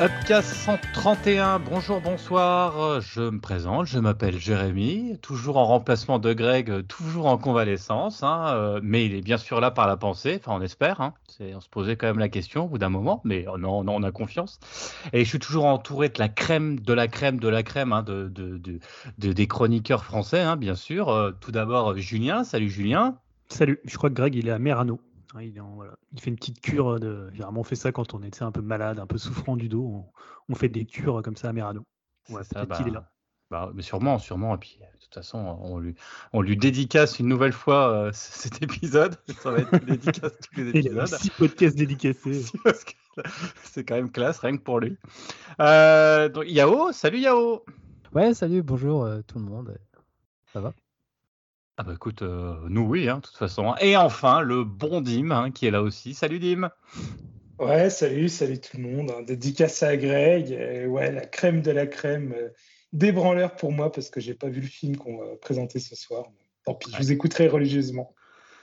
Upcast 131, bonjour, bonsoir, je me présente, je m'appelle Jérémy, toujours en remplacement de Greg, toujours en convalescence, hein, euh, mais il est bien sûr là par la pensée, enfin on espère, hein, on se posait quand même la question au bout d'un moment, mais oh non, non, on a confiance. Et je suis toujours entouré de la crème, de la crème, de la crème, hein, de, de, de, des chroniqueurs français, bien sûr. Euh, tout d'abord Julien, salut Julien. Salut, je crois que Greg il est à Merano. Il, fait une petite cure. De... Généralement, on fait ça quand on est un peu malade, un peu souffrant du dos. On, fait des cures comme ça à Merano. Ouais, ça, bah, est là. Bah, mais sûrement, sûrement. Et puis, de toute façon, on lui, on lui dédicace une nouvelle fois euh, cet épisode. Ça va être une dédicace tous les épisodes. Il a six podcasts dédicacés. C'est quand même classe, rien que pour lui. Euh, donc, Yao, salut Yao. Ouais, salut, bonjour euh, tout le monde. Ça va? Ah bah écoute, euh, nous oui, hein, de toute façon. Et enfin, le bon Dim, hein, qui est là aussi. Salut Dim Ouais, salut, salut tout le monde. Hein. Dédicace à Greg. ouais, la crème de la crème. Euh, débranleur pour moi parce que j'ai pas vu le film qu'on va présenter ce soir. Tant pis, je vous écouterai religieusement.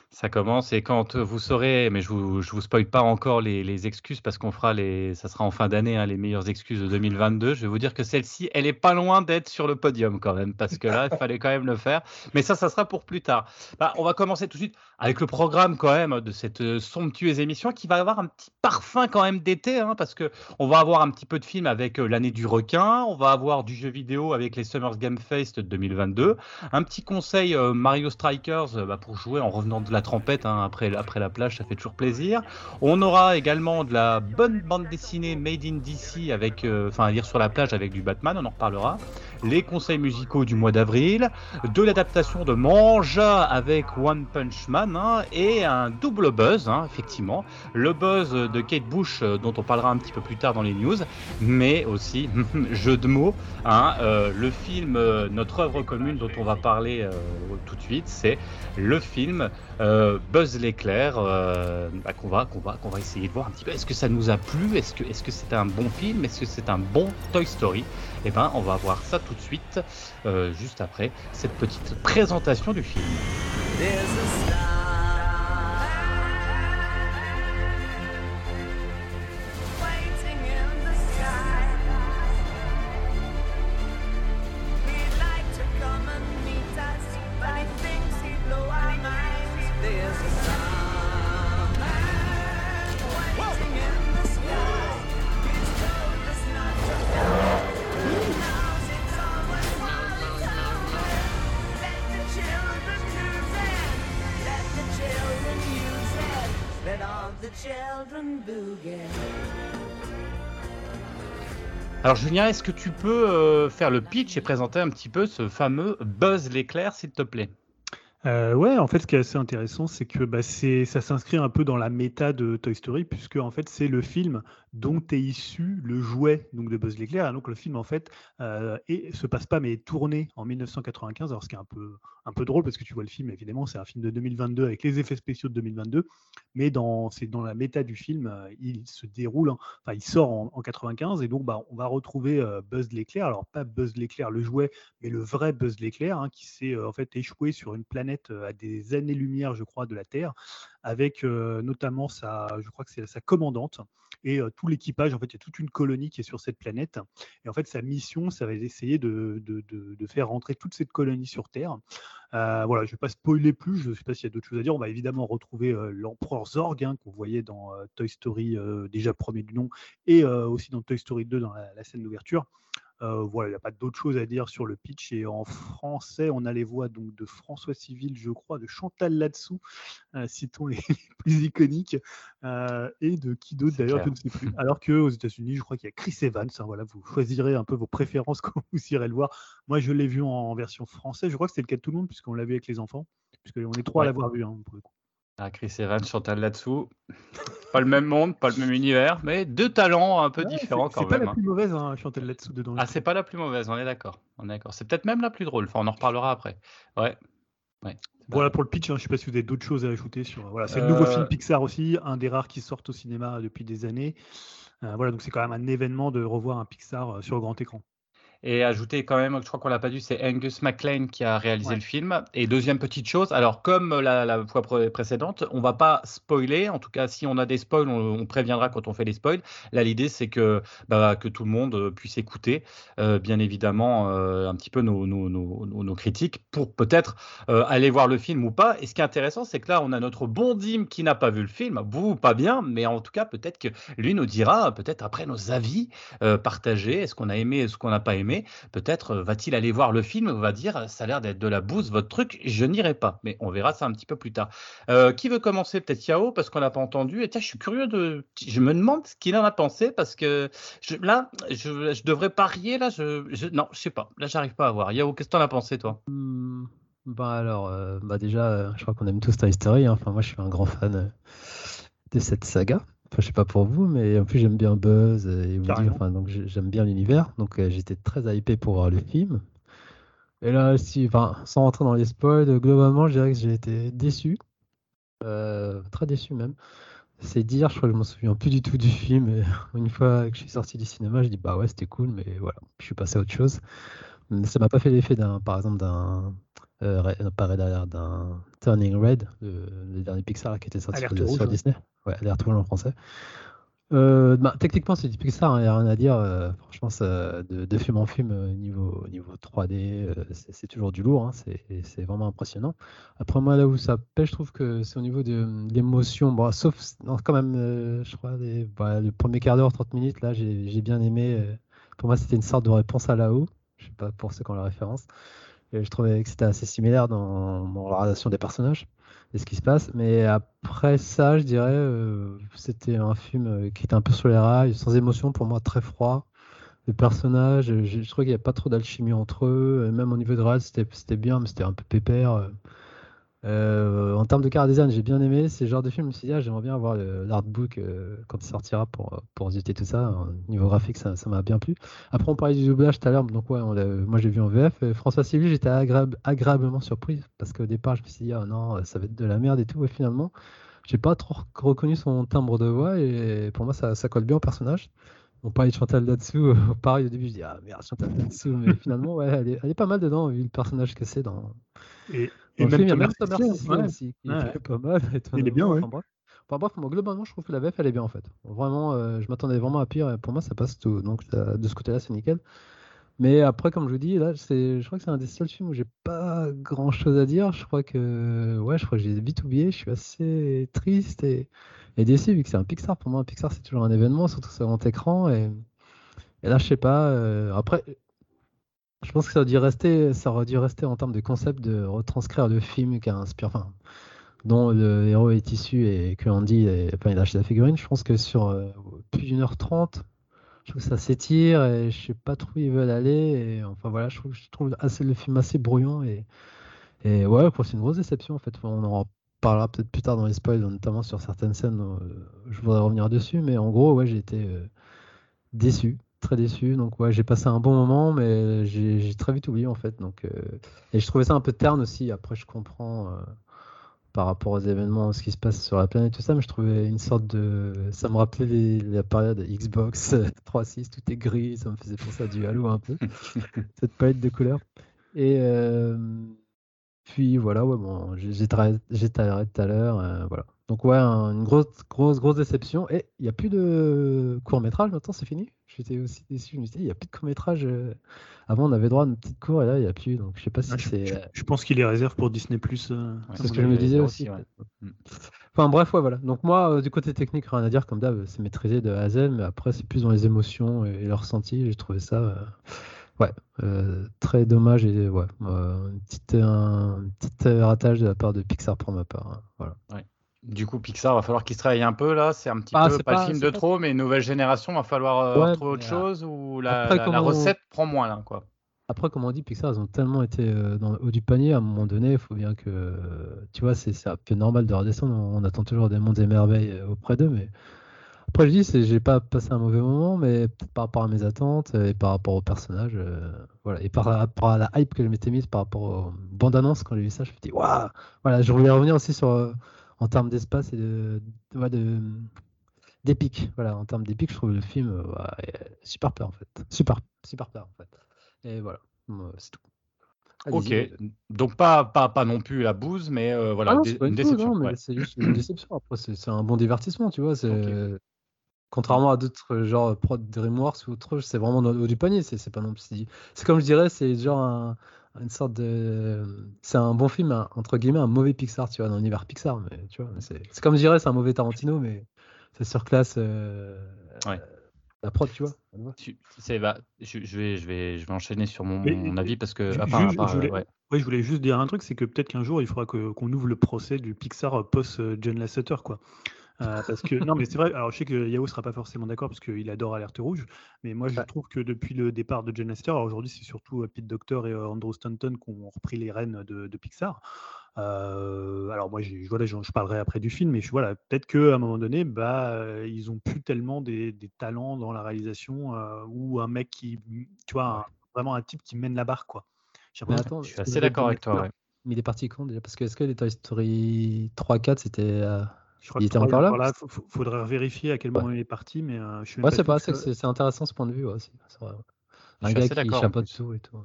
Ça commence et quand vous saurez, mais je vous, je vous spoil pas encore les, excuses parce qu'on fera les, ça sera en fin d'année, hein, les meilleures excuses de 2022. Je vais vous dire que celle-ci, elle est pas loin d'être sur le podium quand même parce que là, il fallait quand même le faire. Mais ça, ça sera pour plus tard. Bah, on va commencer tout de suite avec le programme quand même de cette euh, somptueuse émission qui va avoir un petit parfum quand même d'été hein, parce que on va avoir un petit peu de film avec euh, l'année du requin, on va avoir du jeu vidéo avec les Summers Game Fest 2022, un petit conseil euh, Mario Strikers bah, pour jouer en revenant de la la trompette hein, après, après la plage, ça fait toujours plaisir. On aura également de la bonne bande dessinée Made in DC avec, euh, enfin à lire sur la plage avec du Batman, on en reparlera. Les conseils musicaux du mois d'avril, de l'adaptation de Manja avec One Punch Man hein, et un double buzz, hein, effectivement. Le buzz de Kate Bush euh, dont on parlera un petit peu plus tard dans les news, mais aussi jeu de mots. Euh, le film, notre œuvre commune dont on va parler tout de suite, c'est le film euh, Buzz l'éclair, euh, bah, qu'on va, essayer de voir un petit peu. Est-ce que ça nous a plu? Est-ce que c'est un bon film? Est-ce que c'est un bon Toy Story? Eh ben, on va voir ça tout de suite, euh, juste après cette petite présentation du film. Alors Julien, est-ce que tu peux euh, faire le pitch et présenter un petit peu ce fameux Buzz l'éclair, s'il te plaît? Euh, ouais, en fait, ce qui est assez intéressant, c'est que bah, ça s'inscrit un peu dans la méta de Toy Story, puisque en fait, c'est le film dont est issu le jouet donc de Buzz l'éclair. Donc le film, en fait, euh, et se passe pas, mais est tourné en 1995. Alors ce qui est un peu, un peu drôle, parce que tu vois le film, évidemment, c'est un film de 2022 avec les effets spéciaux de 2022, mais dans, c'est dans la méta du film, euh, il se déroule, il sort en, en, 95, et donc bah, on va retrouver Buzz l'éclair. Alors pas Buzz l'éclair, le jouet, mais le vrai Buzz l'éclair, hein, qui s'est en fait échoué sur une planète à des années-lumière, je crois, de la Terre, avec notamment sa, je crois que c'est sa commandante et tout l'équipage. En fait, il y a toute une colonie qui est sur cette planète. Et en fait, sa mission, ça va être d'essayer de, de, faire rentrer toute cette colonie sur Terre. voilà, je ne vais pas spoiler plus, je ne sais pas s'il y a d'autres choses à dire. On va évidemment retrouver l'empereur Zorg, hein, qu'on voyait dans Toy Story, déjà premier du nom, et aussi dans Toy Story 2 dans la scène d'ouverture. Euh, voilà, il n'y a pas d'autre chose à dire sur le pitch. Et en français, on a les voix donc de François Civil, je crois, de Chantal Latsou, euh, citons les, plus iconiques, euh, et de qui d'autre d'ailleurs, je ne sais plus. Alors qu'aux États-Unis, je crois qu'il y a Chris Evans. Hein, voilà, vous choisirez un peu vos préférences quand vous irez le voir. Moi, je l'ai vu en, version française. Je crois que c'est le cas de tout le monde, puisqu'on l'a vu avec les enfants, puisqu'on est trois à l'avoir vu hein, pour le coup. Ah, Chris Evans, Chantal là-dessous. pas le même monde, pas le même univers, mais deux talents un peu différents quand même. C'est pas la hein. plus mauvaise, hein, Chantal là-dessous dedans. Ah, c'est pas la plus mauvaise, on est d'accord. On est d'accord. C'est peut-être même la plus drôle. Enfin, on en reparlera après. Ouais. ouais. Voilà pour le pitch. Hein. Je sais pas si vous avez d'autres choses à ajouter sur. Voilà, c'est le nouveau euh, film Pixar aussi, un des rares qui sortent au cinéma depuis des années. Euh, voilà, donc c'est quand même un événement de revoir un Pixar euh, sur grand écran. Et ajouter quand même, je crois qu'on l'a pas dit, c'est Angus MacLean qui a réalisé le film. Et deuxième petite chose, alors comme la, fois précédente, on va pas spoiler. En tout cas, si on a des spoils, on, préviendra quand on fait les spoils. Là, l'idée c'est que bah, que tout le monde euh, puisse écouter, euh, bien évidemment, euh, un petit peu nos, nos, nos, nos critiques pour peut-être aller voir le film ou pas. Et ce qui est intéressant, c'est que là, on a notre bon Dim qui n'a pas vu le film, vous pas bien, mais en tout cas, peut-être que lui nous dira, peut-être après nos avis partagés, est-ce qu'on a aimé, est-ce qu'on n'a pas aimé? Peut-être euh, va-t-il aller voir le film ou va dire ça a l'air d'être de la bouse votre truc, je n'irai pas. Mais on verra ça un petit peu plus tard. Euh, qui veut commencer? Peut-être Yao parce qu'on l'a pas entendu. Et tiens, je suis curieux de, je me demande ce qu'il en a pensé parce que là, je, devrais parier là. Je, non, je sais pas. Là, j'arrive pas à voir. Yao, qu'est-ce que tu en as pensé toi? Hmm, Bah alors, euh, bah déjà, je crois qu'on aime tous Toy Story. Hein. Enfin, moi, je suis un grand fan de cette saga. Enfin, je sais pas pour vous, mais en plus j'aime bien Buzz et Woody, enfin, donc j'aime bien l'univers. Donc euh, j'étais très hypé pour voir le film. Et là, si, enfin, sans rentrer dans les spoils, globalement, je dirais que j'ai été déçu. Euh, très déçu même. C'est dire, je crois que je m'en souviens plus du tout du film. Et une fois que je suis sorti du cinéma, je dis bah ouais, c'était cool, mais voilà, je suis passé à autre chose. Ça m'a pas fait l'effet d'un, par exemple, d'un, euh, pas d'un Turning Red, le, dernier Pixar qui était sorti sur, Disney. Ouais, Alerte Rouge en français. Euh, bah, techniquement, c'est du Pixar, il hein, n'y a rien à dire. Euh, franchement, ça, de, film en film, euh, niveau, niveau 3D, c'est toujours du lourd. Hein, c'est vraiment impressionnant. Après, moi, là où ça pêche, je trouve que c'est au niveau de, l'émotion. Bon, sauf, quand même, je crois, bah, le premier quart d'heure, 30 minutes, là, j'ai bien aimé. pour moi, c'était une sorte de réponse à là-haut. Je sais pas pour ceux qui ont la référence. Et je trouvais que c'était assez similaire dans, la relation des personnages et ce qui se passe. Mais après ça, je dirais, euh, c'était un film euh, qui était un peu sur les rails, sans émotion, pour moi très froid. Les personnages, je, je trouvais qu'il n'y avait pas trop d'alchimie entre eux. Même au niveau de rêve, c'était bien, mais c'était un peu pépère. Euh, en termes de car design, j'ai bien aimé. C'est le genre de film, je me ah, j'aimerais bien avoir l'artbook euh, quand il sortira pour, pour tout ça. Niveau graphique, ça m'a bien plu. Après, on parlait du doublage tout à l'heure. Donc, ouais, moi, j'ai vu en VF. François Civil, j'étais agréablement surpris parce qu'au départ, je me suis dit, ah non, ça va être de la merde et tout. Et finalement, j'ai pas trop reconnu son timbre de voix et pour moi, ça, colle bien au personnage. On parlait de Chantal là-dessous. pareil, au début, je dis, ah merde, Chantal là-dessous. Mais finalement, ouais, elle est, pas mal dedans, vu le personnage que c'est dans. Et même film, Thomas Thomas aussi, qui est pas mal. Il est bien, ouais. Enfin, bref, globalement, je trouve que la VF, elle est bien en fait. Vraiment, euh, je m'attendais vraiment à pire. pour moi, ça passe tout. Donc, de ce côté-là, c'est nickel. Mais après, comme je vous dis, là, je crois que c'est un des seuls films où j'ai pas grand chose à dire. Je crois que, ouais, je crois que j'ai vite oublié. Je suis assez triste et, et déçu vu que c'est un Pixar. Pour moi, un Pixar, c'est toujours un événement, surtout sur grand écran. Et, et là, je sais pas. Euh, après, je pense que ça aurait dû rester, ça aurait dû rester en termes de concept de retranscrire le film qui inspire, enfin, dont le héros est issu et que Andy est, enfin, il a acheté la figurine. Je pense que sur euh, plus d'une heure trente, je trouve que ça s'étire et je sais pas trop où ils veulent aller. Et, enfin voilà, je trouve, je trouve assez, le film assez brouillon et, ouais, c'est une grosse déception en fait. On en parlera peut-être plus tard dans les spoils, notamment sur certaines scènes. Euh, je voudrais revenir dessus, mais en gros, ouais, j'ai été euh, déçu très déçu. Donc ouais, j'ai passé un bon moment, mais j'ai très vite oublié en fait. Donc euh, et je trouvais ça un peu terne aussi. Après, je comprends euh, par rapport aux événements, ce qui se passe sur la planète, tout ça, mais je trouvais une sorte de, ça me rappelait la période Xbox 3.6, tout est gris, ça me faisait penser à du Halo un peu, cette palette de couleurs. Et euh, puis voilà, ouais, bon, j'ai arrêté tout à l'heure, voilà. Donc ouais, une grosse, grosse, grosse déception. Et il n'y a plus de court métrage maintenant, c'est fini. J'étais aussi déçu. Je me suis dit, il n'y a plus de court métrage. Euh. Avant, on avait droit à une petite cour et là, il n'y a plus. Donc je sais pas si c'est. Euh, je, pense qu'il est réservé pour Disney Plus. Euh, c'est ce que je me disais aussi. Mm. Enfin bref, ouais, voilà. Donc moi, du côté technique, rien à dire. Comme d'hab, c'est maîtrisé de A à Z, mais après, c'est plus dans les émotions et, le ressenti. J'ai trouvé ça. Ouais, très dommage et ouais, un petit, un, petit ratage de la part de Pixar pour ma part. Hein. Voilà. Ouais. Du coup, Pixar va falloir qu'il se travaille un peu là. C'est un petit ah, peu pas, le film de trop, mais une nouvelle génération va falloir euh, trouver autre chose ou la, recette prend moins là quoi. Après, comme on dit, Pixar, ils ont tellement été euh, dans le haut du panier à un moment donné, il faut bien que. Tu vois, c'est un peu normal de redescendre. On attend toujours des mondes et merveilles euh, auprès d'eux, mais. Après, je dis, j'ai pas passé un mauvais moment, mais par rapport à mes attentes et par rapport au personnage. voilà. Et par rapport à la hype que je m'étais mise par rapport aux bandes annonces, quand j'ai vu ça, je me suis dit, waouh Voilà, je voulais revenir aussi sur en termes d'espace et de, de, d'épique. Voilà, en termes d'épique, je trouve le film super peur en fait. Super, super peur en fait. Et voilà, c'est tout. Ok, donc pas, pas, pas non plus la bouse, mais euh, voilà, ah une déception. C'est juste une déception. Après, c'est un bon divertissement, tu vois. C'est Contrairement à d'autres genre prod DreamWorks ou autre, c'est vraiment au haut du panier. C'est pas non plus. C'est comme je dirais, c'est genre un, une sorte de. C'est un bon film, entre guillemets, un mauvais Pixar, tu vois, dans l'univers Pixar. Mais tu vois, c'est comme je dirais, c'est un mauvais Tarantino, mais c'est surclasse. Euh, ouais la prod, tu vois. c'est, bah, je, vais, je, vais, je vais enchaîner sur mon, avis parce que. je, voulais, ouais. je voulais juste dire un truc c'est que peut-être qu'un jour, il faudra qu'on ouvre le procès du Pixar post-John Lasseter. Quoi. Euh, parce que, non, mais c'est vrai, alors je sais que Yao sera pas forcément d'accord parce qu'il adore Alerte Rouge, mais moi je trouve que depuis le départ de John Lasseter, aujourd'hui c'est surtout euh, Pete Docter et euh, Andrew Stanton qui ont repris les rênes de Pixar. Euh, alors moi, je, voilà, je, parlerai après du film, mais je, voilà, peut-être qu'à un moment donné, bah, ils ont plus tellement des, talents dans la réalisation euh, ou un mec qui, tu vois, vraiment un type qui mène la barre, quoi. Attends, je suis assez d'accord avec toi. Mais il est parti quand déjà? Parce que est-ce que les Toy Story 3, 4, c'était. Euh, il était encore là Il faudrait vérifier à quel moment il est parti, mais je suis Ouais, c'est pas, c'est intéressant ce point de vue aussi. Un gars qui chapeaute tout et tout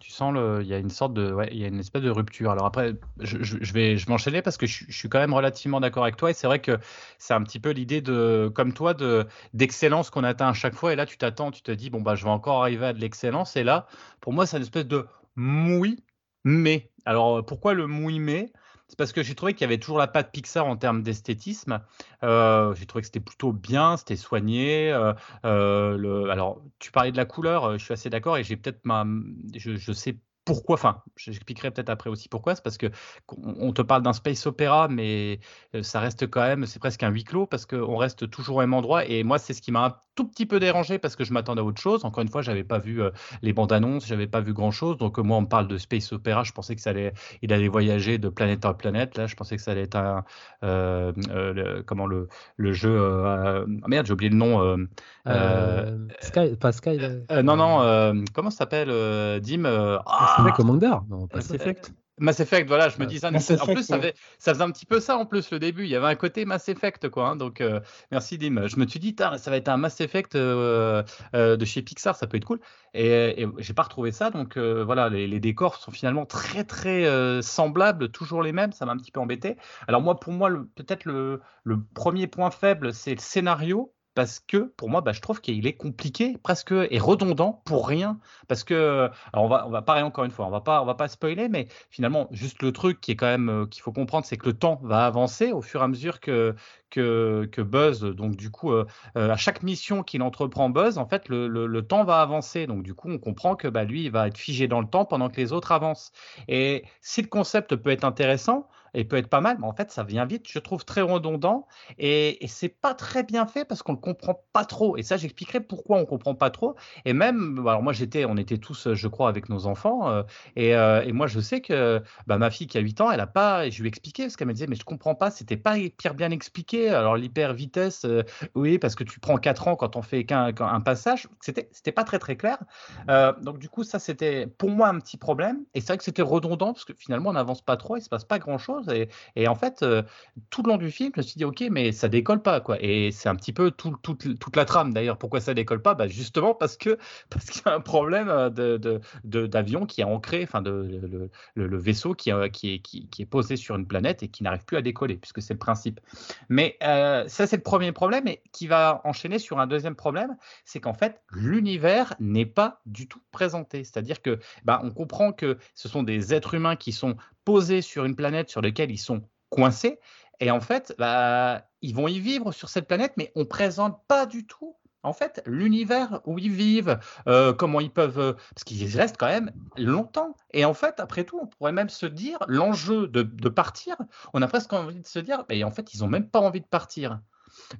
tu sens le, il y a une sorte de, ouais, il y a une espèce de rupture. Alors après, je, vais, je m'enchaîner parce que je, suis quand même relativement d'accord avec toi et c'est vrai que c'est un petit peu l'idée de, comme toi, de d'excellence qu'on atteint à chaque fois. Et là, tu t'attends, tu te dis bon bah je vais encore arriver à de l'excellence. Et là, pour moi, c'est une espèce de mouille mais. Alors pourquoi le mouille mais? C'est parce que j'ai trouvé qu'il y avait toujours la patte Pixar en termes d'esthétisme. Euh, j'ai trouvé que c'était plutôt bien, c'était soigné. Euh, euh, alors, tu parlais de la couleur, je suis assez d'accord et j'ai peut-être ma, je, je sais pourquoi, enfin, j'expliquerai peut-être après aussi pourquoi, c'est parce que on te parle d'un space opéra, mais euh, ça reste quand même, c'est presque un huis clos parce qu'on reste toujours au même endroit. Et moi, c'est ce qui m'a un tout petit peu dérangé parce que je m'attendais à autre chose. Encore une fois, j'avais pas vu euh, les bandes annonces, j'avais pas vu grand chose. Donc, moi, on me parle de space opéra, je pensais que ça allait, il allait voyager de planète en planète. Là, je pensais que ça allait être un, euh, comment le, le jeu, ah, merde, j'ai oublié le nom. Sky, pas Sky. non, non, comment ça s'appelle, Dim ah, ah, Commander Non, Mass Effect. Mass Effect, voilà, je me dis ça. en plus, ça, faisait, ça, faisait, un petit peu ça en plus le début. Il y avait un côté Mass Effect, quoi. Hein, donc, euh, merci Dim. Je me suis dit, ça va être un Mass Effect euh, euh, de chez Pixar, ça peut être cool. Et, et j'ai pas retrouvé ça. Donc, voilà, les, décors sont finalement très, très semblables, toujours les mêmes. Ça m'a un petit peu embêté. Alors, moi, pour moi, peut-être le, le premier point faible, c'est le scénario parce que pour moi, bah, je trouve qu'il est compliqué, presque et redondant pour rien. Parce que, on va, on va pareil encore une fois, on va pas, on va pas spoiler, mais finalement, juste le truc qui est quand même euh, qu'il faut comprendre, c'est que le temps va avancer au fur et à mesure que que, Buzz, donc du coup, euh, euh, à chaque mission qu'il entreprend Buzz, en fait, le, le, temps va avancer. Donc du coup, on comprend que bah, lui, il va être figé dans le temps pendant que les autres avancent. Et si le concept peut être intéressant, et peut être pas mal, mais en fait, ça vient vite, je trouve très redondant et, et c'est pas très bien fait parce qu'on ne comprend pas trop. Et ça, j'expliquerai pourquoi on comprend pas trop. Et même, alors moi, j'étais, on était tous, je crois, avec nos enfants euh, et, euh, et, moi, je sais que bah, ma fille qui a 8 ans, elle a pas, et je lui ai expliqué parce qu'elle me disait, mais je comprends pas, c'était pas hyper bien expliqué. Alors, l'hyper vitesse, euh, oui, parce que tu prends 4 ans quand on fait qu'un un passage, c'était, c'était pas très très clair. donc, du coup, ça, c'était pour moi un petit problème. Et c'est vrai que c'était redondant parce que finalement, on n'avance pas trop, il se passe pas grand chose. Et, en fait, euh, tout le long du film, je me suis dit, ok, mais ça décolle pas, quoi. Et c'est un petit peu toute la trame, d'ailleurs. Pourquoi ça décolle pas? Bah, Justement parce que parce qu'il y a un problème euh, d'avion qui est ancré, enfin, le, vaisseau qui, euh, qui, est posé sur une planète et qui n'arrive plus à décoller, puisque c'est le principe. Mais ça, c'est le premier problème, et qui va enchaîner sur un deuxième problème, c'est qu'en fait, l'univers n'est pas du tout présenté. C'est-à-dire que bah, on comprend que ce sont des êtres humains qui sont posés sur une planète sur laquelle ils sont coincés. Et en fait, bah, ils vont y vivre sur cette planète, mais on présente pas du tout en fait, l'univers où ils vivent, euh, comment ils peuvent, euh, parce qu'ils restent quand même longtemps. Et en fait, après tout, on pourrait même se dire, l'enjeu de, partir, on a presque envie de se dire, mais en fait, ils n'ont même pas envie de partir.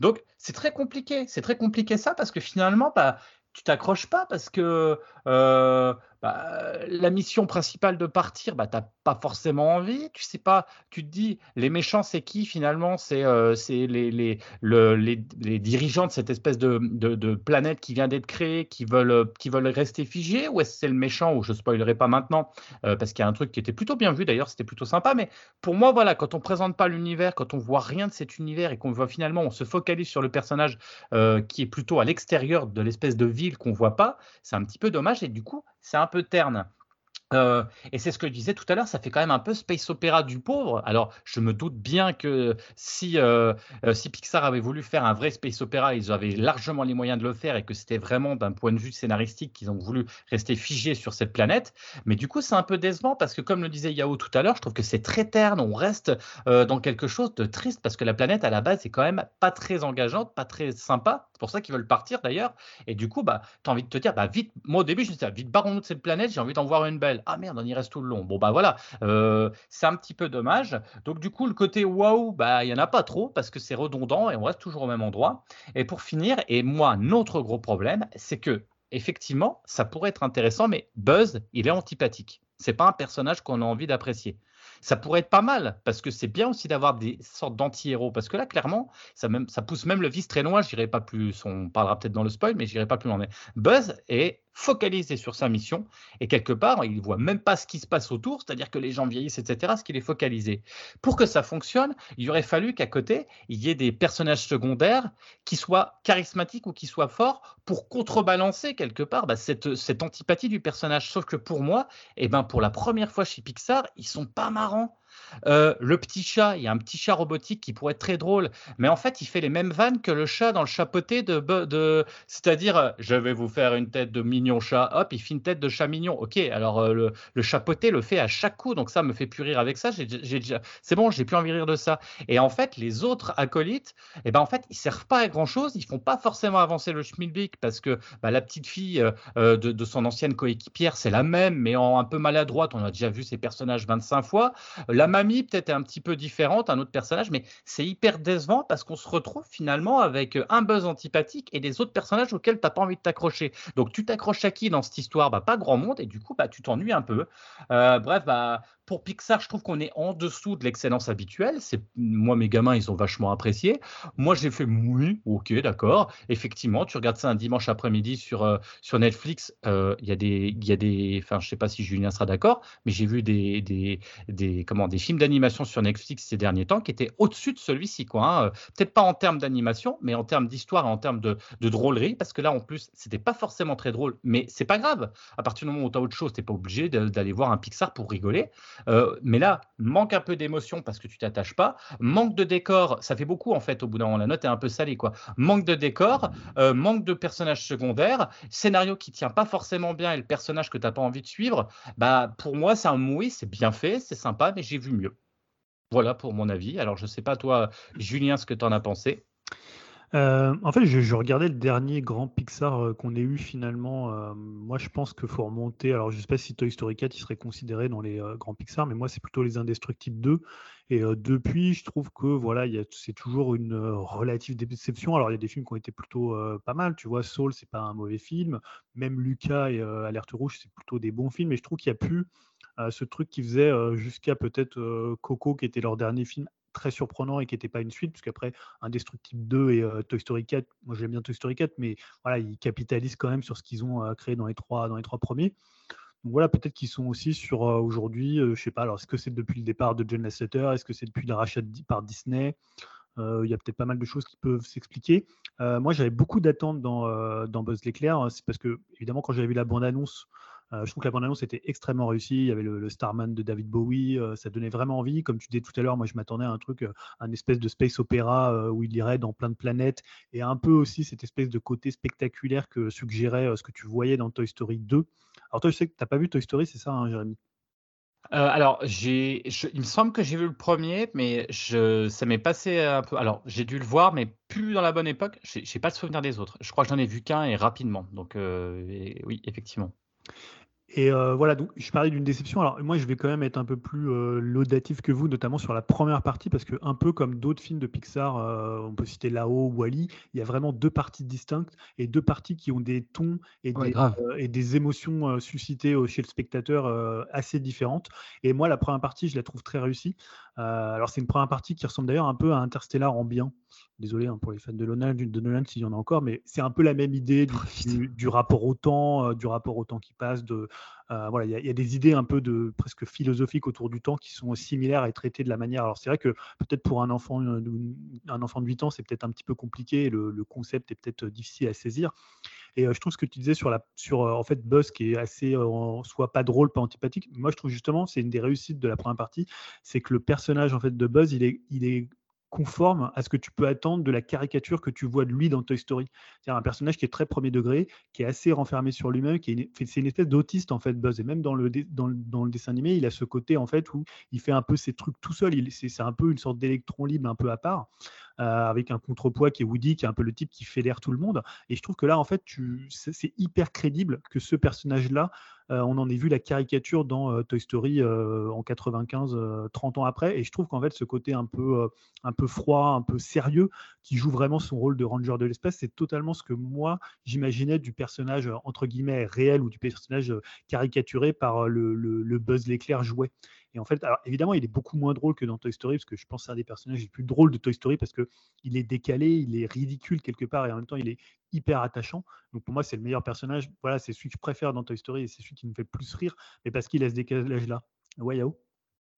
Donc, c'est très compliqué. C'est très compliqué ça parce que finalement, bah, tu t'accroches pas parce que euh, bah, la mission principale de partir, bah, tu n'as pas forcément envie. Tu sais pas, tu te dis, les méchants, c'est qui finalement? C'est euh, les, les, les, dirigeants de cette espèce de, de, planète qui vient d'être créée, qui veulent, qui veulent rester figés Ou est-ce que c'est le méchant? Ou je spoilerai pas maintenant, euh, parce qu'il y a un truc qui était plutôt bien vu d'ailleurs, c'était plutôt sympa. Mais pour moi, voilà, quand on présente pas l'univers, quand on voit rien de cet univers et qu'on voit finalement, on se focalise sur le personnage euh, qui est plutôt à l'extérieur de l'espèce de ville qu'on voit pas, c'est un petit peu dommage. Et du coup, c'est un peu terne. Euh, et c'est ce que je disais tout à l'heure, ça fait quand même un peu space opéra du pauvre. Alors, je me doute bien que si, euh, euh, si Pixar avait voulu faire un vrai space opéra, ils avaient largement les moyens de le faire et que c'était vraiment d'un point de vue scénaristique qu'ils ont voulu rester figés sur cette planète. Mais du coup, c'est un peu décevant parce que, comme le disait Yao tout à l'heure, je trouve que c'est très terne. On reste dans quelque chose de triste parce que la planète, à la base, est quand même pas très engageante, pas très sympa. C'est pour ça qu'ils veulent partir d'ailleurs. Et du coup, bah, tu as envie de te dire, bah, vite, moi au début, je me disais, vite, barrons-nous de cette planète, j'ai envie d'en voir une belle ah merde, on y reste tout le long. Bon, bah voilà, euh, c'est un petit peu dommage. Donc, du coup, le côté waouh, bah, il n'y en a pas trop parce que c'est redondant et on reste toujours au même endroit. Et pour finir, et moi, notre gros problème, c'est que effectivement, ça pourrait être intéressant, mais Buzz, il est antipathique. C'est pas un personnage qu'on a envie d'apprécier ça pourrait être pas mal, parce que c'est bien aussi d'avoir des sortes d'anti-héros, parce que là, clairement, ça, même, ça pousse même le vice très loin, je pas plus, on parlera peut-être dans le spoil, mais je n'irai pas plus loin. Buzz est focalisé sur sa mission, et quelque part, il ne voit même pas ce qui se passe autour, c'est-à-dire que les gens vieillissent, etc., ce qu'il est focalisé. Pour que ça fonctionne, il aurait fallu qu'à côté, il y ait des personnages secondaires qui soient charismatiques ou qui soient forts pour contrebalancer quelque part bah, cette, cette antipathie du personnage. Sauf que pour moi, eh ben, pour la première fois chez Pixar, ils sont pas marrants. Euh, le petit chat, il y a un petit chat robotique qui pourrait être très drôle, mais en fait, il fait les mêmes vannes que le chat dans le chapeauté de, c'est-à-dire, euh, je vais vous faire une tête de mignon chat, hop, il fait une tête de chat mignon. Ok, alors euh, le, le, chapeauté le fait à chaque coup, donc ça me fait plus rire avec ça. c'est bon, j'ai plus envie de rire de ça. Et en fait, les autres acolytes, eh ben en fait, ils servent pas à grand chose, ils font pas forcément avancer le schmilblick parce que bah, la petite fille de, son ancienne coéquipière, c'est la même, mais un peu maladroite. On a déjà vu ces personnages 25 fois. La mamie peut-être un petit peu différente, un autre personnage, mais c'est hyper décevant parce qu'on se retrouve finalement avec euh, un buzz antipathique et des autres personnages auxquels tu n'as pas envie de t'accrocher. Donc tu t'accroches à qui dans cette histoire? Bah, Pas grand monde et du coup bah, tu t'ennuies un peu. Euh, bref, bah, pour Pixar, je trouve qu'on est en dessous de l'excellence habituelle. C'est moi, mes gamins, ils ont vachement apprécié. Moi, j'ai fait oui, ok, d'accord. Effectivement, tu regardes ça un dimanche après-midi sur euh, sur Netflix. Il y a des, il y a des, enfin, je sais pas si Julien sera d'accord, mais j'ai vu des, des, des, comment, des films d'animation sur Netflix ces derniers temps qui étaient au-dessus de celui-ci, quoi. Hein. Peut-être pas en termes d'animation, mais en termes d'histoire en termes de, drôlerie, parce que là, en plus, c'était pas forcément très drôle, mais c'est pas grave. À partir du moment où tu as autre chose, tu pas obligé d'aller voir un Pixar pour rigoler. Euh, mais là, manque un peu d'émotion parce que tu t'attaches pas. Manque de décor, ça fait beaucoup en fait au bout d'un moment. La note est un peu salée, quoi. Manque de décor, euh, manque de personnages secondaires, scénario qui tient pas forcément bien et le personnage que tu n'as pas envie de suivre. Bah, pour moi, c'est un oui, c'est bien fait, c'est sympa, mais j'ai vu mieux. Voilà pour mon avis. Alors, je sais pas, toi, Julien, ce que tu en as pensé. Euh, en fait, je, regardais le dernier grand Pixar euh, qu'on ait eu finalement. Euh, moi, je pense qu'il faut remonter. Alors, je ne sais pas si Toy Story 4 il serait considéré dans les grands Pixar, mais moi, c'est plutôt les Indestructibles 2. Et depuis, je trouve que voilà, c'est toujours une relative déception. Alors, il y a des films qui ont été plutôt pas mal. Tu vois, Soul, c'est pas un mauvais film. Même Lucas et Alerte Rouge, c'est plutôt des bons films. Mais je trouve qu'il y a plus ce truc qui faisait jusqu'à peut-être Coco, qui était leur dernier film très surprenant et qui n'était pas une suite, puisqu'après Indestructible 2 et Toy Story 4, moi j'aime bien Toy Story 4, mais voilà, ils capitalisent quand même sur ce qu'ils ont créé dans les trois, dans les trois premiers. Donc voilà, peut-être qu'ils sont aussi sur aujourd'hui, je sais pas, alors est-ce que c'est depuis le départ de John Lasseter, est-ce que c'est depuis le rachat par Disney? Il y a peut-être pas mal de choses qui peuvent s'expliquer. moi, j'avais beaucoup d'attentes dans, dans Buzz l'éclair. Hein, c'est parce que, évidemment, quand j'avais vu la bande-annonce euh, je trouve que la bande-annonce était extrêmement réussie. Il y avait le, Starman de David Bowie. Euh, ça donnait vraiment envie. Comme tu disais tout à l'heure, moi, je m'attendais à un truc, euh, un espèce de space opéra où il irait dans plein de planètes et un peu aussi cette espèce de côté spectaculaire que suggérait ce que tu voyais dans Toy Story 2. Alors, toi, je sais que tu n'as pas vu Toy Story, c'est ça, hein, Jérémy? Alors, il me semble que j'ai vu le premier, mais je, ça m'est passé un peu. Alors, j'ai dû le voir, mais plus dans la bonne époque. J'ai, n'ai pas le souvenir des autres. Je crois que j'en ai vu qu'un et rapidement. Donc, oui, effectivement. Et euh, voilà, donc je parlais d'une déception. Alors moi, je vais quand même être un peu plus euh, laudatif que vous, notamment sur la première partie, parce que un peu comme d'autres films de Pixar, euh, on peut citer Lao ou Wally, il y a vraiment deux parties distinctes et deux parties qui ont des tons et, des, et des, émotions suscitées chez le spectateur assez différentes. Et moi, la première partie, je la trouve très réussie. Alors c'est une première partie qui ressemble d'ailleurs un peu à Interstellar en bien. Désolé hein, pour les fans de Nolan, de Nolan s'il y en a encore, mais c'est un peu la même idée du, du, rapport au temps, du rapport au temps qui passe, de, euh, voilà, il y, a des idées un peu de presque philosophiques autour du temps qui sont similaires et traitées de la manière. Alors c'est vrai que peut-être pour un enfant, euh, un enfant de 8 ans, c'est peut-être un petit peu compliqué. Le, le concept est peut-être difficile à saisir. Et je trouve ce que tu disais sur, la, sur en fait, Buzz qui est assez, soit pas drôle, pas antipathique. Moi, je trouve justement, c'est une des réussites de la première partie, c'est que le personnage en fait, de Buzz, il est, il est conforme à ce que tu peux attendre de la caricature que tu vois de lui dans Toy Story. C'est un personnage qui est très premier degré, qui est assez renfermé sur lui-même, qui est c'est une espèce d'autiste en fait Buzz. Et même dans le, dans, le dessin animé, il a ce côté en fait où il fait un peu ses trucs tout seul. C'est un peu une sorte d'électron libre un peu à part. Euh, avec un contrepoids qui est Woody, qui est un peu le type qui fédère tout le monde. Et je trouve que là, en fait, c'est hyper crédible que ce personnage-là, on en ait vu la caricature dans euh, Toy Story en 95, 30 ans après. Et je trouve qu'en fait, ce côté un peu, froid, un peu sérieux, qui joue vraiment son rôle de ranger de l'espace, c'est totalement ce que moi, j'imaginais du personnage, entre guillemets, réel ou du personnage caricaturé par le, le Buzz l'éclair jouet. Et en fait, alors évidemment, il est beaucoup moins drôle que dans Toy Story, parce que je pense que c'est un des personnages les plus drôles de Toy Story, parce qu'il est décalé, il est ridicule quelque part, et en même temps, il est hyper attachant. Donc pour moi, c'est le meilleur personnage. Voilà, c'est celui que je préfère dans Toy Story, et c'est celui qui me fait le plus rire, mais parce qu'il a ce décalage-là. Ouais, Yao?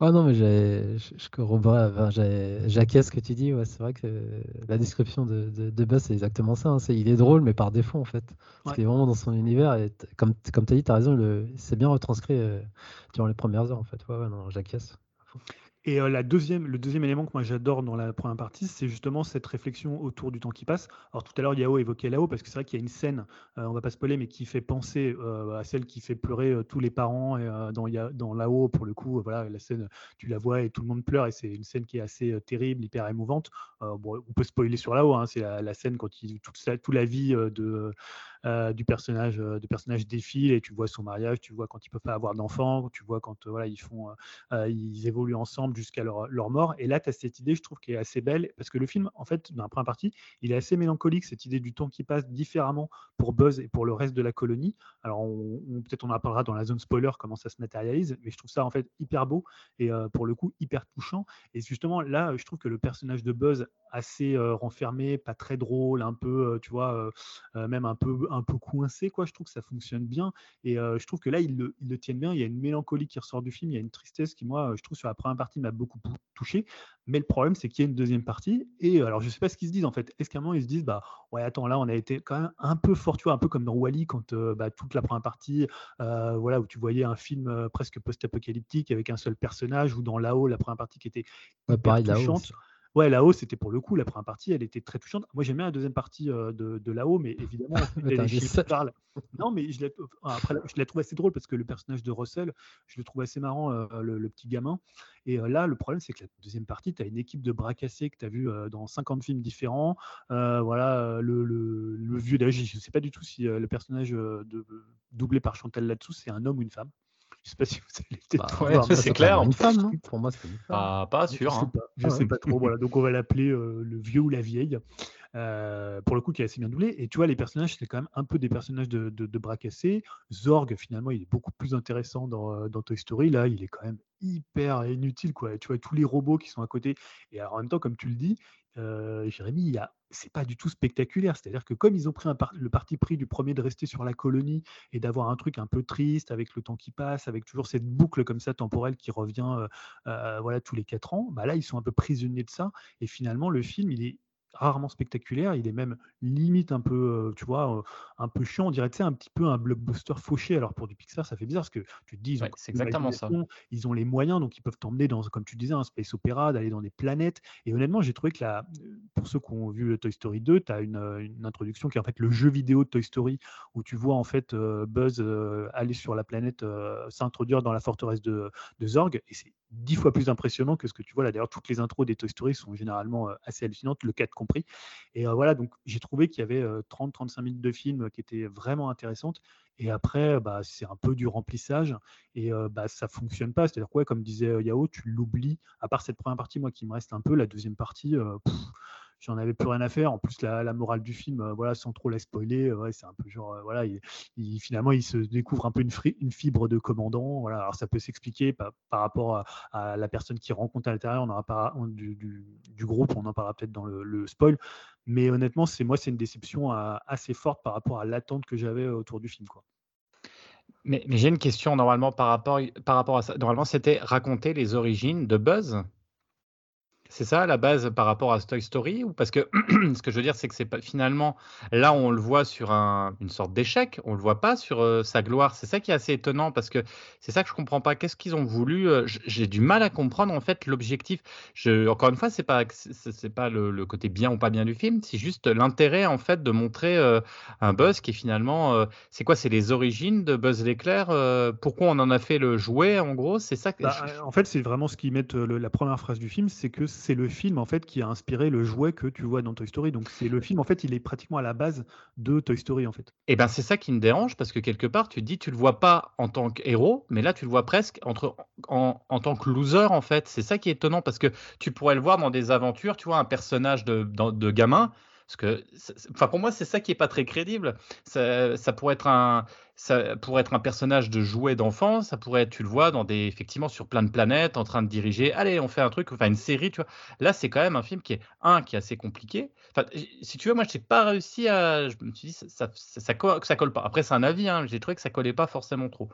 Ah non, mais je, je corrobore, j'acquiesce ce que tu dis. Ouais, c'est vrai que la description de, de, Buzz, c'est exactement ça. Hein. il est drôle, mais par défaut, en fait. Parce qu'il est vraiment dans son univers. Et comme, comme tu as dit, tu as raison, c'est bien retranscrit euh, durant les premières heures, en fait. Ouais, ouais non, j'acquiesce. Et la deuxième, le deuxième élément que moi j'adore dans la première partie, c'est justement cette réflexion autour du temps qui passe. Alors tout à l'heure, Yao évoquait là-haut, parce que c'est vrai qu'il y a une scène, on va pas spoiler, mais qui fait penser à celle qui fait pleurer tous les parents et, dans, dans là-haut, pour le coup, voilà, la scène, tu la vois et tout le monde pleure, et c'est une scène qui est assez terrible, hyper émouvante. bon, on peut spoiler sur là-haut, hein, c'est la, scène quand il, toute, toute la vie de euh, du personnage, euh, de personnage défile et tu vois son mariage, tu vois quand ils peuvent pas avoir d'enfants, tu vois quand euh, voilà ils font, ils évoluent ensemble jusqu'à leur, leur, mort. Et là, tu as cette idée, je trouve, qui est assez belle parce que le film, en fait, dans la première partie, il est assez mélancolique cette idée du temps qui passe différemment pour Buzz et pour le reste de la colonie. Alors, peut-être on en parlera dans la zone spoiler comment ça se matérialise, mais je trouve ça en fait hyper beau et pour le coup hyper touchant. Et justement, là, je trouve que le personnage de Buzz assez renfermé, pas très drôle, un peu, tu vois, même un peu, un peu coincé, quoi. Je trouve que ça fonctionne bien. Et je trouve que là, ils le, ils tiennent bien. Il y a une mélancolie qui ressort du film, il y a une tristesse qui, moi, je trouve, sur la première partie, m'a beaucoup touché. Mais le problème, c'est qu'il y a une deuxième partie. Et alors, je sais pas ce qu'ils se disent, en fait. Est-ce qu'à un moment, ils se disent, bah, ouais, attends, là, on a été quand même un peu fort, tu vois, un peu comme dans Wally, quand bah, toute la première partie, voilà, où tu voyais un film presque post-apocalyptique avec un seul personnage, ou dans là-haut, la première partie qui était touchante. Ouais, là-haut, c'était pour le coup, la première partie, elle était très touchante. Moi, j'aimais la deuxième partie de, de là-haut, mais évidemment, Non, mais je l'ai, après, je la trouve assez drôle parce que le personnage de Russell, je le trouve assez marrant, le, petit gamin. Et là, le problème, c'est que la deuxième partie, tu as une équipe de bras cassés que tu as vu dans 50 films différents. voilà, le, le, vieux d'âge, je ne sais pas du tout si le personnage de, doublé par Chantal là-dessous, c'est un homme ou une femme. Je sais pas si vous allez peut-être bah, c'est clair. Une femme, Pour moi, c'est une femme. Ah, pas sûr. Je sais hein. pas, je ah sais pas trop. Voilà, donc on va l'appeler euh, le vieux ou la vieille. Euh, pour le coup, qui est assez bien doublé. Et tu vois, les personnages, c'est quand même un peu des personnages de, de, bras cassés. Zorg, finalement, il est beaucoup plus intéressant dans, euh, dans, Toy Story. Là, il est quand même hyper inutile. Quoi. Tu vois, tous les robots qui sont à côté. Et en même temps, comme tu le dis, euh, Jérémy, il y a c'est pas du tout spectaculaire. C'est-à-dire que comme ils ont pris le parti pris du premier de rester sur la colonie et d'avoir un truc un peu triste avec le temps qui passe, avec toujours cette boucle comme ça temporelle qui revient euh, euh, voilà tous les quatre ans, bah là ils sont un peu prisonniers de ça. Et finalement le film il est rarement spectaculaire, il est même limite un peu, tu vois, un peu chiant. On dirait, tu sais, un petit peu un blockbuster fauché. Alors pour du Pixar, ça fait bizarre parce que tu te dis, ils ont, exactement ça. Ils ont les moyens, donc ils peuvent t'emmener dans, comme tu disais, un space opéra, d'aller dans des planètes. Et honnêtement, j'ai trouvé que la, pour ceux qui ont vu Toy Story 2, tu as une, une, introduction qui est en fait le jeu vidéo de Toy Story où tu vois en fait Buzz aller sur la planète, s'introduire dans la forteresse de, de Zorg. Et c'est dix fois plus impressionnant que ce que tu vois là. D'ailleurs, toutes les intros des Toy Story sont généralement assez hallucinantes, le 4 Et voilà, donc j'ai trouvé qu'il y avait 30-35 minutes de film qui étaient vraiment intéressantes. Et après, bah, c'est un peu du remplissage et bah, ça fonctionne pas. C'est-à-dire quoi, comme disait Yao, tu l'oublies. À part cette première partie, moi qui me reste un peu, la deuxième partie, j'en avais plus rien à faire. En plus, la, morale du film, euh, voilà, sans trop la spoiler, euh, c'est un peu genre, euh, voilà, il, finalement, il se découvre un peu une, fibre de commandant. Voilà, alors ça peut s'expliquer par, rapport à, la personne qui rencontre à l'intérieur. On aura pas du, du, groupe, on en parlera peut-être dans le, spoil. Mais honnêtement, c'est moi, c'est une déception assez forte par rapport à l'attente que j'avais autour du film, quoi. Mais, mais j'ai une question normalement par rapport, par rapport à ça. Normalement, c'était raconter les origines de Buzz? C'est ça la base par rapport à Toy Story ou parce que ce que je veux dire c'est que c'est pas finalement là on le voit sur un, une sorte d'échec, on le voit pas sur euh, sa gloire. C'est ça qui est assez étonnant parce que c'est ça que je comprends pas. Qu'est-ce qu'ils ont voulu euh, J'ai du mal à comprendre en fait l'objectif. Encore une fois, c'est pas c'est pas le, côté bien ou pas bien du film, c'est juste l'intérêt en fait de montrer euh, un Buzz qui est finalement c'est quoi C'est les origines de Buzz l'éclair. pourquoi on en a fait le jouet en gros? C'est ça. Que... Bah, en fait, c'est vraiment ce qu'ils mettent la première phrase du film, c'est que c'est le film en fait qui a inspiré le jouet que tu vois dans Toy Story. Donc c'est le film en fait, il est pratiquement à la base de Toy Story en fait. Et eh ben c'est ça qui me dérange parce que quelque part tu te dis tu le vois pas en tant qu'héros, mais là tu le vois presque en, tant que loser en fait. C'est ça qui est étonnant parce que tu pourrais le voir dans des aventures, tu vois un personnage de gamin parce que, enfin, pour moi, c'est ça qui est pas très crédible. Ça, pourrait être un, ça pourrait être un personnage de jouet d'enfant. Ça pourrait être, tu le vois, dans des, effectivement, sur plein de planètes, en train de diriger. Allez, on fait un truc, enfin une série, tu vois. Là, c'est quand même un film qui est un qui est assez compliqué. Enfin, si tu veux, moi, je n'ai pas réussi à. Je me suis dit, ça, ça, ça, ça colle pas. Après, c'est un avis. Hein, J'ai trouvé que ça collait pas forcément trop.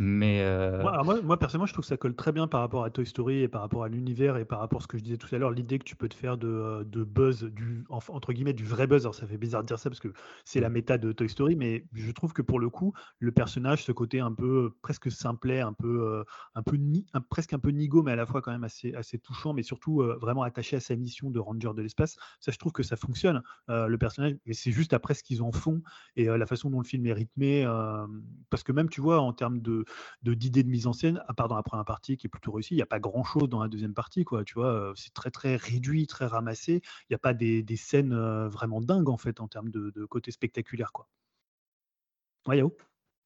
Euh, moi, personnellement, je trouve que ça colle très bien par rapport à Toy Story et par rapport à l'univers et par rapport à ce que je disais tout à l'heure, l'idée que tu peux te faire de, euh, de buzz, du, entre guillemets, du vrai buzz. Alors, ça fait bizarre de dire ça parce que c'est la méta de Toy Story, mais je trouve que pour le coup, le personnage, ce côté un peu presque simplet, un peu, euh, un peu ni, presque un peu nigo, mais à la fois quand même assez, assez touchant, mais surtout vraiment attaché à sa mission de ranger de l'espace. Ça, je trouve que ça fonctionne. le personnage, et c'est juste après ce qu'ils en font et la façon dont le film est rythmé, parce que même, tu vois, en termes de de d'idées de, mise en scène, à part dans la première partie qui est plutôt réussie, il n'y a pas grand chose dans la deuxième partie, quoi. Tu vois, c'est très très réduit, très ramassé. Il n'y a pas des, scènes vraiment dingues en fait en termes de, côté spectaculaire, quoi. Ouais, Yao?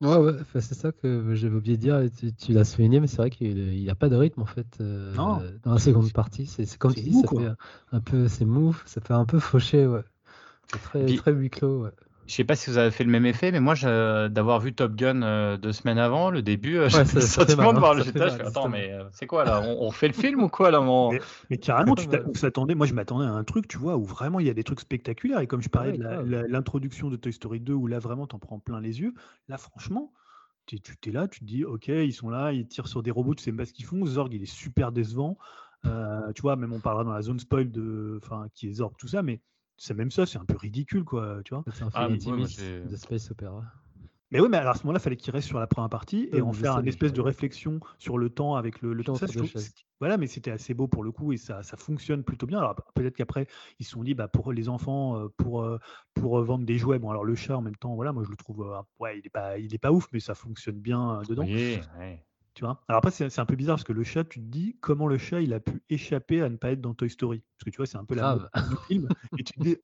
Ouais, ouais, c'est ça que j'avais oublié de dire, tu, l'as souligné, mais c'est vrai qu'il n'y a pas de rythme en fait dans la seconde partie. C'est comme tu dis, ça fait un peu, c'est mou, ça fait un peu fauché, ouais. Très, très huis clos, ouais. Je sais pas si vous avez fait le même effet, mais moi, d'avoir vu Top Gun euh, deux semaines avant, le début, euh, j'ai le sentiment de voir le GTA. Je attends, mais euh, c'est quoi là on, fait le film ou quoi là mais, carrément, tu t'attendais. Moi, je m'attendais à un truc, tu vois, où vraiment il y a des trucs spectaculaires. Et comme je parlais de l'introduction de Toy Story 2, où là vraiment t'en prends plein les yeux, là, franchement, tu es là, tu te dis, ok, ils sont là, ils tirent sur des robots, tu sais pas ce qu'ils font. Zorg, il est super décevant. tu vois, même on parlera dans la zone spoil de, enfin, qui est Zorg, tout ça, mais c'est même ça, c'est un peu ridicule, quoi, tu vois. C'est un ah, film de space opera. Mais oui, mais alors à ce moment-là, il fallait qu'il reste sur la première partie et en faire une espèce de réflexion sur le temps avec le, le temps. voilà, mais c'était assez beau pour le coup et ça, ça fonctionne plutôt bien. Alors peut-être qu'après, ils se sont dit, bah, pour les enfants, euh, pour, euh, pour vendre des jouets, bon, alors le chat en même temps, voilà, moi je le trouve, euh, ouais, il n'est pas, il est pas ouf, mais ça fonctionne bien dedans. Oui, Alors après, c'est un peu bizarre parce que le chat, tu te dis comment le chat il a pu échapper à ne pas être dans Toy Story. Parce que tu vois, c'est un peu la du film. Et tu te dis,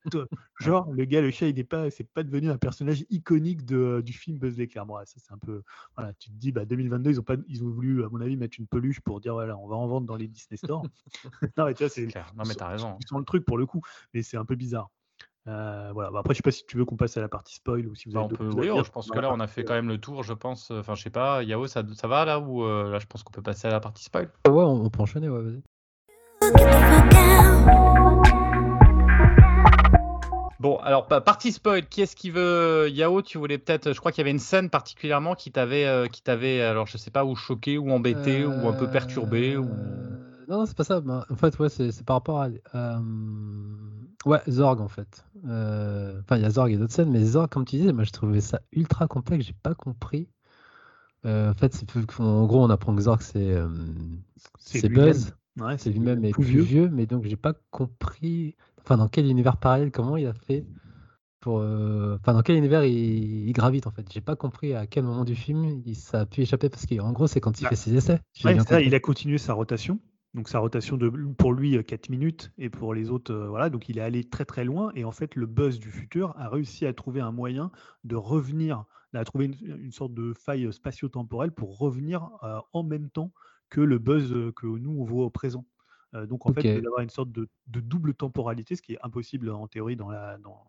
genre, le gars, le chat, il n'est pas, c'est pas devenu un personnage iconique de, du film Buzz l'éclair. Bon, ça, c'est un peu. Voilà, tu te dis, bah, 2022, ils ont, pas, ils ont voulu, à mon avis, mettre une peluche pour dire, voilà, on va en vendre dans les Disney Store. non, mais tu vois, c'est. Non, mais t'as raison. Ils sont le truc pour le coup. Mais c'est un peu bizarre. Euh, voilà. Bah, après, je sais pas si tu veux qu'on passe à la partie spoil ou si vous bah, avez oui, je pense que là, on a fait quand même le tour, je pense. Enfin, je sais pas, Yao, ça, ça va là ou euh, là, je pense qu'on peut passer à la partie spoil? Ouais, on, peut enchaîner, ouais, vas-y. Bon, alors partie spoil, qui est-ce qui veut Yao, tu voulais peut-être, je crois qu'il y avait une scène particulièrement qui t'avait, euh, qui t'avait, alors je sais pas, ou choqué, ou embêté, ou un peu perturbé, ou. Non, non c'est pas ça. En fait, ouais, c'est par rapport à. Ouais, Zorg en fait. Euh, enfin, il y a Zorg et d'autres scènes, mais Zorg, comme tu disais, moi je trouvais ça ultra complexe, j'ai pas compris. Euh, en fait, en gros, on apprend que Zorg c'est euh, c'est Buzz, c'est lui-même et plus vieux. mais donc j'ai pas compris. Enfin, dans quel univers parallèle, comment il a fait pour. Enfin, dans quel univers il, gravite en fait? J'ai pas compris à quel moment du film il, ça a pu échapper parce qu'en gros, c'est quand il bah, fait ses essais. il a continué sa rotation. Donc sa rotation de pour lui 4 minutes et pour les autres euh, voilà donc il est allé très très loin et en fait le buzz du futur a réussi à trouver un moyen de revenir à trouver une, sorte de faille spatio-temporelle pour revenir euh, en même temps que le buzz que nous on voit au présent. Euh, donc en fait il avoir une sorte de, double temporalité ce qui est impossible en théorie dans la dans,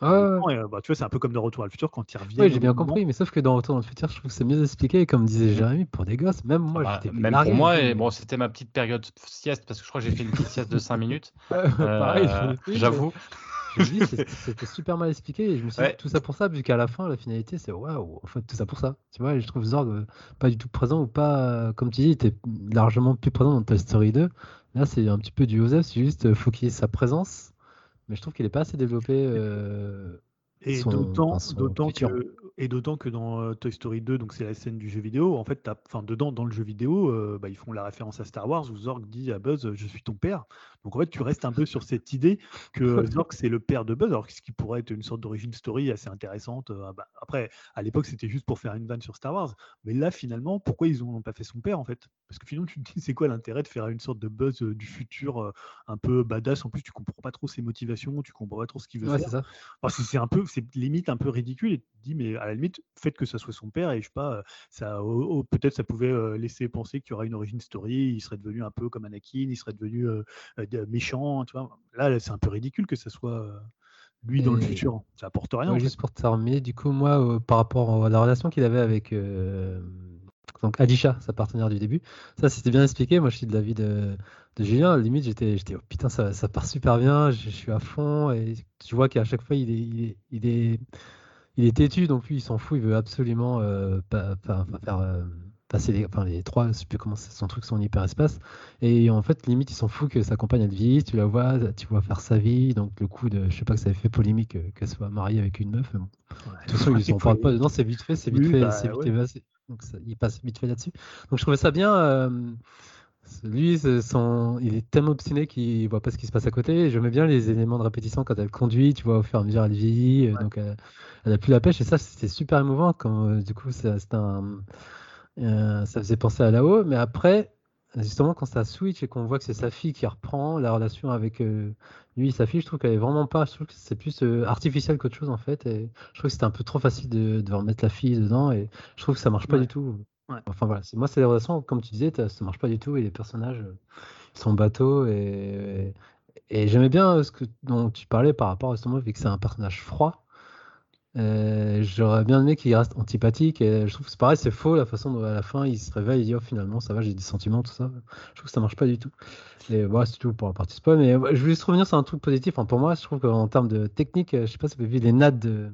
ah bah, tu vois, c'est un peu comme dans Retour à le futur quand il revient. Oui, j'ai bien compris, mais sauf que dans Retour dans le futur, je trouve que c'est mieux expliqué. Comme disait. Jérémy, pour des gosses, même moi, bah, j'étais Même pour moi, et bon, c'était ma petite période sieste parce que je crois que j'ai fait une petite sieste de 5 minutes. Pareil, euh, j'avoue. C'était super mal expliqué et je me suis dit tout ça pour ça, vu qu'à la fin, la finalité, c'est waouh, en fait, tout ça pour ça. Tu vois, je trouve Zorg euh, pas du tout présent ou pas, euh, comme tu dis, il était largement plus présent dans Toy Story 2. Là, c'est un petit peu du Joseph, c'est juste faut qu'il ait sa présence, mais je trouve qu'il n'est pas assez développé. Et d'autant, que, et d'autant que dans euh, Toy Story 2, donc c'est la scène du jeu vidéo, en fait, enfin dedans, dans le jeu vidéo, euh, bah, ils font la référence à Star Wars où Zorg dit à Buzz, je suis ton père. Donc en fait, tu restes un peu sur cette idée que Zorg c'est le père de Buzz, alors ce qui pourrait être une sorte d'origine story assez intéressante. Euh, bah, après, à l'époque, c'était juste pour faire une vanne sur Star Wars, mais là, finalement, pourquoi ils n'ont pas fait son père en fait? Parce que finalement, tu te dis, c'est quoi l'intérêt de faire une sorte de Buzz du futur un peu badass? En plus, tu comprends pas trop ses motivations, tu comprends pas trop ce qu'il veut faire. Parce que c'est un peu, c'est limite un peu ridicule. Et tu te dis, mais à la limite, faites que ça soit son père et je sais pas, ça, peut-être ça pouvait laisser penser qu'il y aura une origine story, il serait devenu un peu comme Anakin, il serait devenu méchant, tu vois. Là, c'est un peu ridicule que ça soit lui dans le futur. Ça apporte rien. juste pour terminer, du coup, moi, par rapport à la relation qu'il avait avec donc Alisha, sa partenaire du début, ça c'était bien expliqué. Moi, je suis de l'avis de, de Julien. Limite, j'étais, j'étais, oh, putain, ça, ça, part super bien. Je, suis à fond et tu vois qu'à chaque fois, il est, il est, il est il est têtu, donc lui, il s'en fout, il veut absolument euh, faire euh, passer les, enfin, les trois, je sais plus comment son truc, son hyperespace. Et en fait, limite, il s'en fout que sa compagne elle vieillisse, tu la vois, tu vois faire sa vie, donc le coup de, je sais pas que ça avait fait polémique euh, qu'elle soit mariée avec une meuf. Bon. de toute façon, ils en parlent pas, non, c'est vite fait, c'est vite fait, bah c'est vite donc il passe vite fait là-dessus. Donc je trouvais ça bien. Lui, son... il est tellement obstiné qu'il voit pas ce qui se passe à côté. J'aimais bien les éléments de répétition quand elle conduit, tu vois, au fur et à mesure elle vieillit, euh, donc elle, elle, a plus la pêche et ça c'était super émouvant. Quand euh, du coup, ça, un, euh, ça faisait penser à là-haut, mais après, justement, quand ça switch et qu'on voit que c'est sa fille qui reprend la relation avec lui et sa fille, je trouve qu'elle est vraiment pas. Je trouve que c'est plus artificiel qu'autre chose en fait. Et je trouve que c'était un peu trop facile de, de remettre la fille dedans et je trouve que ça marche pas du tout. Enfin voilà, moi c'est des relations, comme tu disais, ça marche pas du tout et les personnages euh, sont bateaux et, et j'aimais bien ce que dont tu parlais par rapport à justement vu que c'est un personnage froid. Euh, j'aurais bien aimé qu'il reste antipathique et je trouve que c'est pareil, c'est faux la façon dont à la fin il se réveille et dit oh finalement ça va, j'ai des sentiments, tout ça. Je trouve que ça marche pas du tout. Et voilà, c'est tout pour la partie spoil. Mais je voulais juste revenir sur un truc positif. Enfin, pour moi, je trouve qu'en termes de technique, je sais pas si vous avez vu les nattes de,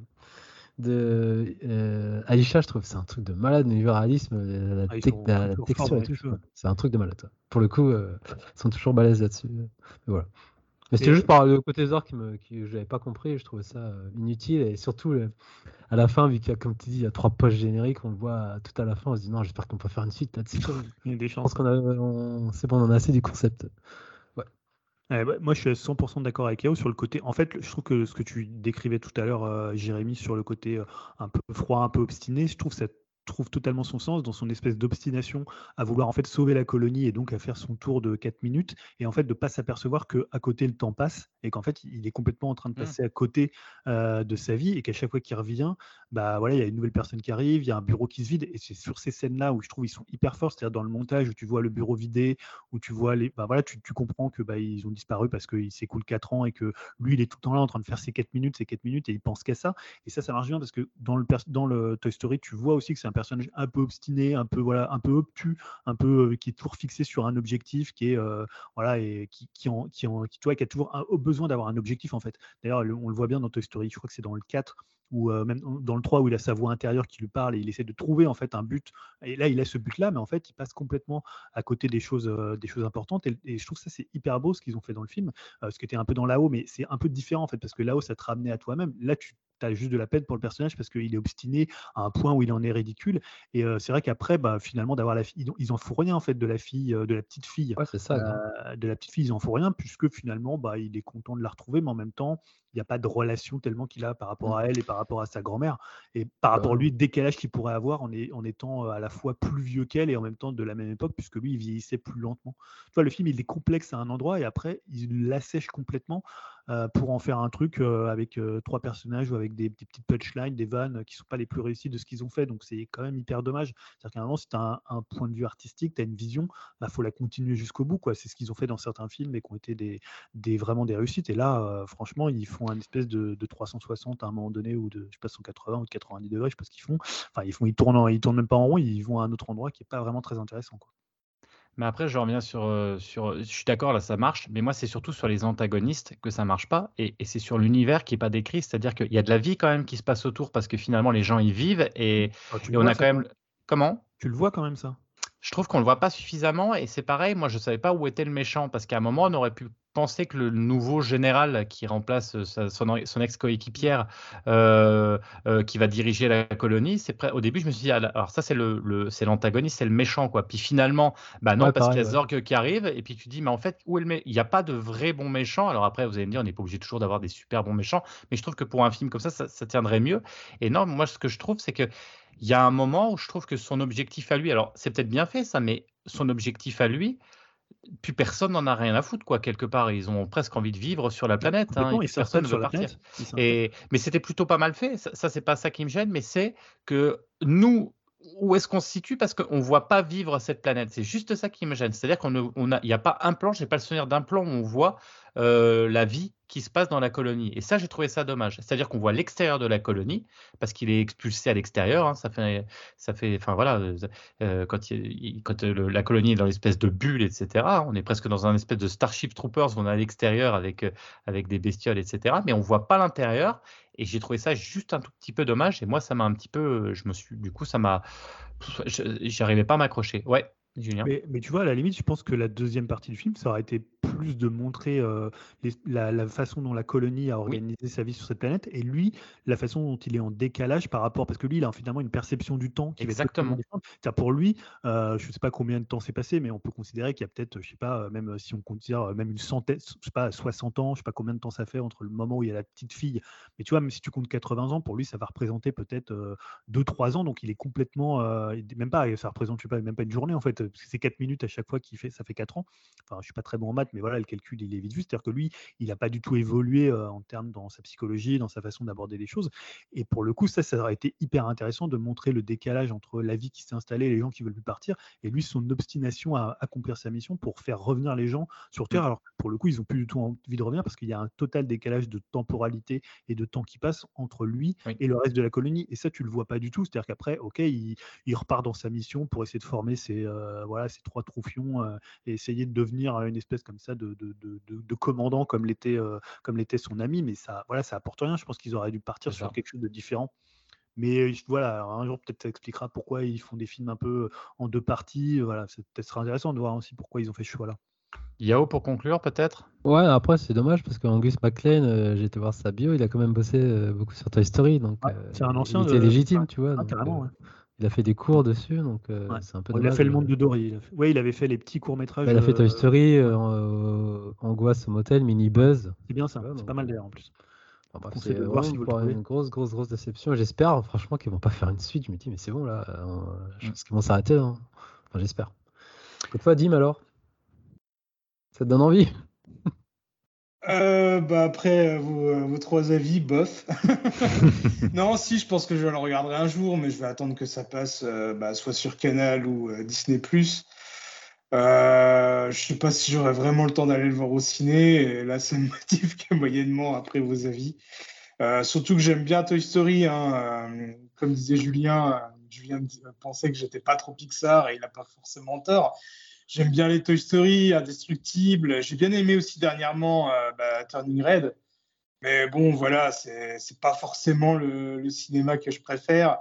de euh, Alisha, je trouve que c'est un truc de malade, le réalisme, la, ah, texture et tout. C'est un truc de malade. Pour le coup, euh, ils sont toujours balèzes là-dessus. Voilà. Mais c'était juste par le côté Zor qui me, qui, je n'avais pas compris. Je trouvais ça euh, inutile et surtout à la fin, vu qu'il y a, comme tu dis, il y a trois poches génériques, on le voit tout à la fin. On se dit non, j'espère qu'on peut faire une suite là-dessus. il y a des chances. Je pense qu'on c'est bon, on en a assez du concept. Bah, moi, je suis à 100% d'accord avec Yao sur le côté. En fait, je trouve que ce que tu décrivais tout à l'heure, euh, Jérémy, sur le côté euh, un peu froid, un peu obstiné, je trouve que ça trouve totalement son sens dans son espèce d'obstination à vouloir en fait sauver la colonie et donc à faire son tour de 4 minutes et en fait de pas s'apercevoir que à côté le temps passe et qu'en fait il est complètement en train de mmh. passer à côté euh, de sa vie et qu'à chaque fois qu'il revient bah voilà il y a une nouvelle personne qui arrive il y a un bureau qui se vide et c'est sur ces scènes là où je trouve ils sont hyper forts c'est-à-dire dans le montage où tu vois le bureau vidé où tu vois les bah voilà tu, tu comprends que bah ils ont disparu parce qu'il s'écoule 4 ans et que lui il est tout le temps là en train de faire ses 4 minutes ses 4 minutes et il pense qu'à ça et ça ça marche bien parce que dans le dans le Toy Story tu vois aussi que c'est un personnage un peu obstiné, un peu voilà, un peu obtus, un peu euh, qui est toujours fixé sur un objectif, qui est euh, voilà et qui qui en, qui, en, qui, qui a toujours un, besoin d'avoir un objectif en fait. D'ailleurs, on le voit bien dans Toy Story. Je crois que c'est dans le 4 ou euh, même dans le 3 où il a sa voix intérieure qui lui parle et il essaie de trouver en fait un but et là il a ce but là mais en fait il passe complètement à côté des choses des choses importantes et, je trouve ça c'est hyper beau ce qu'ils ont fait dans le film ce qui était un peu dans là-haut mais c'est un peu différent en fait parce que là-haut ça te ramenait à toi-même là tu tu as juste de la peine pour le personnage parce qu'il est obstiné à un point où il en est ridicule. Et c'est vrai qu'après, bah, finalement, d'avoir la fille, ils en font rien en fait de la fille, de la petite fille. c'est ça. de la petite fille, ils en font rien puisque finalement, bah, il est content de la retrouver, mais en même temps, il n'y a pas de relation tellement qu'il a par rapport mmh. à elle et par rapport à sa grand-mère. Et par rapport à lui, décalage qu'il pourrait avoir en, est, en étant à la fois plus vieux qu'elle et en même temps de la même époque, puisque lui, il vieillissait plus lentement. Tu vois, le film, il est complexe à un endroit et après, il l'assèche complètement euh, pour en faire un truc euh, avec euh, trois personnages ou avec des, petites punchlines, des vannes qui sont pas les plus réussies de ce qu'ils ont fait. Donc c'est quand même hyper dommage. C'est-à-dire qu'à un moment, si tu as un, point de vue artistique, tu as une vision, il bah, faut la continuer jusqu'au bout. C'est ce qu'ils ont fait dans certains films et qui ont été des, des vraiment des réussites. Et là, franchement, ils font un espèce de, 360 à un moment donné ou de je sais pas 180 ou de 90 degrés, je sais pas ce qu'ils font. Enfin, ils font, ils tournent, ils tournent même pas en rond, ils vont à un autre endroit qui est pas vraiment très intéressant. Quoi. Mais après, je reviens sur, euh, sur. Je suis d'accord, là, ça marche. Mais moi, c'est surtout sur les antagonistes que ça marche pas. Et, c'est sur l'univers qui est pas décrit. C'est-à-dire qu'il y a de la vie quand même qui se passe autour parce que finalement, les gens y vivent. Et, oh, on a quand même. Comment? Tu le vois quand même, ça? Je trouve qu'on le voit pas suffisamment et c'est pareil, moi je savais pas où était le méchant parce qu'à un moment on aurait pu penser que le nouveau général qui remplace euh, son, ex-coéquipière euh, euh, qui va diriger la colonie, c'est au début je me suis dit alors ça c'est le, c'est l'antagoniste, c'est le méchant quoi. Puis finalement bah non parce qu'il y a Zorg qui arrive et puis tu dis mais en fait où est le il n'y a pas de vrai bon méchant. Alors après vous allez me dire on n'est pas obligé toujours d'avoir des super bons méchants, mais je trouve que pour un film comme ça, ça, ça tiendrait mieux. Et non moi ce que je trouve c'est que il y a un moment où je trouve que son objectif à lui, alors c'est peut-être bien fait ça, mais son objectif à lui, plus personne n'en a rien à foutre, quoi, quelque part. Ils ont presque envie de vivre sur la planète. Hein, et personne ne veut partir. Et, mais c'était plutôt pas mal fait. Ça, ça c'est pas ça qui me gêne, mais c'est que nous, où est-ce qu'on se situe? Parce qu'on ne voit pas vivre cette planète. C'est juste ça qui me gêne. C'est-à-dire qu'il n'y a, a, pas un plan, je n'ai pas le souvenir d'un plan où on voit euh, la vie qui se passe dans la colonie. Et ça, j'ai trouvé ça dommage. C'est-à-dire qu'on voit l'extérieur de la colonie parce qu'il est expulsé à l'extérieur. Hein. ça fait, ça fait, enfin voilà, euh, euh, quand, la colonie est dans l'espèce de bulle, etc. On est presque dans un espèce de Starship Troopers. On est à l'extérieur avec avec des bestioles, etc. Mais on voit pas l'intérieur. Et j'ai trouvé ça juste un tout petit peu dommage. Et moi, ça m'a un petit peu, je me suis, du coup, ça m'a, j'arrivais pas à m'accrocher. Ouais, mais, mais, tu vois, à la limite, je pense que la deuxième partie du film, ça aurait été plus de montrer euh, la, façon dont la colonie a organisé sa vie sur cette planète et lui, la façon dont il est en décalage par rapport. Parce que lui, il a finalement une perception du temps qui Exactement. Va pour lui, euh, je ne sais pas combien de temps s'est passé, mais on peut considérer qu'il y a peut-être, je sais pas, même si on considère même une centaine, je sais pas, 60 ans, je sais pas combien de temps ça fait entre le moment où il y a la petite fille. Mais tu vois, même si tu comptes 80 ans, pour lui, ça va représenter peut-être 2-3 euh, ans. Donc il est complètement, même pas, ça représente, je sais pas, même pas une journée en fait parce que c'est 4 minutes à chaque fois qu'il fait, ça fait 4 ans. Enfin, je suis pas très bon en maths, mais voilà, le calcul, il est vite vu. C'est-à-dire que lui, il n'a pas du tout évolué en termes dans sa psychologie, dans sa façon d'aborder les choses. Et pour le coup, ça, ça aurait été hyper intéressant de montrer le décalage entre la vie qui s'est installée et les gens qui veulent plus partir, et lui, son obstination à accomplir sa mission pour faire revenir les gens sur Terre. Mmh. Alors, pour le coup, ils n'ont plus du tout envie de revenir parce qu'il y a un total décalage de temporalité et de temps qui passe entre lui et le reste de la colonie. Et ça, tu le vois pas du tout. C'est-à-dire qu'après, ok, il, repart dans sa mission pour essayer de former ses, voilà, ces trois troufions euh, et essayer de devenir une espèce comme ça de, de, commandant comme l'était euh, comme l'était son ami. Mais ça, voilà, ça apporte rien. Je pense qu'ils auraient dû partir sur quelque chose de différent. Mais voilà, un jour peut-être ça expliquera pourquoi ils font des films un peu en deux parties. Voilà, c'est peut-être intéressant de voir aussi pourquoi ils ont fait ce choix-là. Yao pour conclure peut-être? Ouais, après c'est dommage parce qu'Angus MacLean, euh, j'ai été voir sa bio, il a quand même bossé beaucoup sur Toy Story, donc c'est un ancien. Il était légitime, tu vois. Ah, il a fait des cours dessus, donc euh, c'est un peu. il a fait le monde de Dory. Il Oui, il avait fait les petits courts métrages. il a fait Toy euh, Story, euh, Angoisse au motel, Mini Buzz. C'est bien ça. c'est pas mal d'ailleurs en plus. c'est une grosse, grosse, grosse déception. J'espère, franchement, qu'ils vont pas faire une suite. Je me dis, mais c'est bon là, je pense qu'ils vont s'arrêter. Hein. Enfin, j'espère. Et toi, Dim, alors? Ça te donne envie? euh, bah après euh, euh, vos, trois avis, bof. non, si, je pense que je le regarderai un jour, mais je vais attendre que ça passe bah, soit sur Canal ou Disney+. Euh, je sais pas si j'aurai vraiment le temps d'aller le voir au ciné. Et là, ça me motive que moyennement après vos avis. surtout que j'aime bien Toy Story. Hein, comme disait Julien, Julien pensait que j'étais pas trop Pixar et il n'a pas forcément tort. J'aime bien les Toy Story, Indestructible. J'ai bien aimé aussi dernièrement euh, bah, Turning Red. Mais bon, voilà, c'est pas forcément le, cinéma que je préfère.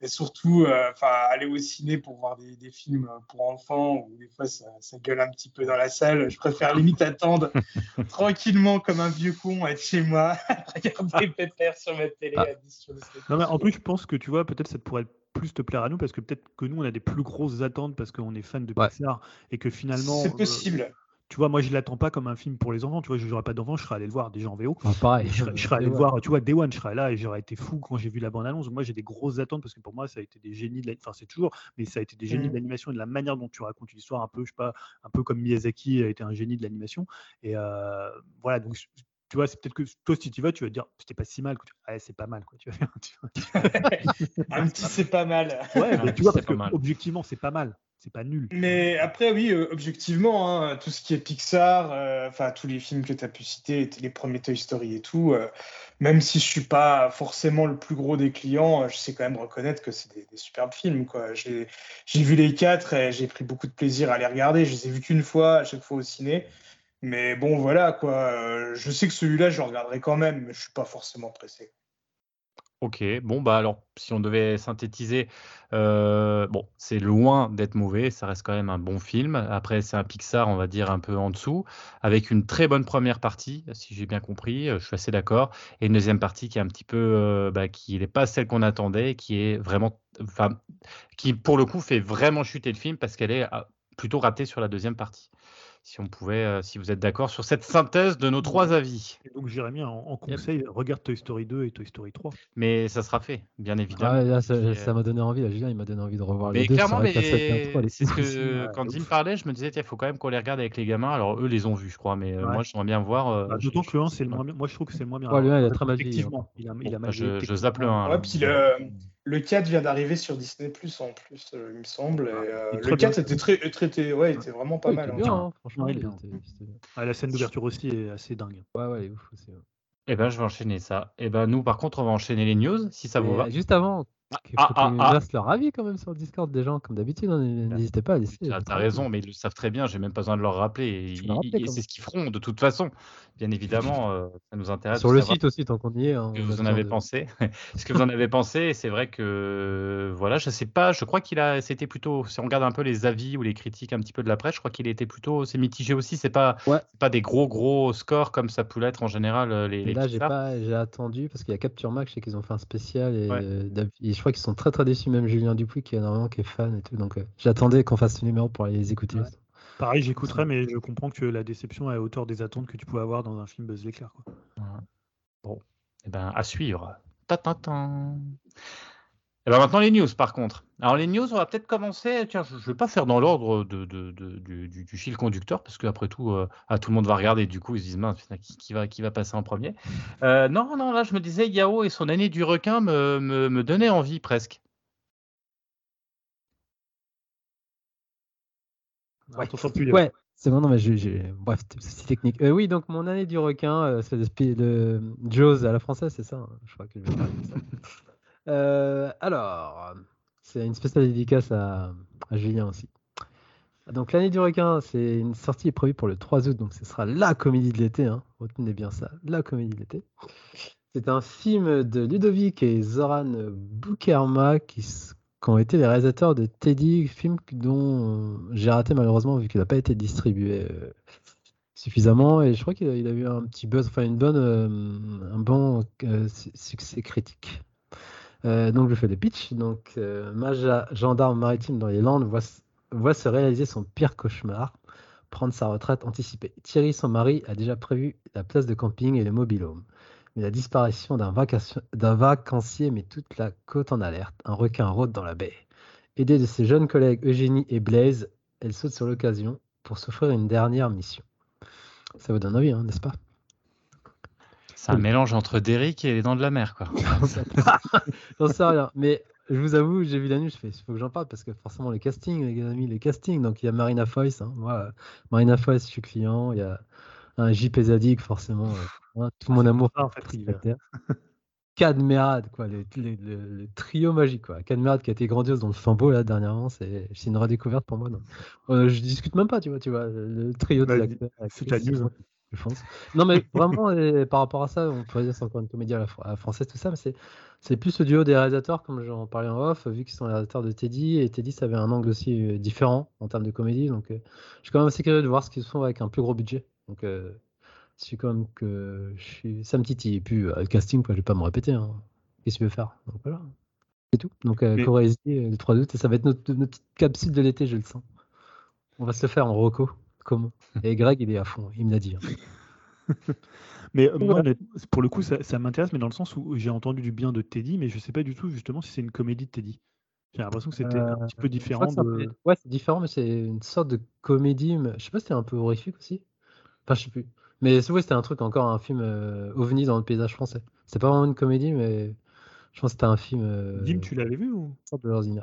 Et surtout, euh, aller au ciné pour voir des, films pour enfants où des fois ça, gueule un petit peu dans la salle. Je préfère limite attendre tranquillement comme un vieux con être chez moi, regarder Pépère sur ma télé ah. non, mais en plus, je pense que tu vois, peut-être ça pourrait être plus te plaire à nous parce que peut-être que nous on a des plus grosses attentes parce qu'on est fan de Pixar et que finalement c'est euh, possible. tu vois moi je l'attends pas comme un film pour les enfants tu vois je n'aurais pas d'enfants je serais allé le voir déjà en VO ah, pareil. Je, serais, allé le voir tu vois Day One je serais là et j'aurais été fou quand j'ai vu la bande annonce moi j'ai des grosses attentes parce que pour moi ça a été des génies de enfin c'est toujours mais ça a été des génies de mmh. l'animation et de la manière dont tu racontes l'histoire un peu je sais pas un peu comme Miyazaki a été un génie de l'animation. Et euh, voilà donc tu vois, c'est peut-être que toi, si tu vas, tu vas dire, c'était pas si mal. Ouais, c'est pas mal, quoi. Tu un petit, c'est pas mal. Ouais, mais tu vois, parce que objectivement, c'est pas mal. C'est pas nul. Mais après, oui, euh, objectivement, hein, tout ce qui est Pixar, euh, enfin, tous les films que tu as pu citer, les premiers Toy Story et tout, euh, même si je suis pas forcément le plus gros des clients, je sais quand même reconnaître que c'est des, des, superbes films, quoi. J'ai vu les quatre et j'ai pris beaucoup de plaisir à les regarder. Je les ai vus qu'une fois, à chaque fois au ciné. Mais bon, voilà, quoi. Euh, je sais que celui-là, je regarderai quand même, mais je suis pas forcément pressé. Ok, bon, bah alors, si on devait synthétiser, euh, bon, c'est loin d'être mauvais, ça reste quand même un bon film. Après, c'est un Pixar, on va dire, un peu en dessous, avec une très bonne première partie, si j'ai bien compris, euh, je suis assez d'accord, et une deuxième partie qui est un petit peu, bah, qui n'est pas celle qu'on attendait, qui est vraiment, enfin, qui pour le coup fait vraiment chuter le film parce qu'elle est ah, plutôt ratée sur la deuxième partie si on pouvait, euh, si vous êtes d'accord sur cette synthèse de nos trois avis. donc Jérémy, en, en conseil, regarde Toy Story 2 et Toy Story 3. Mais ça sera fait, bien évidemment. Ah, ça m'a donné envie, là, Julien, il m'a donné envie de revoir mais les deux. Clairement, mais c'est ce que quand il me parlait, je me disais, il faut quand même qu'on les regarde avec les gamins. Alors eux les ont vus, je crois, mais euh, moi j'aimerais bien voir. Euh, bah, D'autant que le 1, c'est le moins bien. Moi je trouve que c'est le moins bien. Ouais, le 1, il a très mal Effectivement, il a, il a mal je, je zappe le 1. Ouais, puis le, le 4 vient d'arriver sur Disney Plus en plus, il me semble. Et, le 4 était très, traité, ouais, était vraiment pas mal. Bien, hein, franchement, il bien. Ah, la scène d'ouverture aussi est assez dingue. Ouais, ouais, ouf aussi. Eh ben, je vais enchaîner ça. Eh ben, nous, par contre, on va enchaîner les news, si ça vous va. Juste avant, ah, ah, ah, leur avis quand même sur le Discord des gens, comme d'habitude. Hein, n'hésitez pas à laisser. Tu as, raison, mais ils le savent très bien. J'ai même pas besoin de leur rappeler. c'est ce qu'ils feront de toute façon. Bien évidemment, euh, ça nous intéresse. Sur le site aussi, tant qu'on y est. Hein, ce que vous en avez pensé. ce que vous en avez pensé. C'est vrai que voilà, je sais pas. Je crois qu'il a. C'était plutôt. Si on regarde un peu les avis ou les critiques un petit peu de la presse, je crois qu'il était plutôt. C'est mitigé aussi. C'est pas. Pas des gros gros scores comme ça peut l'être en général. Euh, les, les là, j'ai pas. J'ai attendu parce qu'il y a Capture Max, je sais qu'ils ont fait un spécial et, et je crois qu'ils sont très très déçus même Julien Dupuis qui est énormément qui est fan et tout. Donc euh, j'attendais qu'on fasse ce numéro pour aller les écouter. Pareil, j'écouterai, mais je comprends que la déception est à hauteur des attentes que tu pouvais avoir dans un film Buzz l'éclair. Bon, et eh ben à suivre. Ta -ta -ta. Et ben maintenant les news par contre. Alors les news, on va peut-être commencer. Tiens, je ne vais pas faire dans l'ordre de, de, du, du, fil conducteur parce qu'après tout, euh, ah, tout le monde va regarder. Du coup, ils se disent mince, qui, qui, va, qui va passer en premier? Euh, Non, non, là je me disais Yao et son année du requin me, me, me donnaient envie presque. Ouais. c'est bon, non, mais j'ai. Bref, c'est technique. Euh, oui, donc mon année du requin, euh, c'est de Jaws à la française, c'est ça hein, Je crois que je vais ça. Euh, alors, c'est une spéciale dédicace à, Julien aussi. Donc l'année du requin, c'est une sortie prévue pour le 3 août, donc ce sera la comédie de l'été. Hein. Retenez bien ça, la comédie de l'été. C'est un film de Ludovic et Zoran Boukerma qui ont été les réalisateurs de Teddy, film dont j'ai raté malheureusement vu qu'il n'a pas été distribué euh, suffisamment et je crois qu'il a, eu un petit buzz, enfin une bonne, euh, un bon euh, succès critique. Donc je fais le pitch. Donc Maja, gendarme maritime dans les Landes, voit, voit se réaliser son pire cauchemar, prendre sa retraite anticipée. Thierry, son mari, a déjà prévu la place de camping et le mobil-home mais la disparition d'un vacancier met toute la côte en alerte. Un requin rôde dans la baie. Aidée de ses jeunes collègues Eugénie et Blaise, elle saute sur l'occasion pour s'offrir une dernière mission. Ça vous donne envie, hein, n'est-ce pas? C'est un mélange entre Derrick et les dents de la mer, quoi. J'en sais rien, mais je vous avoue, j'ai vu la nuit, je fais, il faut que j'en parle parce que forcément les castings, les amis, les castings. Donc il y a Marina Foïs, hein, moi, Marina Foïs, je suis client. Il y a un JP Zadig, forcément. Hein, tout mon amour en fait, Cadmerade, quoi, le, le, trio magique, quoi. Cadmerade qui a été grandiose dans le flambeau là dernièrement, c'est une redécouverte pour moi. Donc. Euh, je discute même pas, tu vois, tu vois, le trio de l'acteur. C'est la news. Non mais vraiment, par rapport à ça, on pourrait dire c'est encore une comédie à la française, tout ça, mais c'est plus le duo des réalisateurs, comme j'en parlais en off, vu qu'ils sont les réalisateurs de Teddy, et Teddy ça avait un angle aussi euh, différent en termes de comédie, donc euh, je suis quand même assez curieux de voir ce qu'ils font avec un plus gros budget. Donc je suis quand même que je suis... ça me titille. Et puis, euh, le casting, quoi, je vais pas me répéter. Hein. Qu'est-ce que tu veux faire? Donc voilà. C'est tout. Donc, euh, Mais... le 3 août, et ça va être notre, notre petite capsule de l'été, je le sens. On va se le faire en roco. Comment Et Greg, il est à fond, il me l'a dit. Hein. mais euh, moi, pour le coup, ça, ça m'intéresse, mais dans le sens où j'ai entendu du bien de Teddy, mais je sais pas du tout justement si c'est une comédie de Teddy. J'ai l'impression que c'était un petit peu différent. De... Ouais, c'est différent, mais c'est une sorte de comédie. Mais... Je sais pas si c'était un peu horrifique aussi. Enfin, je sais plus. Mais oui, c'était un truc, encore un film euh, ovni dans le paysage français. C'était pas vraiment une comédie, mais je pense que c'était un film. Euh, Dim, tu l'avais vu ou? de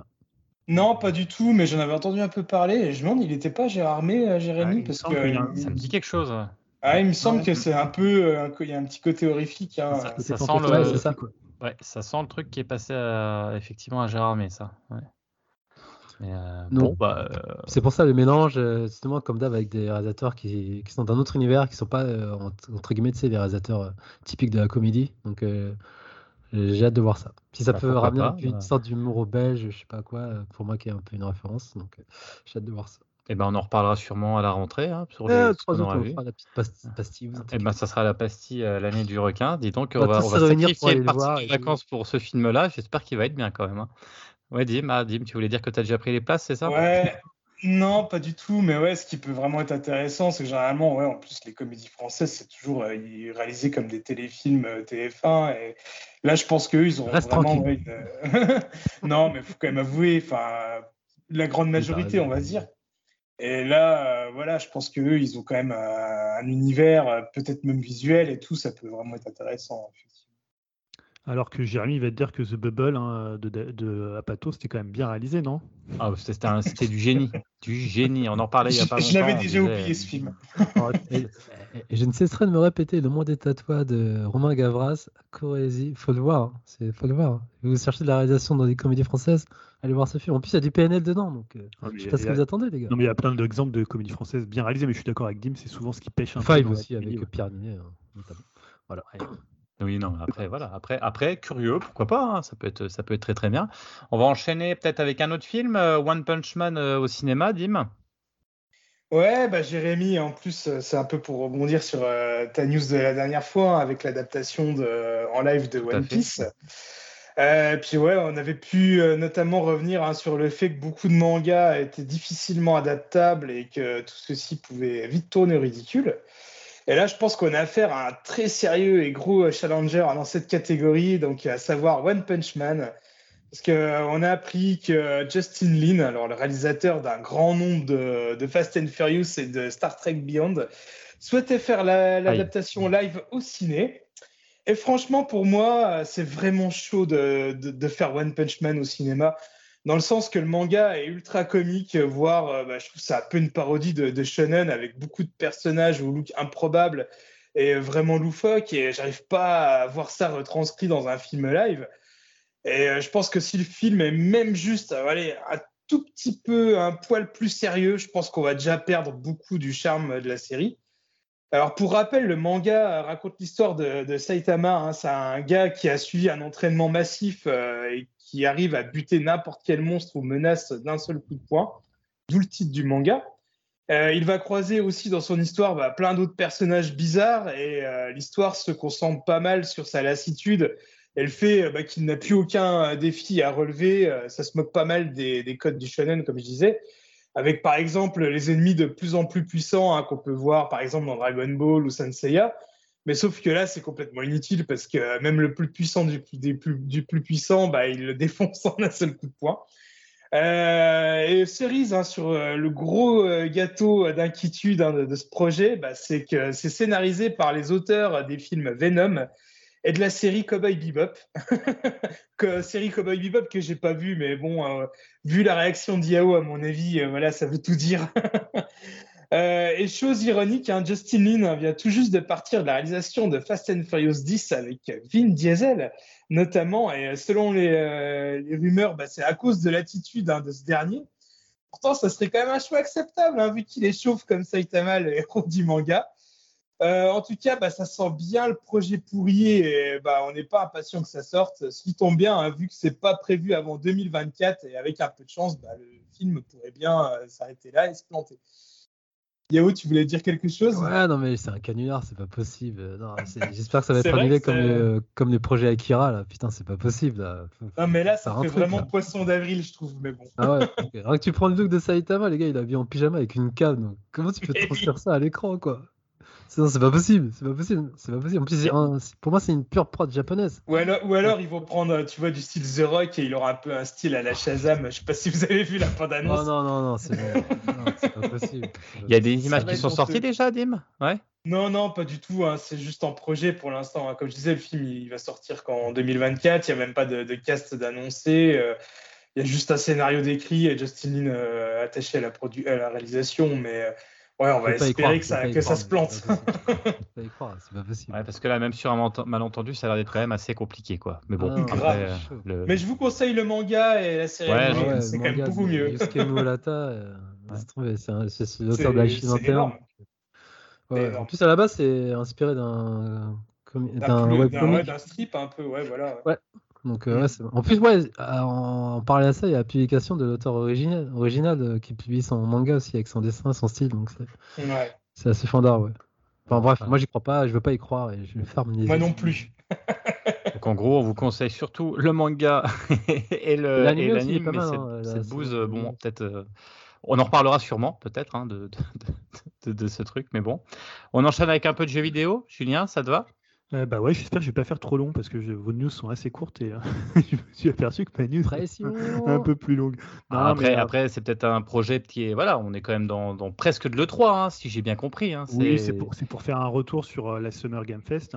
Non, pas du tout, mais j'en avais entendu un peu parler. Et je me demande, il n'était pas Gérard May, euh, Jérémy parce que, Ça me dit quelque chose. Ah, il me semble que c'est un peu. il y a un petit côté horrifique. Hein. Ça, sent le... ça. Ouais, ça sent le truc qui est passé effectivement à Gérard May, ça. Ouais. Euh, non. Bah, euh, c'est pour ça le mélange, euh, justement, comme d'hab, avec des réalisateurs qui, qui, sont d'un autre univers, qui sont pas, entre, guillemets, tu sais, les réalisateurs typiques de la comédie. Donc, J'ai hâte de voir ça. Si ça bah, peut ramener une sorte d'humour belge, je sais pas quoi, pour moi qui est un peu une référence. Donc j'ai hâte de voir ça. Et eh ben, on en reparlera sûrement à la rentrée. Hein, sur les, trois autres, on fera la petite pastille. Et eh ben, ça sera la pastille l'année du requin. Dis donc, on, va, on va sacrifier une partie de vacances pour ce film-là. J'espère qu'il va être bien quand même. Hein. Ouais, Dim, ah, Dim, tu voulais dire que tu as déjà pris les places, c'est ça? Ouais, non, pas du tout. Mais ouais, ce qui peut vraiment être intéressant, c'est que généralement, ouais, en plus, les comédies françaises, c'est toujours euh, réalisé comme des téléfilms euh, TF1. Et là, je pense qu'eux, ils ont vraiment. non, mais il faut quand même avouer, enfin, la grande majorité, on va dire. Et là, euh, voilà, je pense qu'eux, ils ont quand même un univers, peut-être même visuel et tout, ça peut vraiment être intéressant. Alors que Jérémy va te dire que The Bubble hein, de, de, Apato, c'était quand même bien réalisé, non? Ah, C'était du génie. du génie. On en parlait il y a pas longtemps. Je l'avais déjà oublié ce film. Oh, et, je ne cesserai de me répéter le monde des tatouages de Romain Gavras, Corésie. Faut le voir. C'est faut le voir. Vous cherchez de la réalisation dans des comédies françaises, allez voir ce film. En plus, il y a du PNL dedans, donc euh, ah, je sais pas ce que vous attendez, les gars. Non, mais il y a plein d'exemples de comédies françaises bien réalisées, mais je suis d'accord avec Dim, c'est souvent ce qui pêche un peu. Five aussi avec Pierre Ninet, hein, notamment. Voilà. Oui, non, après, voilà. Après, après, curieux, pourquoi pas, hein, ça, peut être, ça peut être très très bien. On va enchaîner peut-être avec un autre film, euh, One Punch Man euh, au cinéma, Dim. Ouais, bah Jérémy, en plus, euh, c'est un peu pour rebondir sur ta news de la dernière fois hein, avec l'adaptation en live de One Piece. puis ouais, on avait pu notamment revenir hein, sur le fait que beaucoup de mangas étaient difficilement adaptables et que tout ceci pouvait vite tourner ridicule. Et là, je pense qu'on a affaire à un très sérieux et gros challenger dans cette catégorie, donc à savoir One Punch Man. Parce qu'on euh, a appris que Justin Lin, alors le réalisateur d'un grand nombre de, Fast and Furious et de Star Trek Beyond, souhaitait faire l'adaptation live au ciné. Et franchement, pour moi, c'est vraiment chaud de, faire One Punch Man au cinéma dans le sens que le manga est ultra comique, voire euh, bah, je trouve ça un peu une parodie de, shonen avec beaucoup de personnages au look improbable et vraiment loufoque et j'arrive pas à voir ça retranscrit dans un film live. Et euh, je pense que si le film est même juste euh, allez, un tout petit peu, un poil plus sérieux, je pense qu'on va déjà perdre beaucoup du charme de la série. Alors pour rappel, le manga raconte l'histoire de, Saitama. Hein. C'est un gars qui a suivi un entraînement massif et qui arrive à buter n'importe quel monstre ou menace d'un seul coup de poing, d'où le titre du manga. Euh, il va croiser aussi dans son histoire bah, plein d'autres personnages bizarres et euh, l'histoire se concentre pas mal sur sa lassitude. Elle fait euh, bah, qu'il n'a plus aucun défi à relever. ça se moque pas mal des, codes du shonen, comme je disais, avec par exemple les ennemis de plus en plus puissants hein, qu'on peut voir par exemple dans Dragon Ball ou Senseiya. Mais sauf que là, c'est complètement inutile parce que même le plus puissant du, plus, du plus puissant, bah, il le défonce en un seul coup de poing. Euh, et cerise hein, sur euh, le gros euh, gâteau d'inquiétude hein, de, ce projet, bah, c'est que c'est scénarisé par les auteurs des films Venom et de la série Cowboy Bebop. que, série Cowboy Bebop que j'ai pas vue, mais bon, vu la réaction d'Iao, à mon avis, voilà, ça veut tout dire. Euh, et chose ironique, hein, Justin Lin vient tout juste de partir de la réalisation de Fast and Furious 10 avec Vin Diesel, notamment. Et selon les, euh, rumeurs, bah, c'est à cause de l'attitude hein, de ce dernier. Pourtant, ça serait quand même un choix acceptable, hein, vu qu'il est chauve comme Saitama, le héros du manga. Euh, en tout cas, bah, ça sent bien le projet pourri et bah, on n'est pas impatient que ça sorte. Ce qui tombe bien, vu que c'est pas prévu avant 2024 et avec un peu de chance, le film pourrait bien s'arrêter là et se planter. Yao, tu voulais dire quelque chose? Ouais, non, mais c'est un canular, c'est pas possible. J'espère que ça va être annulé comme, comme les projets Akira, là. Putain, c'est pas possible. Là. Non, mais là, ça, fait vraiment poisson d'avril, je trouve. Mais bon. Ah ouais, Alors que tu prends le look de Saitama, les gars, il a vu en pyjama avec une canne. comment tu peux transférer ça à l'écran, quoi? C'est pas possible, c'est pas possible, c'est pas possible. En plus, pour moi, c'est une pure prod japonaise. Ou alors, ou alors, ils vont prendre, tu vois, du style The Rock et il aura un peu un style à la Shazam. Je sais pas si vous avez vu la bande-annonce. Non, non, non, non, c'est pas possible. Il y a des images qui sont sorties déjà, Dim? Ouais. Non, non, pas du tout. Hein. C'est juste en projet pour l'instant. Hein. Comme je disais, le film il va sortir qu'en 2024. Il n'y a même pas de, cast d'annoncé. Euh, il y a juste un scénario d'écrit et Justin Lin euh, attaché à la, à la réalisation. Mais euh, Ouais, on va espérer que, ça, que ça, se plante. pas croire, pas possible. Ouais, parce que là, même sur un malentendu, ça a l'air d'être quand même assez compliqué, quoi. Mais bon, ah, après, euh, Mais je vous conseille le manga et la série. Ouais, c'est quand même beaucoup mieux. Yusuke Murata, euh, c'est l'auteur de la Chine interne. Ouais, en plus, à la base, c'est inspiré d'un d'un strip un peu, ouais, voilà. Ouais. Donc, euh, mm. En plus, ouais, en, parlant à ça, il y a la publication de l'auteur original, original euh, qui publie son manga aussi avec son dessin, son style. Donc, c'est ouais. assez fandard, ouais. Enfin bref, moi j'y crois pas, je veux pas y croire et je vais ferme Moi non plus. Donc en gros, on vous conseille surtout le manga et l'anime, mais hein, cette, bouse, bon, peut-être. on en reparlera sûrement, peut-être, hein, de, de, de, ce truc, mais bon. On enchaîne avec un peu de jeux vidéo. Julien, ça te va? Euh, bah ouais, j'espère que je vais pas faire trop long parce que vos news sont assez courtes et euh, je me suis aperçu que ma news est un peu plus longue. après, euh, après c'est peut-être un projet qui est voilà, on est quand même dans, dans presque de l'E3, hein, si j'ai bien compris. Hein, oui, c'est pour, pour, faire un retour sur la Summer Game Fest.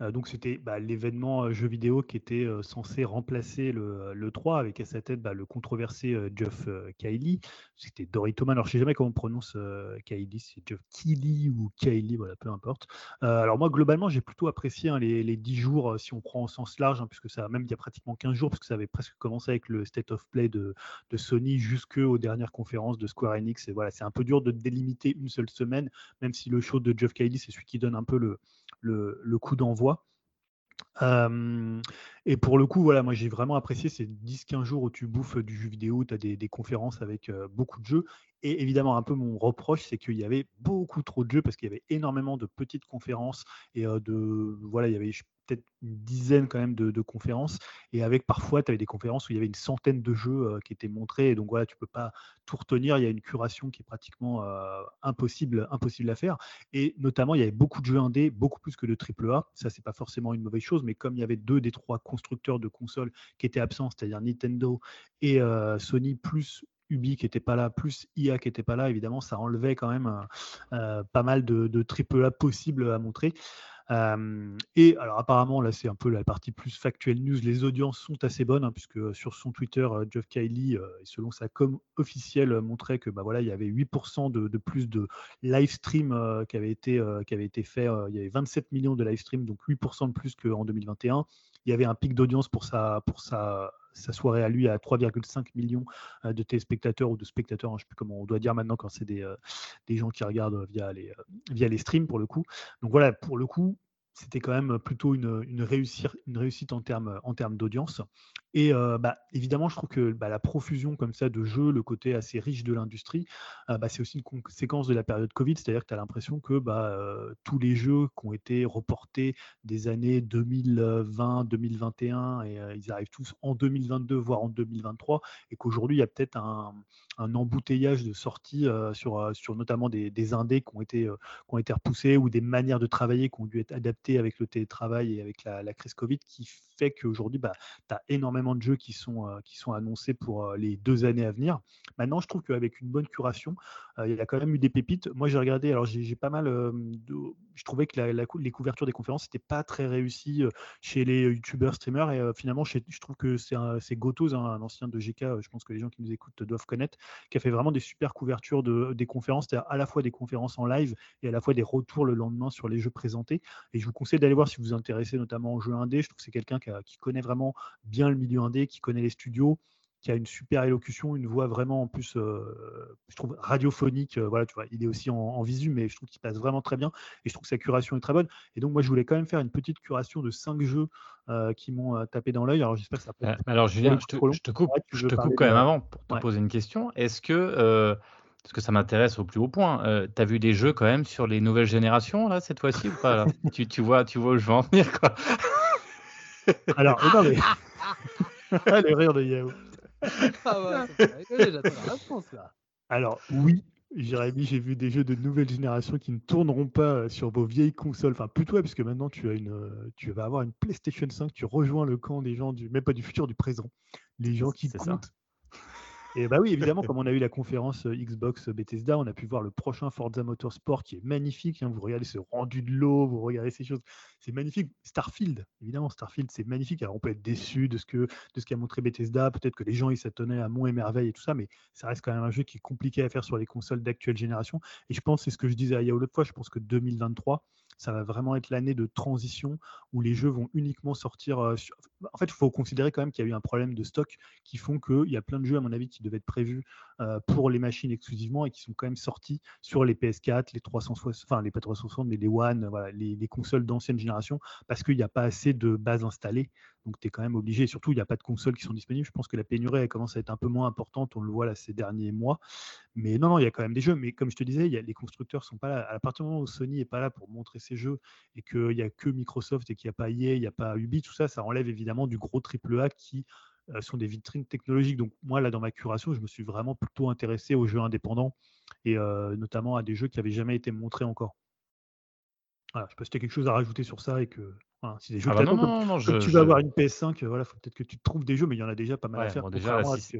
Euh, donc c'était bah, l'événement euh, jeu vidéo qui était euh, censé remplacer le, le 3 avec à sa tête bah, le controversé Geoff Kylie. C'était Doritoman, alors je sais jamais comment on prononce Kylie, c'est Geoff Keighley ou Kylie, voilà, peu importe. alors moi globalement j'ai plutôt apprécié hein, les, les, 10 jours si on prend au sens large, hein, puisque ça même il y a pratiquement 15 jours, parce que ça avait presque commencé avec le State of Play de, de Sony jusqu'aux dernières conférences de Square Enix. Et voilà, c'est un peu dur de délimiter une seule semaine, même si le show de Geoff Kylie c'est celui qui donne un peu le, le, coup d'envoi. et pour le coup, voilà, moi j'ai vraiment apprécié ces 10-15 jours où tu bouffes du jeu vidéo, tu as des, conférences avec beaucoup de jeux. Et évidemment, un peu mon reproche, c'est qu'il y avait beaucoup trop de jeux parce qu'il y avait énormément de petites conférences et de voilà, il y avait peut-être une dizaine quand même de, conférences et avec parfois tu avais des conférences où il y avait une centaine de jeux qui étaient montrés et donc voilà, tu peux pas tout retenir. Il y a une curation qui est pratiquement impossible, impossible à faire et notamment il y avait beaucoup de jeux indés, beaucoup plus que de AAA. Ça c'est pas forcément une mauvaise chose, mais comme il y avait deux des trois constructeurs de consoles qui étaient absents, c'est-à-dire Nintendo et Sony plus Ubi qui n'était pas là, plus IA qui n'était pas là, évidemment, ça enlevait quand même euh, euh, pas mal de, de AAA possibles à montrer. Euh, et alors apparemment, là c'est un peu la partie plus factuelle news, les audiences sont assez bonnes, hein, puisque sur son Twitter, Geoff Kylie, selon sa com officielle, montrait que bah, voilà, il y avait 8% de, de, plus de live stream qui, avait été, qui avait été fait, il y avait 27 millions de live stream, donc 8% de plus qu'en 2021. Il y avait un pic d'audience pour sa, pour sa sa soirée à lui à 3,5 millions euh, de téléspectateurs ou de spectateurs, hein, je ne sais plus comment on doit dire maintenant quand c'est des, euh, gens qui regardent via les, euh, via les streams pour le coup. Donc voilà, pour le coup, c'était quand même plutôt une, réussite, en termes d'audience. Et bah, évidemment, je trouve que bah, la profusion comme ça de jeux, le côté assez riche de l'industrie, bah, c'est aussi une conséquence de la période Covid, c'est-à-dire que tu as l'impression que bah, tous les jeux qui ont été reportés des années 2020, 2021, et ils arrivent tous en 2022, voire en 2023, et qu'aujourd'hui, il y a peut-être un, embouteillage de sorties sur, sur notamment des, indés qui ont, été, qui ont été repoussés ou des manières de travailler qui ont dû être adaptées avec le télétravail et avec la, la crise Covid, qui fait qu'aujourd'hui, tu as énormément de jeux qui sont, euh, qui sont annoncés pour euh, les deux années à venir. Maintenant, je trouve qu'avec une bonne curation, euh, il y a quand même eu des pépites. Moi, j'ai regardé, alors j'ai pas mal. Je trouvais que les couvertures des conférences n'étaient pas très réussies chez les youtubeurs, streamers, et finalement, je, trouve que c'est Gotos, hein, un ancien de GK, je pense que les gens qui nous écoutent doivent connaître, qui a fait vraiment des super couvertures de, des conférences, c'est-à-dire à la fois des conférences en live et à la fois des retours le lendemain sur les jeux présentés. Et je vous conseille d'aller voir si vous vous intéressez notamment aux jeux indés. Je trouve que c'est quelqu'un qui, qui, connaît vraiment bien le milieu indé, qui connaît les studios, qui a une super élocution, une voix vraiment en plus, euh, je trouve radiophonique. Euh, voilà, tu vois, il est aussi en, visu, mais je trouve qu'il passe vraiment très bien. Et je trouve que sa curation est très bonne. Et donc moi, je voulais quand même faire une petite curation de cinq jeux euh, qui m'ont tapé dans l'œil. Alors j'espère que ça peut. alors Julien, je te, je te, coupe, je te coupe quand même avant pour te poser une question. Est-ce que parce que ça m'intéresse au plus haut point. tu as vu des jeux quand même sur les nouvelles générations là cette fois-ci ou pas tu, tu, vois, tu vois où je veux en venir quoi. Alors, non mais. le rire de Yahoo. Ah Alors, oui, Jérémy, j'ai vu des jeux de nouvelle génération qui ne tourneront pas euh, sur vos vieilles consoles. Enfin, plutôt, parce que maintenant, tu, as une, euh, tu vas avoir une PlayStation 5, tu rejoins le camp des gens, du, même pas du futur, du présent. Les gens qui comptent et bah oui, évidemment, comme on a eu la conférence euh, Xbox Bethesda, on a pu voir le prochain Forza Motorsport qui est magnifique. Hein. Vous regardez ce rendu de l'eau, vous regardez ces choses, c'est magnifique. Starfield, évidemment, Starfield, c'est magnifique. Alors on peut être déçu de ce que de qu'a montré Bethesda. Peut-être que les gens ils s'attennaient à Mont et Merveille et tout ça, mais ça reste quand même un jeu qui est compliqué à faire sur les consoles d'actuelle génération. Et je pense, c'est ce que je disais à Yao l'autre fois, je pense que 2023 ça va vraiment être l'année de transition où les jeux vont uniquement sortir. Euh, en fait, il faut considérer quand même qu'il y a eu un problème de stock qui font qu'il y a plein de jeux, à mon avis, qui devaient être prévus pour les machines exclusivement et qui sont quand même sortis sur les PS4, les 360, enfin les pas 360, mais les One, les, les consoles d'ancienne génération, parce qu'il n'y a pas assez de bases installées. Donc, tu es quand même obligé. surtout, il n'y a pas de consoles qui sont disponibles. Je pense que la pénurie commence à être un peu moins importante. On le voit là ces derniers mois. Mais non, non, il y a quand même des jeux. Mais comme je te disais, les constructeurs sont pas là. À partir du moment où Sony n'est pas là pour montrer ses jeux et qu'il n'y a que Microsoft et qu'il n'y a pas EA, il n'y a pas Ubi, tout ça, ça enlève évidemment du gros triple A qui euh, sont des vitrines technologiques. Donc moi, là, dans ma curation, je me suis vraiment plutôt intéressé aux jeux indépendants et euh, notamment à des jeux qui n'avaient jamais été montrés encore. Voilà, je sais pas si tu as quelque chose à rajouter sur ça et que si des jeux ah bah non, tu vas avoir une PS5, voilà, faut peut-être que tu trouves des jeux, mais il y en a déjà pas mal à faire. déjà, si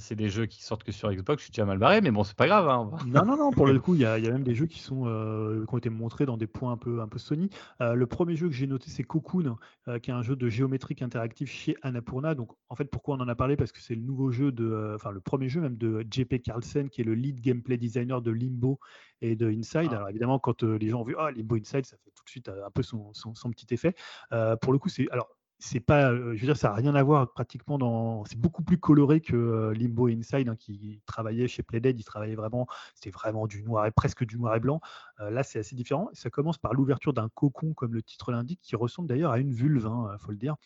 c'est des jeux qui sortent que sur Xbox, je suis déjà mal barré, mais bon, c'est pas grave. Hein. Non, non, non, pour le coup, il y, a même des jeux qui, sont, euh, qui ont été montrés dans des points un peu, un peu Sony. Euh, le premier jeu que j'ai noté, c'est Cocoon, euh, qui est un jeu de géométrique interactif chez Annapurna. Donc, en fait, pourquoi on en a parlé? Parce que c'est le nouveau jeu de, enfin, le premier jeu même de JP Carlsen, qui est le lead gameplay designer de Limbo et de Inside. Ah. Alors, évidemment, quand les gens ont vu, ah, Limbo Inside, ça fait tout de suite un peu son, son, son petit effet. pour le coup, c'est. Alors, c'est pas, euh, je veux dire, ça n'a rien à voir pratiquement dans. C'est beaucoup plus coloré que euh, Limbo Inside, hein, qui travaillait chez Playdead. Il travaillait vraiment, c'était vraiment du noir et presque du noir et blanc. Euh, là, c'est assez différent. Ça commence par l'ouverture d'un cocon, comme le titre l'indique, qui ressemble d'ailleurs à une vulve, il hein, faut le dire,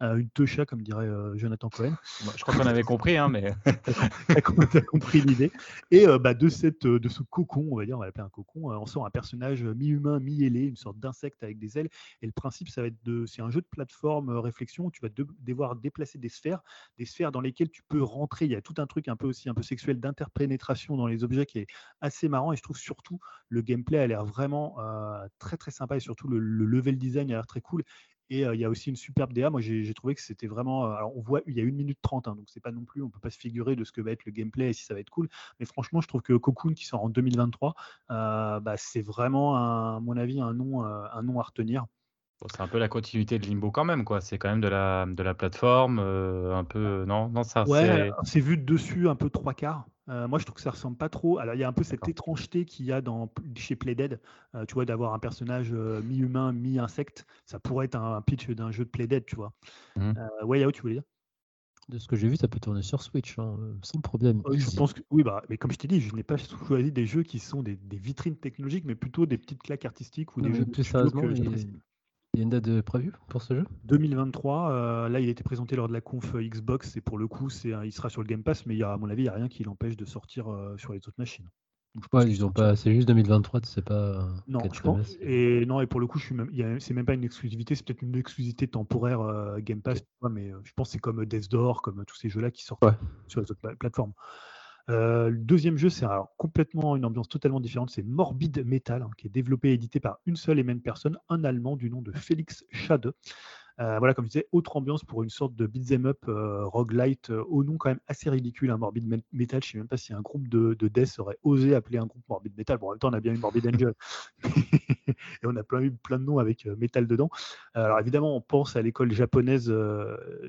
une techa, comme dirait Jonathan Cohen. je crois qu'on avait compris, hein, mais. as compris l'idée. Et bah, de cette, de ce cocon, on va dire, on va l'appeler un cocon, on sent un personnage mi-humain, mi-ailé, une sorte d'insecte avec des ailes. Et le principe, ça va être de, c'est un jeu de plateforme réflexion où tu vas devoir déplacer des sphères, des sphères dans lesquelles tu peux rentrer. Il y a tout un truc un peu aussi un peu sexuel d'interpénétration dans les objets qui est assez marrant et je trouve surtout le gameplay a l'air vraiment euh, très très sympa et surtout le, level design a l'air très cool. Et euh, il y a aussi une superbe DA. Moi, j'ai trouvé que c'était vraiment. Euh, alors, on voit, il y a une minute 30, hein, donc c'est pas non plus, on peut pas se figurer de ce que va être le gameplay et si ça va être cool. Mais franchement, je trouve que Cocoon, qui sort en 2023, bah, c'est vraiment, à mon avis, un nom, un nom à retenir c'est un peu la continuité de Limbo quand même, quoi. C'est quand même de la, de la plateforme, euh, un peu. Non, non, ça. Ouais, c'est vu de dessus, un peu trois quarts. Euh, moi, je trouve que ça ressemble pas trop. Alors, il y a un peu cette étrangeté qu'il y a dans, chez Playdead, euh, tu vois, d'avoir un personnage mi-humain, mi-insecte. Ça pourrait être un, pitch d'un jeu de Playdead, tu vois. Mmh. ouais, Yao, tu voulais dire? De ce que j'ai vu, ça peut tourner sur Switch, hein, sans problème. je pense que, oui, bah, mais comme je t'ai dit, je n'ai pas choisi des jeux qui sont des, des, vitrines technologiques, mais plutôt des petites claques artistiques ou des jeux plus sérieusement. Il y a une date de prévue pour ce jeu? 2023. Euh, là, il a été présenté lors de la conf Xbox et pour le coup, c'est, il sera sur le Game Pass, mais il y a, à mon avis, il n'y a rien qui l'empêche de sortir euh, sur les autres machines. ils ont pas, c'est juste 2023, c'est pas. Non, je pense. Et non, et pour le coup, je suis même, c'est même pas une exclusivité, c'est peut-être une exclusivité temporaire euh, Game Pass, mais je pense que c'est comme Death Door, comme tous ces jeux-là qui sortent sur les autres plateformes. Euh, le deuxième jeu, c'est complètement une ambiance totalement différente. C'est Morbid Metal, hein, qui est développé et édité par une seule et même personne, un Allemand du nom de Félix Schade. Euh, voilà, comme je disais, autre ambiance pour une sorte de beat'em up euh, roguelite euh, au nom quand même assez ridicule, hein, Morbid Metal. Je ne sais même pas si un groupe de, de Death aurait osé appeler un groupe Morbid Metal. Bon, en même temps, on a bien eu Morbid Angel. et on a plein, eu plein de noms avec Metal dedans. alors évidemment, on pense à l'école japonaise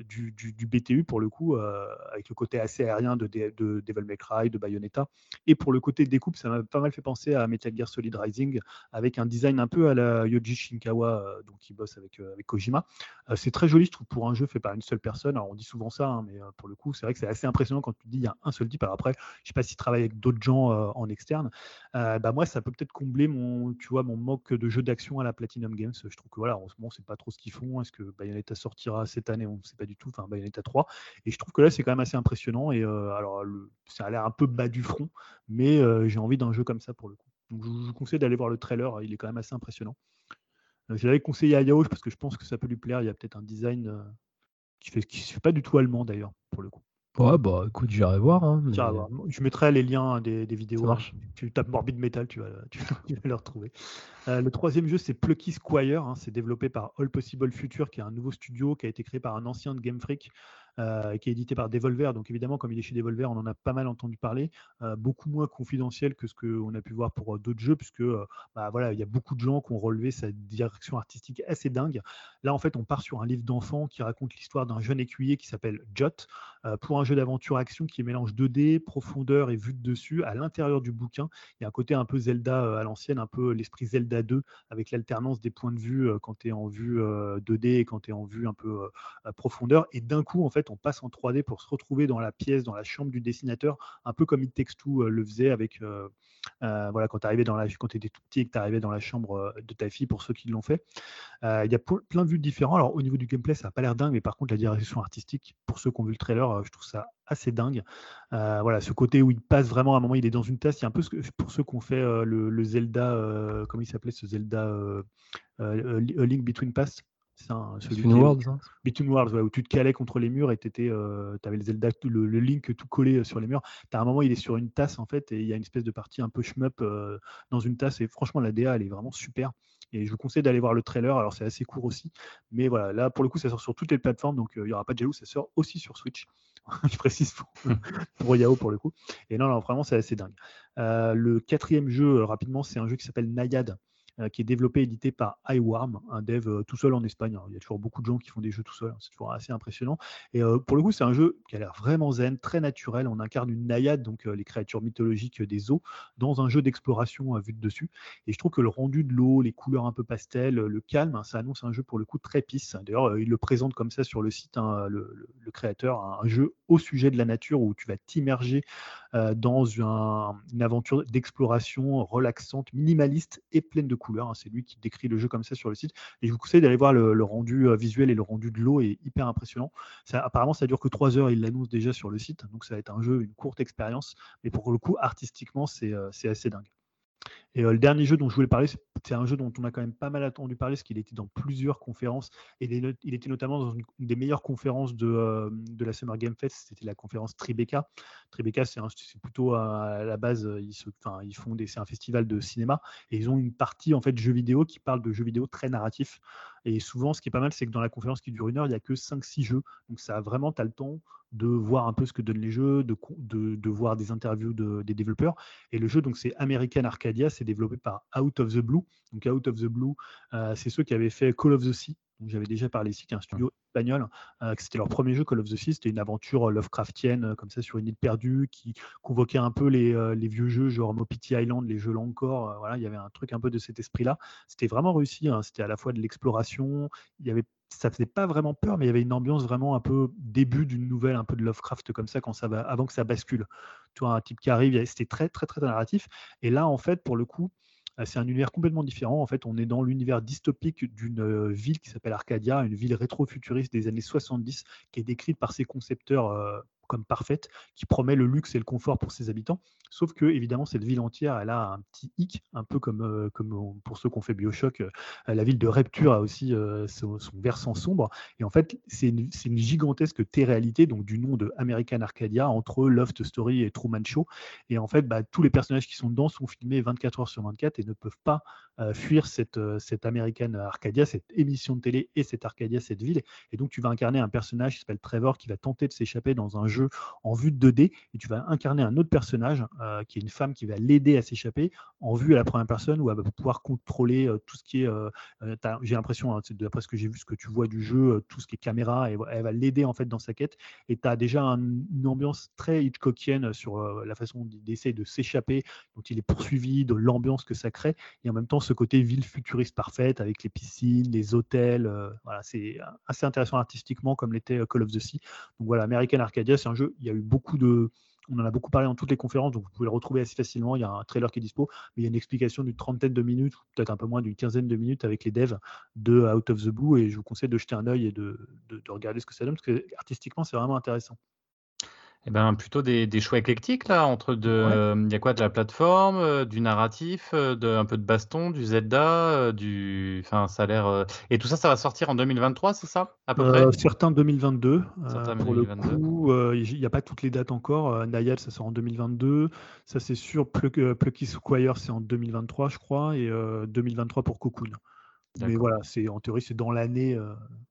du, BTU pour le coup, avec le côté assez aérien de, de, Devil May Cry, de Bayonetta. Et pour le côté découpe, ça m'a pas mal fait penser à Metal Gear Solid Rising, avec un design un peu à la Yoji Shinkawa, donc qui bosse avec Kojima. Euh, c'est très joli, je trouve, pour un jeu fait par une seule personne. Alors, on dit souvent ça, hein, mais euh, pour le coup, c'est vrai que c'est assez impressionnant quand tu dis il y a un seul type. Alors après, je sais pas s'il travaille avec d'autres gens euh, en externe. bah moi, ça peut peut-être combler mon, tu mon manque de jeu d'action à la Platinum Games. Je trouve que voilà, en ce moment, c'est pas trop ce qu'ils font. Est-ce que Bayonetta sortira cette année? On ne sait pas du tout. Enfin, Bayonetta 3. Et je trouve que là, c'est quand même assez impressionnant. Et alors, ça a l'air un peu bas du front, mais j'ai envie d'un jeu comme ça pour le coup. Donc, je vous conseille d'aller voir le trailer. Il est quand même assez impressionnant. Je l'avais conseillé à Yao parce que je pense que ça peut lui plaire. Il y a peut-être un design euh, qui fait, qui fait pas du tout allemand d'ailleurs, pour le coup. Ouais, bah écoute, j'irai voir, hein, voir. Je mettrai les liens des, des vidéos. Ça marche. Tu tapes Morbid Metal, tu vas, tu, vas le retrouver. Euh, le troisième jeu, c'est Plucky Squire. Hein. c'est développé par All Possible Future, qui est un nouveau studio qui a été créé par un ancien de Game Freak. Euh, qui est édité par Devolver. Donc évidemment, comme il est chez Devolver, on en a pas mal entendu parler, euh, beaucoup moins confidentiel que ce qu'on a pu voir pour euh, d'autres jeux, puisque bah, voilà, il y a beaucoup de gens qui ont relevé sa direction artistique assez dingue. Là, en fait, on part sur un livre d'enfant qui raconte l'histoire d'un jeune écuyer qui s'appelle Jot, pour un jeu d'aventure-action qui mélange 2D, profondeur et vue de dessus à l'intérieur du bouquin. Il y a un côté un peu Zelda à l'ancienne, un peu l'esprit Zelda 2 avec l'alternance des points de vue quand tu es en vue 2D et quand tu es en vue un peu profondeur. Et d'un coup, en fait, on passe en 3D pour se retrouver dans la pièce, dans la chambre du dessinateur, un peu comme It Takes Two le faisait avec voilà, quand tu étais tout petit et que tu arrivais dans la chambre de ta fille, pour ceux qui l'ont fait. Il y a plein de vues différentes. Alors au niveau du gameplay, ça n'a pas l'air dingue, mais par contre la direction artistique, pour ceux qui ont vu le trailer, je trouve ça assez dingue. voilà, ce côté où il passe vraiment à un moment, il est dans une tasse. Il y a un peu ce que, pour ceux qui ont fait le, Zelda, comment il s'appelait ce Zelda Link Between Past c'est Between Worlds. Hein. Between Worlds, où tu te calais contre les murs et tu euh, avais le Zelda, le, Link tout collé euh, sur les murs. À un moment, il est sur une tasse en fait, et il y a une espèce de partie un peu shmup euh, dans une tasse. Et franchement, la DA, elle est vraiment super. Et je vous conseille d'aller voir le trailer. Alors, c'est assez court aussi. Mais voilà, là, pour le coup, ça sort sur toutes les plateformes. Donc, il n'y aura pas de jaloux. Ça sort aussi sur Switch. je précise pour, pour, Yao pour le coup. Et non, non, vraiment, c'est assez dingue. le quatrième jeu, rapidement, c'est un jeu qui s'appelle Nayad. Euh, qui est développé et édité par iWarm, un dev euh, tout seul en Espagne. il y a toujours beaucoup de gens qui font des jeux tout seuls, hein, c'est toujours assez impressionnant. Et euh, pour le coup, c'est un jeu qui a l'air vraiment zen, très naturel. On incarne une naïade, donc les créatures mythologiques des eaux, dans un jeu d'exploration à vue de dessus. Et je trouve que le rendu de l'eau, les couleurs un peu pastel, le calme, hein, ça annonce un jeu pour le coup très pisse. D'ailleurs, il le présente comme ça sur le site, hein, le, créateur, un jeu au sujet de la nature où tu vas t'immerger dans une aventure d'exploration relaxante, minimaliste et pleine de couleurs. Hein. C'est lui qui décrit le jeu comme ça sur le site. Et je vous conseille d'aller voir le, rendu visuel et le rendu de l'eau est hyper impressionnant. Apparemment, ça dure que 3 heures. Il l'annonce déjà sur le site. Donc ça va être un jeu, une courte expérience. Mais pour le coup, artistiquement, c'est assez dingue. Et le dernier jeu dont je voulais parler, c'est un jeu dont on a quand même pas mal entendu parler, parce qu'il était dans plusieurs conférences. Et il était notamment dans une, des meilleures conférences de, de la Summer Game Fest, c'était la conférence Tribeca. Tribeca, c'est plutôt à la base, ils, se, ils font c'est un festival de cinéma, et ils ont une partie en fait jeux vidéo qui parle de jeux vidéo très narratifs. Et souvent, ce qui est pas mal, c'est que dans la conférence qui dure une heure, il n'y a que 5-6 jeux. Donc ça a vraiment, tu le temps de voir un peu ce que donnent les jeux, de, de, voir des interviews des développeurs. Et le jeu, donc c'est American Arcadia, c'est développé par Out of the Blue. Donc Out of the Blue, euh, c'est ceux qui avaient fait Call of the Sea. J'avais déjà parlé ici, qui est un studio espagnol, euh, c'était leur premier jeu Call of the Sea. C'était une aventure Lovecraftienne, euh, comme ça, sur une île perdue, qui convoquait un peu les, vieux jeux, genre Mopiti Island, les jeux là encore. voilà, il y avait un truc un peu de cet esprit-là. C'était vraiment réussi. Hein. C'était à la fois de l'exploration. Il y avait ça faisait pas vraiment peur, mais il y avait une ambiance vraiment un peu début d'une nouvelle, un peu de Lovecraft comme ça, quand ça va, avant que ça bascule. Tu vois, un type qui arrive, c'était très, très, très narratif. Et là, en fait, pour le coup, c'est un univers complètement différent. En fait, on est dans l'univers dystopique d'une euh, ville qui s'appelle Arcadia, une ville rétro-futuriste des années 70, qui est décrite par ses concepteurs euh, comme parfaite, qui promet le luxe et le confort pour ses habitants. Sauf que, évidemment, cette ville entière, elle a un petit hic, un peu comme, euh, pour ceux qui ont fait Bioshock. Euh, la ville de Repture a aussi euh, son, versant sombre. Et en fait, c'est une, gigantesque T-réalité, donc du nom de American Arcadia, entre Loft Story et Truman Show. Et en fait, bah, tous les personnages qui sont dedans sont filmés 24 heures sur 24 et ne peuvent pas fuir cette American Arcadia, cette émission de télé et cette Arcadia, cette ville. Et donc, tu vas incarner un personnage qui s'appelle Trevor qui va tenter de s'échapper dans un jeu en vue de 2D et tu vas incarner un autre personnage euh, qui est une femme qui va l'aider à s'échapper en vue à la première personne où elle va pouvoir contrôler euh, tout ce qui est. Euh, j'ai l'impression, hein, d'après ce que j'ai vu, ce que tu vois du jeu, tout ce qui est caméra, et elle va l'aider en fait dans sa quête. Et tu as déjà une ambiance très Hitchcockienne sur la façon d'essayer de s'échapper, dont il est poursuivi, de l'ambiance que ça crée, et en même temps ce côté ville futuriste parfaite avec les piscines, les hôtels. voilà, c'est assez intéressant artistiquement comme l'était Call of the Sea. Donc voilà, American Arcadia, c'est jeu. Il y a eu beaucoup de on en a beaucoup parlé dans toutes les conférences, donc vous pouvez le retrouver assez facilement. Il y a un trailer qui est dispo, mais il y a une explication d'une trentaine de minutes, peut-être un peu moins d'une quinzaine de minutes avec les devs de Out of the Blue. Et je vous conseille de jeter un œil et de, de regarder ce que ça donne, parce que artistiquement, c'est vraiment intéressant. Eh ben, plutôt des, des choix éclectiques là, entre de, euh, y a quoi de la plateforme, euh, du narratif, euh, de, un peu de baston, du Zelda, du, enfin ça a l'air. Et tout ça, ça va sortir en 2023, c'est ça, à peu près? Certains 2022. pour le coup, il n'y a pas toutes les dates encore. Nayal, ça sort en 2022. Ça c'est sûr. Plucky Squire, c'est en 2023, je crois, et 2023 pour Cocoon. Mais voilà, c'est en théorie, c'est dans l'année.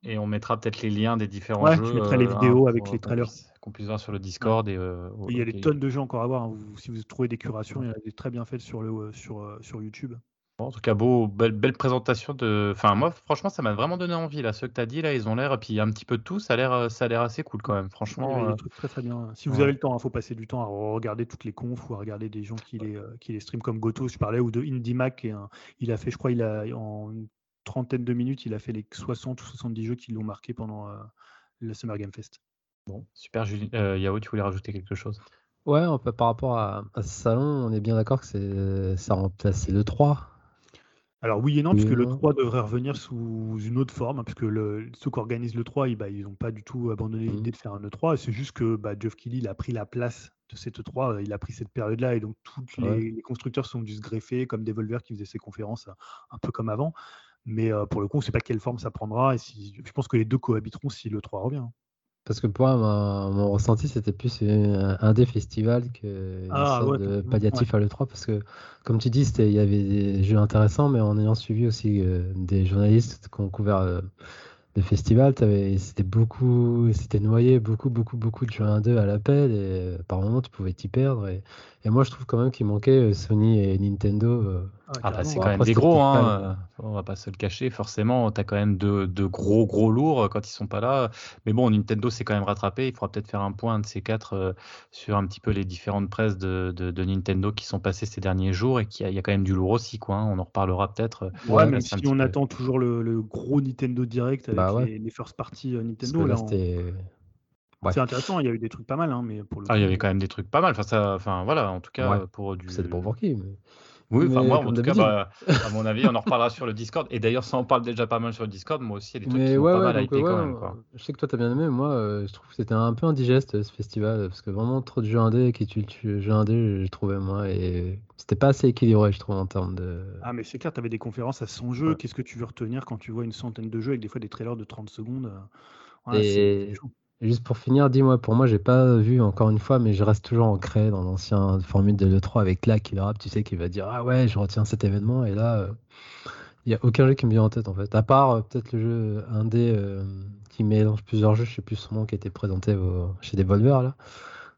Et on mettra peut-être les liens des différents jeux. Ouais, je mettrai les vidéos avec les trailers qu'on puisse voir sur le Discord. Et, euh, il y a des tonnes de jeux encore à voir. Hein. si vous trouvez des curations, il y en a des très bien faites sur, le, sur, euh, sur YouTube. en tout cas, beau, belle, belle présentation de. Enfin, moi, franchement, ça m'a vraiment donné envie là. Ceux que tu as dit là, ils ont l'air, et puis un petit peu de tout, ça a l'air, ça a l'air assez cool quand même. Franchement. Euh, très très bien. Si vous avez le temps, il hein, faut passer du temps à regarder toutes les confs ou à regarder des gens qui les, euh, qui les stream comme Goto, je parlais, ou de IndieMac. Et, il a fait, je crois, il a en trentaine de minutes, il a fait les 60 ou 70 jeux qui l'ont marqué pendant euh, le Summer Game Fest. Bon, super, Yao, tu voulais rajouter quelque chose? Ouais, par rapport à, à, ce salon, on est bien d'accord que c'est ça remplace le 3 alors oui et non, puisque le 3 devrait revenir sous une autre forme, hein, puisque le, ceux qui organisent le 3, ils, bah, n'ont pas du tout abandonné mmh. l'idée de faire un E3. C'est juste que bah, Geoff Keighley il a pris la place de cet E3, euh, il a pris cette période-là, et donc tous les, constructeurs sont dû se greffer, comme Devolver qui faisait ses conférences euh, un peu comme avant. Mais euh, pour le coup, on ne sait pas quelle forme ça prendra, et si, je pense que les deux cohabiteront si le 3 revient. Parce que pour moi, mon, ressenti, c'était plus un, des festivals que ah, sorte de palliatif à l'E3. Parce que, comme tu dis, il y avait des jeux intéressants, mais en ayant suivi aussi euh, des journalistes qui ont couvert euh, le festival, c'était beaucoup, c'était noyé, beaucoup, beaucoup, beaucoup de jeux 1-2 à l'appel, et euh, par moment, tu pouvais t'y perdre. Et, et moi, je trouve quand même qu'il manquait Sony et Nintendo ah, ah bah, c'est quand même des gros, hein. on va pas se le cacher, forcément, tu as quand même de, de, gros gros lourds euh, quand ils sont pas là. Mais bon, Nintendo s'est quand même rattrapé, il faudra peut-être faire un point de ces quatre euh, sur un petit peu les différentes presses de, de, Nintendo qui sont passées ces derniers jours et qu'il y, a quand même du lourd aussi, quoi. Hein. On en reparlera peut-être. Euh, ouais, mais si on attend toujours le, gros Nintendo Direct avec bah les, first party Nintendo, là, C'est intéressant, il y a eu des trucs pas mal, hein, mais pour le Ah, il y avait quand même des trucs pas mal. Enfin, ça, enfin voilà, en tout cas pour du. C'est pour qui. Mais... Oui, enfin moi, en tout cas, bah, à mon avis, on en reparlera sur le Discord. Et d'ailleurs, ça en parle déjà pas mal sur le Discord. Moi aussi, il y a des trucs qui ouais, pas mal hypé quand même. Quoi. Je sais que toi, t'as bien aimé. Moi, euh, je trouve que c'était un peu indigeste ce festival. Parce que vraiment, trop de jeux indés qui tuent le jeu indé, j'ai trouvé moi. Et c'était pas assez équilibré, je trouve, en termes de. Ah, mais c'est clair, t'avais des conférences à 100 jeux. Qu'est-ce que tu veux retenir quand tu vois une centaine de jeux avec des fois des trailers de 30 secondes ouais, et... Juste pour finir, dis-moi, pour moi, j'ai pas vu encore une fois, mais je reste toujours ancré dans l'ancien formule de l'E3 avec qui le rap, tu sais, qui va dire Ah ouais, je retiens cet événement, et là, il euh, n'y a aucun jeu qui me vient en tête en fait. À part euh, peut-être le jeu indé euh, qui mélange plusieurs jeux, je sais plus son nom, qui a été présenté chez Devolver là.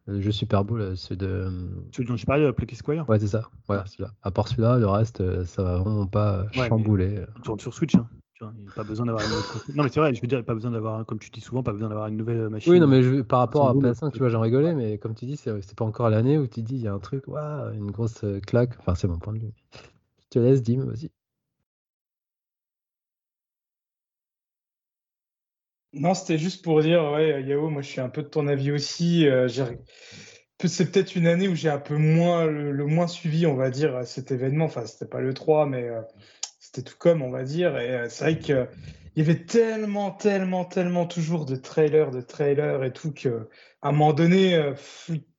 Le jeu Super Bowl, c'est de. Celui dont j'ai parlé, Plucky Squire Ouais, c'est ça. Voilà, celui-là. À part celui-là, le reste, ça va vraiment pas chambouler. Il tourne sur Switch. Hein il n'y a pas besoin d'avoir une Non, mais c'est vrai, je veux dire, pas besoin d'avoir, comme tu dis souvent, pas besoin d'avoir une nouvelle machine. Oui, non, mais par rapport à PS5, tu vois, j'en rigolais, mais comme tu dis, c'est pas encore l'année où tu dis, il y a un truc, waouh, une grosse euh, claque. Enfin, c'est mon point de vue. Je te laisse, Dim, vas-y. Non, c'était juste pour dire, ouais, Yao, moi je suis un peu de ton avis aussi. Euh, c'est peut-être une année où j'ai un peu moins le, moins suivi, on va dire, cet événement. Enfin, c'était pas le 3, mais euh, c'était tout comme, on va dire. Et euh, c'est vrai qu'il y avait tellement, tellement, tellement toujours de trailers, de trailers et tout, qu'à un moment donné, euh,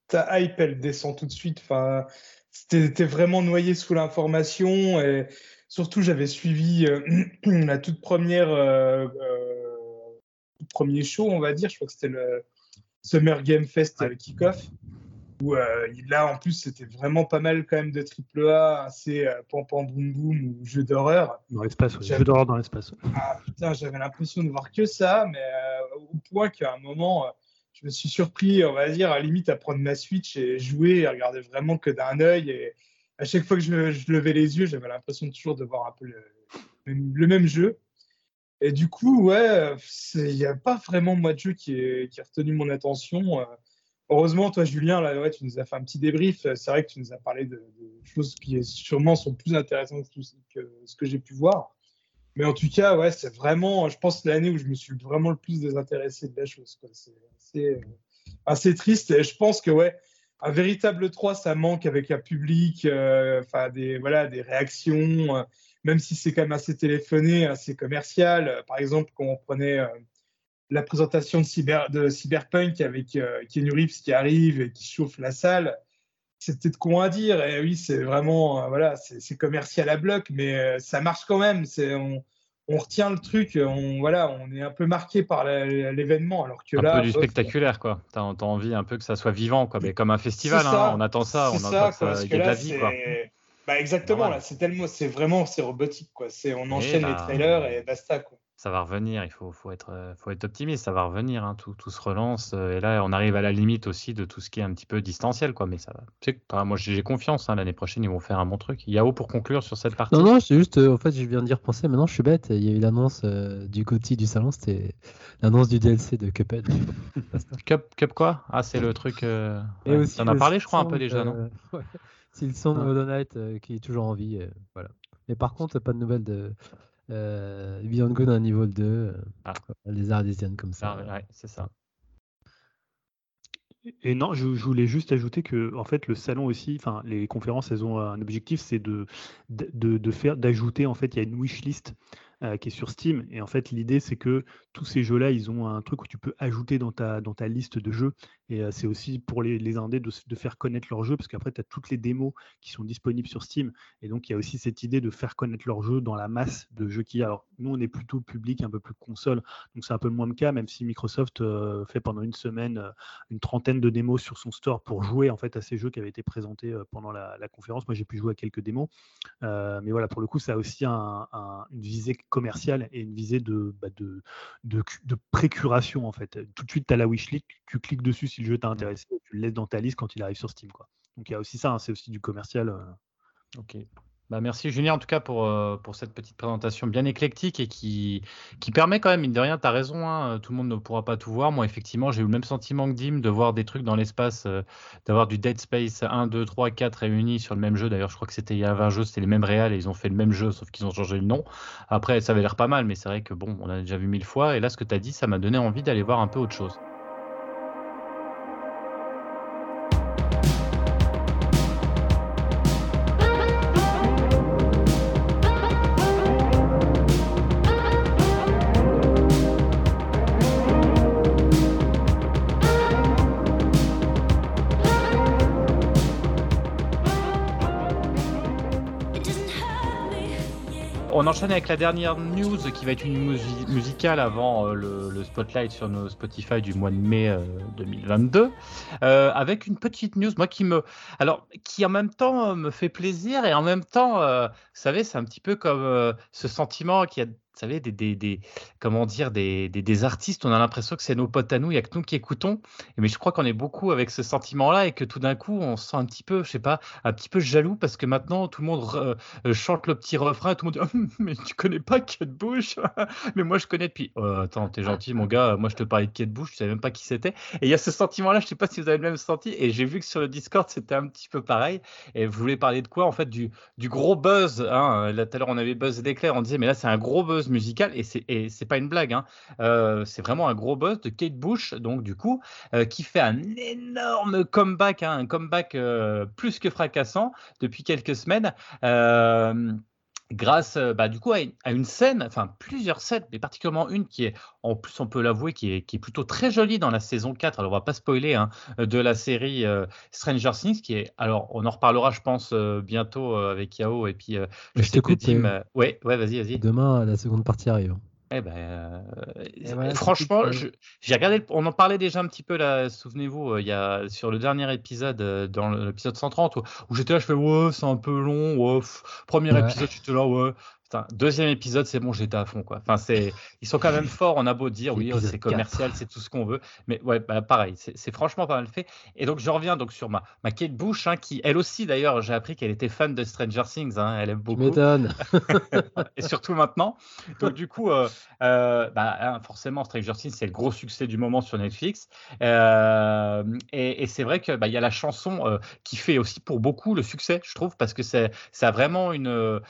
ta hype, elle descend tout de suite. Enfin, c'était vraiment noyé sous l'information. Et surtout, j'avais suivi euh, la toute première, premier show, on va dire. Je crois que c'était le Summer Game Fest Kickoff où euh, là en plus c'était vraiment pas mal quand même de triple A, assez euh, pam pam boum boum ou jeu d'horreur. Dans l'espace, jeu d'horreur dans l'espace. Ah putain, j'avais l'impression de voir que ça, mais euh, au point qu'à un moment, je me suis surpris, on va dire, à la limite à prendre ma Switch et jouer et regarder vraiment que d'un œil. Et à chaque fois que je, levais les yeux, j'avais l'impression toujours de voir un peu le, même, jeu. Et du coup, ouais, il n'y a pas vraiment moi de jeu qui, qui a retenu mon attention. Heureusement, toi, Julien, là, ouais, tu nous as fait un petit débrief. C'est vrai que tu nous as parlé de, choses qui sûrement sont plus intéressantes que ce que j'ai pu voir. Mais en tout cas, ouais, c'est vraiment, je pense, l'année où je me suis vraiment le plus désintéressé de la chose. C'est euh, assez, triste. Et je pense que, ouais, un véritable 3, ça manque avec un public, euh, des, voilà, des réactions, euh, même si c'est quand même assez téléphoné, assez commercial. Par exemple, quand on prenait la présentation de, cyber, de Cyberpunk avec euh, Keanu Reeves qui arrive et qui chauffe la salle, c'était de quoi à dire. Et oui, c'est vraiment, euh, voilà, c'est commercial à bloc, mais euh, ça marche quand même. On, on, retient le truc, on, voilà, on est un peu marqué par l'événement. Alors que un là, peu du spectaculaire, quoi. Tu as, envie un peu que ça soit vivant, quoi. Mais comme un festival, hein, on attend ça, on attend ça, y a de la vie, quoi. Bah exactement, là, c'est tellement, c'est vraiment, c'est robotique, quoi. C'est, on enchaîne les trailers et basta, quoi. Ça va revenir. Il faut, faut, être, euh, faut être optimiste. Ça va revenir. Hein. Tout, tout, se relance. Euh, et là, on arrive à la limite aussi de tout ce qui est un petit peu distanciel. Quoi. Mais ça va. moi, j'ai confiance. Hein. L'année prochaine, ils vont faire un bon truc. Yao pour conclure sur cette partie. Non, non, c'est juste. Euh, en fait, je viens de dire penser. Maintenant, je suis bête. Il y a eu l'annonce du GOTY du salon. C'était l'annonce du DLC de Cuphead. Cup, Cup quoi? Ah, c'est le truc. Et aussi, on en a parlé, je crois, un peu déjà, non? C'est le son de Modo qui est toujours en vie. voilà. Mais par contre, pas de nouvelles de euh, Beyond Good à un niveau 2, euh, ah. les arlésiennes comme ça. Ah, ouais, c'est ça. Et non, je, voulais juste ajouter que en fait le salon aussi, enfin les conférences, elles ont un objectif, c'est de, de, de, faire d'ajouter en fait il y a une wish list euh, qui est sur Steam. Et en fait, l'idée, c'est que tous ces jeux-là, ils ont un truc où tu peux ajouter dans ta, dans ta liste de jeux. Et euh, c'est aussi pour les, les indés de, de, faire connaître leurs jeux, parce qu'après, tu as toutes les démos qui sont disponibles sur Steam. Et donc, il y a aussi cette idée de faire connaître leurs jeux dans la masse de jeux qu'il y a. Alors, nous, on est plutôt public, un peu plus console. Donc, c'est un peu moins le cas, même si Microsoft euh, fait pendant une semaine une trentaine de démos sur son store pour jouer en fait à ces jeux qui avaient été présentés pendant la, conférence. Moi, j'ai pu jouer à quelques démos. mais voilà, pour le coup, ça a aussi un, une visée commerciale et une visée de, bah de, de, de précuration en fait. Tout de suite, tu as la wishlist, tu cliques dessus si le jeu t'a mmh. intéressé, tu le laisses dans ta liste quand il arrive sur Steam. Quoi. Donc il y a aussi ça, hein, c'est aussi du commercial. Euh. Ok. Bah, merci Julien en tout cas pour, euh, pour cette petite présentation bien éclectique et qui, qui permet quand même, mine de rien, tu as raison, hein, tout le monde ne pourra pas tout voir. Moi effectivement j'ai eu le même sentiment que Dim de voir des trucs dans l'espace, euh, d'avoir du Dead Space 1, 2, 3, 4 réunis sur le même jeu. D'ailleurs je crois que c'était il y a 20 jeux, c'était les mêmes réals et ils ont fait le même jeu sauf qu'ils ont changé le nom. Après ça avait l'air pas mal mais c'est vrai que bon on a déjà vu mille fois et là ce que tu as dit ça m'a donné envie d'aller voir un peu autre chose. Avec la dernière news qui va être une musicale avant euh, le, spotlight sur nos Spotify du mois de mai 2022, euh, euh, avec une petite news, moi qui me, alors qui en même temps me fait plaisir et en même temps, vous savez, c'est un petit peu comme ce sentiment qui a savez, des, des, comment dire, des, des, artistes, on a l'impression que c'est nos potes à nous, il n'y a que nous qui écoutons. Mais je crois qu'on est beaucoup avec ce sentiment-là et que tout d'un coup, on se sent un petit peu, je sais pas, un petit peu jaloux parce que maintenant, tout le monde euh, chante le petit refrain, tout le monde dit «Oh, Mais tu connais pas Kate Bush? Mais moi, je connais depuis. Oh, attends, t'es gentil, mon gars, moi, je te parlais de Kate Bush, je savais même pas qui c'était. Et il y a ce sentiment-là, je sais pas si vous avez le même senti. Et j'ai vu que sur le Discord, c'était un petit peu pareil. Et vous voulez parler de quoi En fait, du, du gros buzz. Hein? Là, tout à l'heure, on avait buzz d'éclair, on disait Mais là, c'est un gros buzz musical et c'est et c'est pas une blague. Hein. Euh, c'est vraiment un gros boss de Kate Bush, donc du coup, euh, qui fait un énorme comeback, hein, un comeback euh, plus que fracassant depuis quelques semaines grâce bah, du coup à une, scène, enfin plusieurs scènes, mais particulièrement une qui est, en plus on peut l'avouer, qui est, qui est plutôt très jolie dans la saison 4, alors on va pas spoiler, hein, de la série Stranger Things, qui est, alors on en reparlera je pense bientôt avec Yao et puis je, je te coupe. ouais, ouais, vas-y, vas-y. Demain la seconde partie arrive. Eh ben, euh, franchement, j'ai regardé, on en parlait déjà un petit peu là, souvenez-vous, euh, il y a sur le dernier épisode, euh, dans l'épisode 130, où, j'étais là, je fais ouais, c'est un peu long, ouais, premier épisode, j'étais là, ouais, deuxième épisode, c'est bon, j'étais à fond. Quoi. Enfin, c'est, ils sont quand même forts. On a beau dire, oui, c'est commercial, c'est tout ce qu'on veut. Mais ouais, bah, pareil, c'est, franchement pas mal fait. Et donc, je reviens donc sur ma, ma Kate Bush, hein, qui, elle aussi, d'ailleurs, j'ai appris qu'elle était fan de Stranger Things. Hein, elle aime beaucoup. et surtout maintenant. Donc, du coup, euh, euh, bah, hein, forcément, Stranger Things, c'est le gros succès du moment sur Netflix. Euh, et, c'est vrai qu'il bah, y a la chanson qui fait aussi pour beaucoup le succès, je trouve, parce que c'est, ça a vraiment une.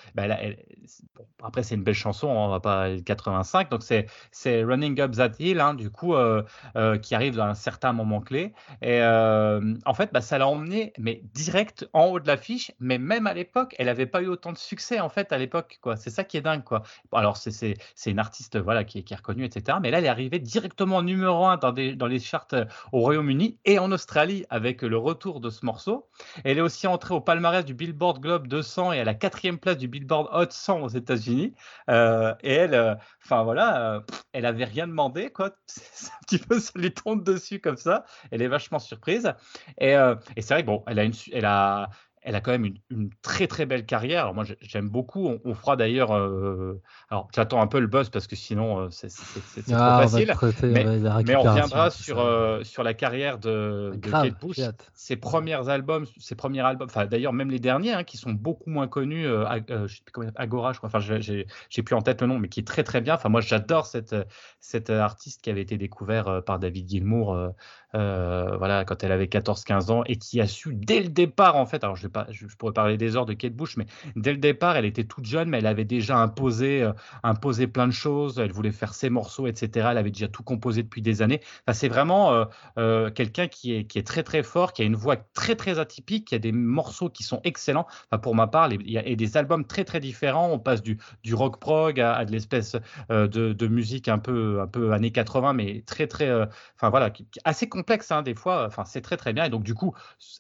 Après, c'est une belle chanson, hein, on va pas 85, donc c'est Running Up That Hill, hein, du coup, euh, euh, qui arrive dans un certain moment clé. Et euh, en fait, bah, ça l'a emmené, mais direct en haut de l'affiche. Mais même à l'époque, elle n'avait pas eu autant de succès en fait à l'époque. C'est ça qui est dingue, quoi. alors c'est une artiste, voilà, qui, est reconnue, etc. Mais là, elle est arrivée directement numéro un dans les charts au Royaume-Uni et en Australie avec le retour de ce morceau. Elle est aussi entrée au palmarès du Billboard Globe 200 et à la quatrième place du Billboard Hot 100 aux États-Unis. Euh, et elle, euh, enfin voilà, euh, elle avait rien demandé, quoi. C'est un petit peu, ça lui tombe dessus comme ça. Elle est vachement surprise. Et, c'est vrai bon, elle a une, elle a, elle a quand même une, très très belle carrière. Alors moi j'aime beaucoup. On, fera d'ailleurs. Euh, alors j'attends un peu le buzz parce que sinon euh, c'est trop ah, facile. mais, on reviendra sur, euh, sur la carrière de, Kate Bush. Ses premiers albums, ses premiers albums. Enfin d'ailleurs même les derniers hein, qui sont beaucoup moins connus. je sais plus comment, Agora, je crois. Enfin j'ai plus en tête le nom, mais qui est très très bien. Enfin moi j'adore cette cette artiste qui avait été découvert par David Gilmour voilà, quand elle avait 14-15 ans et qui a su dès le départ, en fait, alors je, je, pourrais parler des heures de Kate Bush, mais dès le départ, elle était toute jeune, mais elle avait déjà imposé, euh, imposé plein de choses. Elle voulait faire ses morceaux, etc. Elle avait déjà tout composé depuis des années. C'est vraiment euh, quelqu'un qui est, qui est très très fort, qui a une voix très très atypique, qui a des morceaux qui sont excellents. Pour ma part, il y a des albums très très différents. On passe du, du rock prog à, de l'espèce de, musique un peu, un peu années 80, mais très très, enfin voilà, assez complexe hein, des fois. Enfin, c'est très très bien. Et donc du coup,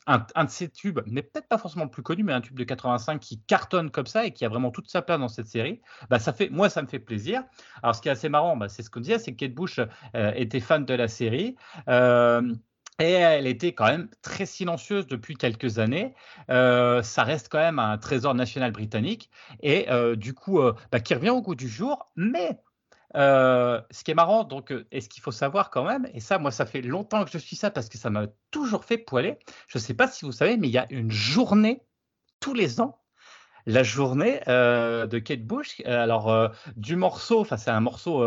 un, de ces tubes n'est peut-être pas forcément le plus connu, mais un tube de 85 qui cartonne comme ça et qui a vraiment toute sa place dans cette série, bah ça fait, moi ça me fait plaisir. Alors ce qui est assez marrant, bah, c'est ce qu'on disait, c'est que Kate Bush euh, était fan de la série. Euh, et elle était quand même très silencieuse depuis quelques années. Euh, ça reste quand même un trésor national britannique. Et du coup, bah, qui revient au goût du jour. Mais euh, ce qui est marrant, donc, euh, et ce qu'il faut savoir quand même, et ça, moi, ça fait longtemps que je suis ça parce que ça m'a toujours fait poiler. Je ne sais pas si vous savez, mais il y a une journée tous les ans la journée euh, de Kate Bush. Euh, alors, euh, du morceau, enfin, c'est un morceau,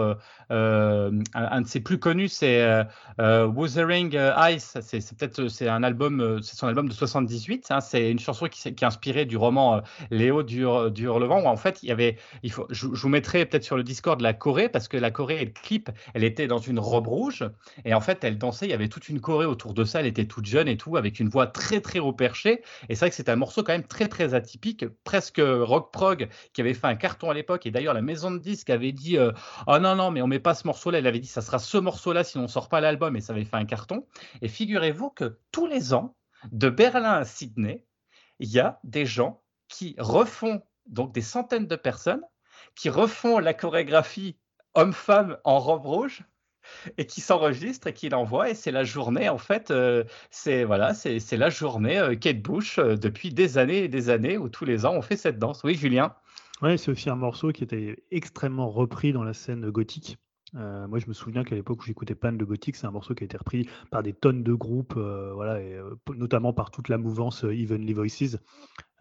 un, de ses plus connus, c'est Wuthering Ice. C'est peut-être c'est un album, c'est son album de 78. Hein. c'est une chanson qui, est inspirée du roman Léo du, du Hurlevent, en fait, il y avait, il faut, je, vous mettrai peut-être sur le Discord la Corée, parce que la Corée, le clip, elle était dans une robe rouge, et en fait, elle dansait, il y avait toute une Corée autour de ça, elle était toute jeune et tout, avec une voix très, très haut perchée. Et c'est vrai que c'est un morceau quand même très, très atypique, presque que Rock Prog, qui avait fait un carton à l'époque, et d'ailleurs la maison de disques avait dit Oh non, non, mais on met pas ce morceau-là. Elle avait dit Ça sera ce morceau-là si on sort pas l'album, et ça avait fait un carton. Et figurez-vous que tous les ans, de Berlin à Sydney, il y a des gens qui refont, donc des centaines de personnes, qui refont la chorégraphie homme-femme en robe rouge et qui s'enregistre et qui l'envoie. Et c'est la journée, en fait, euh, c'est voilà, c'est la journée euh, Kate Bush euh, depuis des années et des années où tous les ans on fait cette danse. Oui, Julien? Oui, c'est aussi un morceau qui était extrêmement repris dans la scène gothique. Euh, moi, je me souviens qu'à l'époque où j'écoutais Pan de Gothic, c'est un morceau qui a été repris par des tonnes de groupes, euh, voilà, et, euh, notamment par toute la mouvance Evenly Voices.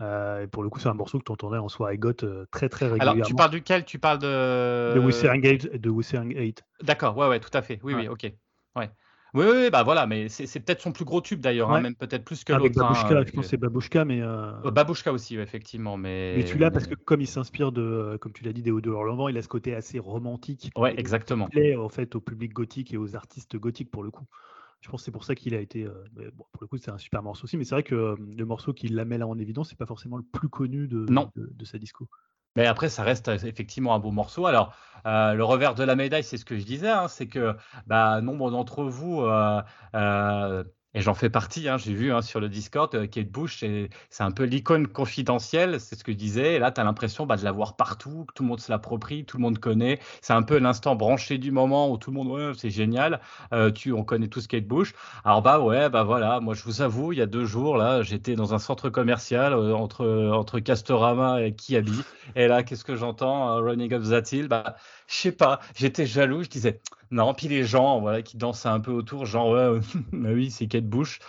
et pour le coup, c'est un morceau que tu entendais en soirée goth très très régulièrement. Alors, tu parles duquel? Tu parles de. De Wuthering 8. De Wuthering 8. D'accord, ouais, ouais, tout à fait. Oui, oui, ok. Ouais. Oui, oui, bah voilà, mais c'est peut-être son plus gros tube d'ailleurs, hein, même peut-être plus que Avec l'autre. Babushka, hein, je pense que c'est Babushka, mais. Euh... Babushka aussi, effectivement, mais. Mais tu l'as parce que comme il s'inspire de, euh, comme tu l'as dit, des hauts de Orlando, il a ce côté assez romantique. Ouais, exactement. Il plaît en fait au public gothique et aux artistes gothiques pour le coup. Je pense que c'est pour ça qu'il a été. Euh, bon, pour le coup, c'est un super morceau aussi, mais c'est vrai que euh, le morceau qui la met là en évidence, c'est pas forcément le plus connu de, de, de sa disco. Mais après, ça reste effectivement un beau morceau. Alors, euh, le revers de la médaille, c'est ce que je disais, hein, c'est que bah, nombre d'entre vous euh, euh, et j'en fais partie, hein, j'ai vu hein, sur le Discord, euh, Kate Bush, c'est un peu l'icône confidentielle, c'est ce que je disais. Et là, tu as l'impression bah, de la voir partout, que tout le monde se l'approprie, tout le monde connaît. C'est un peu l'instant branché du moment où tout le monde, ouais, c'est génial, euh, tu, on connaît tous Kate Bush. Alors, bah ouais, bah voilà, moi je vous avoue, il y a deux jours, là, j'étais dans un centre commercial euh, entre, entre Castorama et Kiabi. Et là, qu'est-ce que j'entends Running Up That Hill? Bah, Je sais pas, j'étais jaloux, je disais, non, puis les gens voilà, qui dansent un peu autour, genre, bah oui, c'est Kate Bush.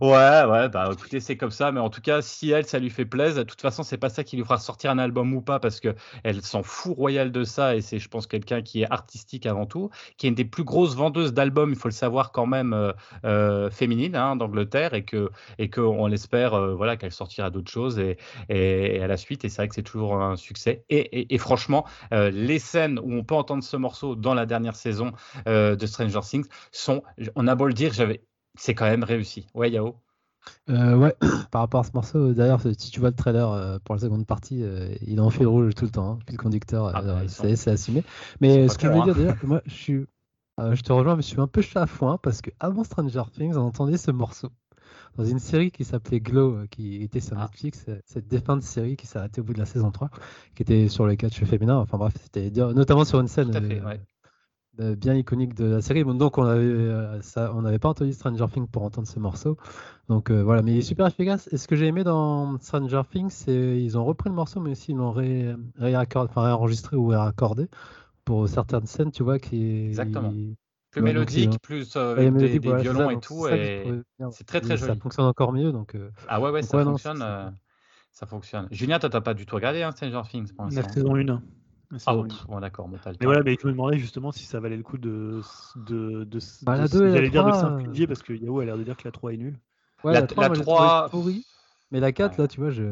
Ouais, ouais, bah écoutez, c'est comme ça, mais en tout cas, si elle, ça lui fait plaisir, de toute façon, c'est pas ça qui lui fera sortir un album ou pas, parce que elle s'en fout royal de ça, et c'est, je pense, quelqu'un qui est artistique avant tout, qui est une des plus grosses vendeuses d'albums, il faut le savoir quand même, euh, euh féminine hein, d'Angleterre, et que, et qu'on l'espère, euh, voilà, qu'elle sortira d'autres choses et, à la suite, et c'est vrai que c'est toujours un succès. Et, et franchement, euh, les scènes où on peut entendre ce morceau dans la dernière saison, euh, de Stranger Things sont, on a beau le dire, j'avais, c'est quand même réussi. Ouais, Yao? Euh, ouais, par rapport à ce morceau, d'ailleurs, si tu vois le trailer euh, pour la seconde partie, il en fil rouge tout le temps, hein, puis le conducteur, ah, bah, c'est assumé. Mais ce que je veux dire, déjà, moi, je suis, je te rejoins, mais je suis un peu chafouin parce que avant Stranger Things, on entendait ce morceau dans une série qui s'appelait Glow, qui était sur ah. Netflix, cette défunte série qui s'est arrêtée au bout de la saison 3, qui était sur le catch féminin. Enfin bref, c'était notamment sur une scène bien iconique de la série. donc on avait ça, on n'avait pas entendu Stranger Things pour entendre ce morceau. Donc voilà, mais il est super efficace. Et ce que j'ai aimé dans Stranger Things, c'est ils ont repris le morceau, mais aussi ils l'ont ré, réenregistré ou réaccordé pour certaines scènes, tu vois, qui exactement. Plus mélodique, plus des, violons et tout, et c'est très très joli. Ça fonctionne encore mieux, donc. ah ouais ouais, ça fonctionne. Ça fonctionne. Julien, toi, t'as pas du tout regardé hein, Stranger Things pour La saison 1. Ah, bon, d'accord, bon, Mais voilà, mais je me demandais justement si ça valait le coup de. de, de, bah, la 2 J'allais dire de simplifier parce que Yahoo a l'air de dire que la 3 est nulle. Ouais, la, 3, la 3... Mais la 4, là, tu vois, je.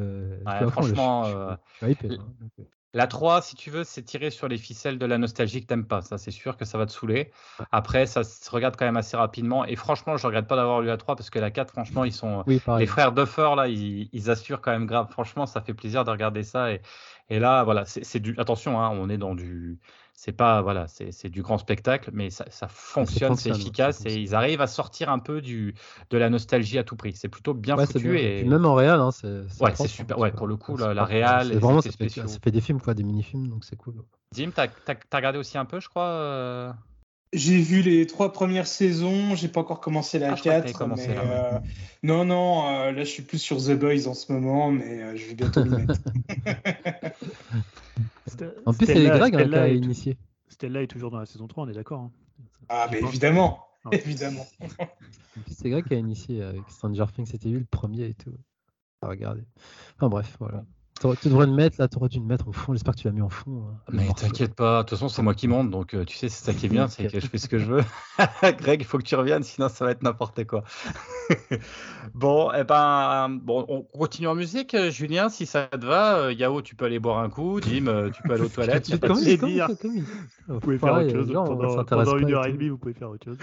Ouais, franchement, euh... je, je, je, hein, la 3, si tu veux, c'est tiré sur les ficelles de la nostalgie que t'aimes pas. Ça, c'est sûr que ça va te saouler. Après, ça se regarde quand même assez rapidement. Et franchement, je regrette pas d'avoir lu la 3 parce que la 4, franchement, ils sont. les frères Duffer, là, ils, ils, assurent quand même grave. Franchement, ça fait plaisir de regarder ça. Et, et là, voilà, c'est du. Attention, hein, on est dans du c'est pas voilà, c'est du grand spectacle, mais ça, fonctionne, c'est efficace et ils arrivent à sortir un peu du de la nostalgie à tout prix. C'est plutôt bien foutu et... même en réel, hein, c'est ouais, c'est super. Ouais, pour le coup, la, la réal, vraiment ça fait, ça fait, des films quoi, des mini-films, donc c'est cool. Dim, t'as as, regardé aussi un peu, je crois. Euh? J'ai vu les trois premières saisons, j'ai pas encore commencé la 4. Ah, mais, euh, Non, non, euh, là je suis plus sur The Boys en ce moment, mais je vais bientôt m'y mettre. En plus, c'est Greg hein, qui a initié. Stella est toujours dans la saison 3, on est d'accord. Hein. Ah, mais évidemment, évidemment. En plus, c'est Greg qui a initié avec Stranger Things, c'était lui le premier et tout. À regarder. Enfin bref, voilà. Tu devrais le mettre, là, tu aurais dû le mettre au fond. J'espère que tu l'as mis en fond. Hein, mais t'inquiète pas, de toute façon, c'est moi qui monte, donc euh, tu sais, c'est ça qui est bien, c'est que je fais ce que je veux. Greg, il faut que tu reviennes, sinon ça va être n'importe quoi. bon, et eh ben, bon, on continue en musique, euh, Julien, si ça te va. Euh, Yao, tu peux aller boire un coup. Dim, tu peux aller aux toilettes. tu peux Vous pouvez faire autre chose. Pendant une heure et demie, vous pouvez faire autre chose.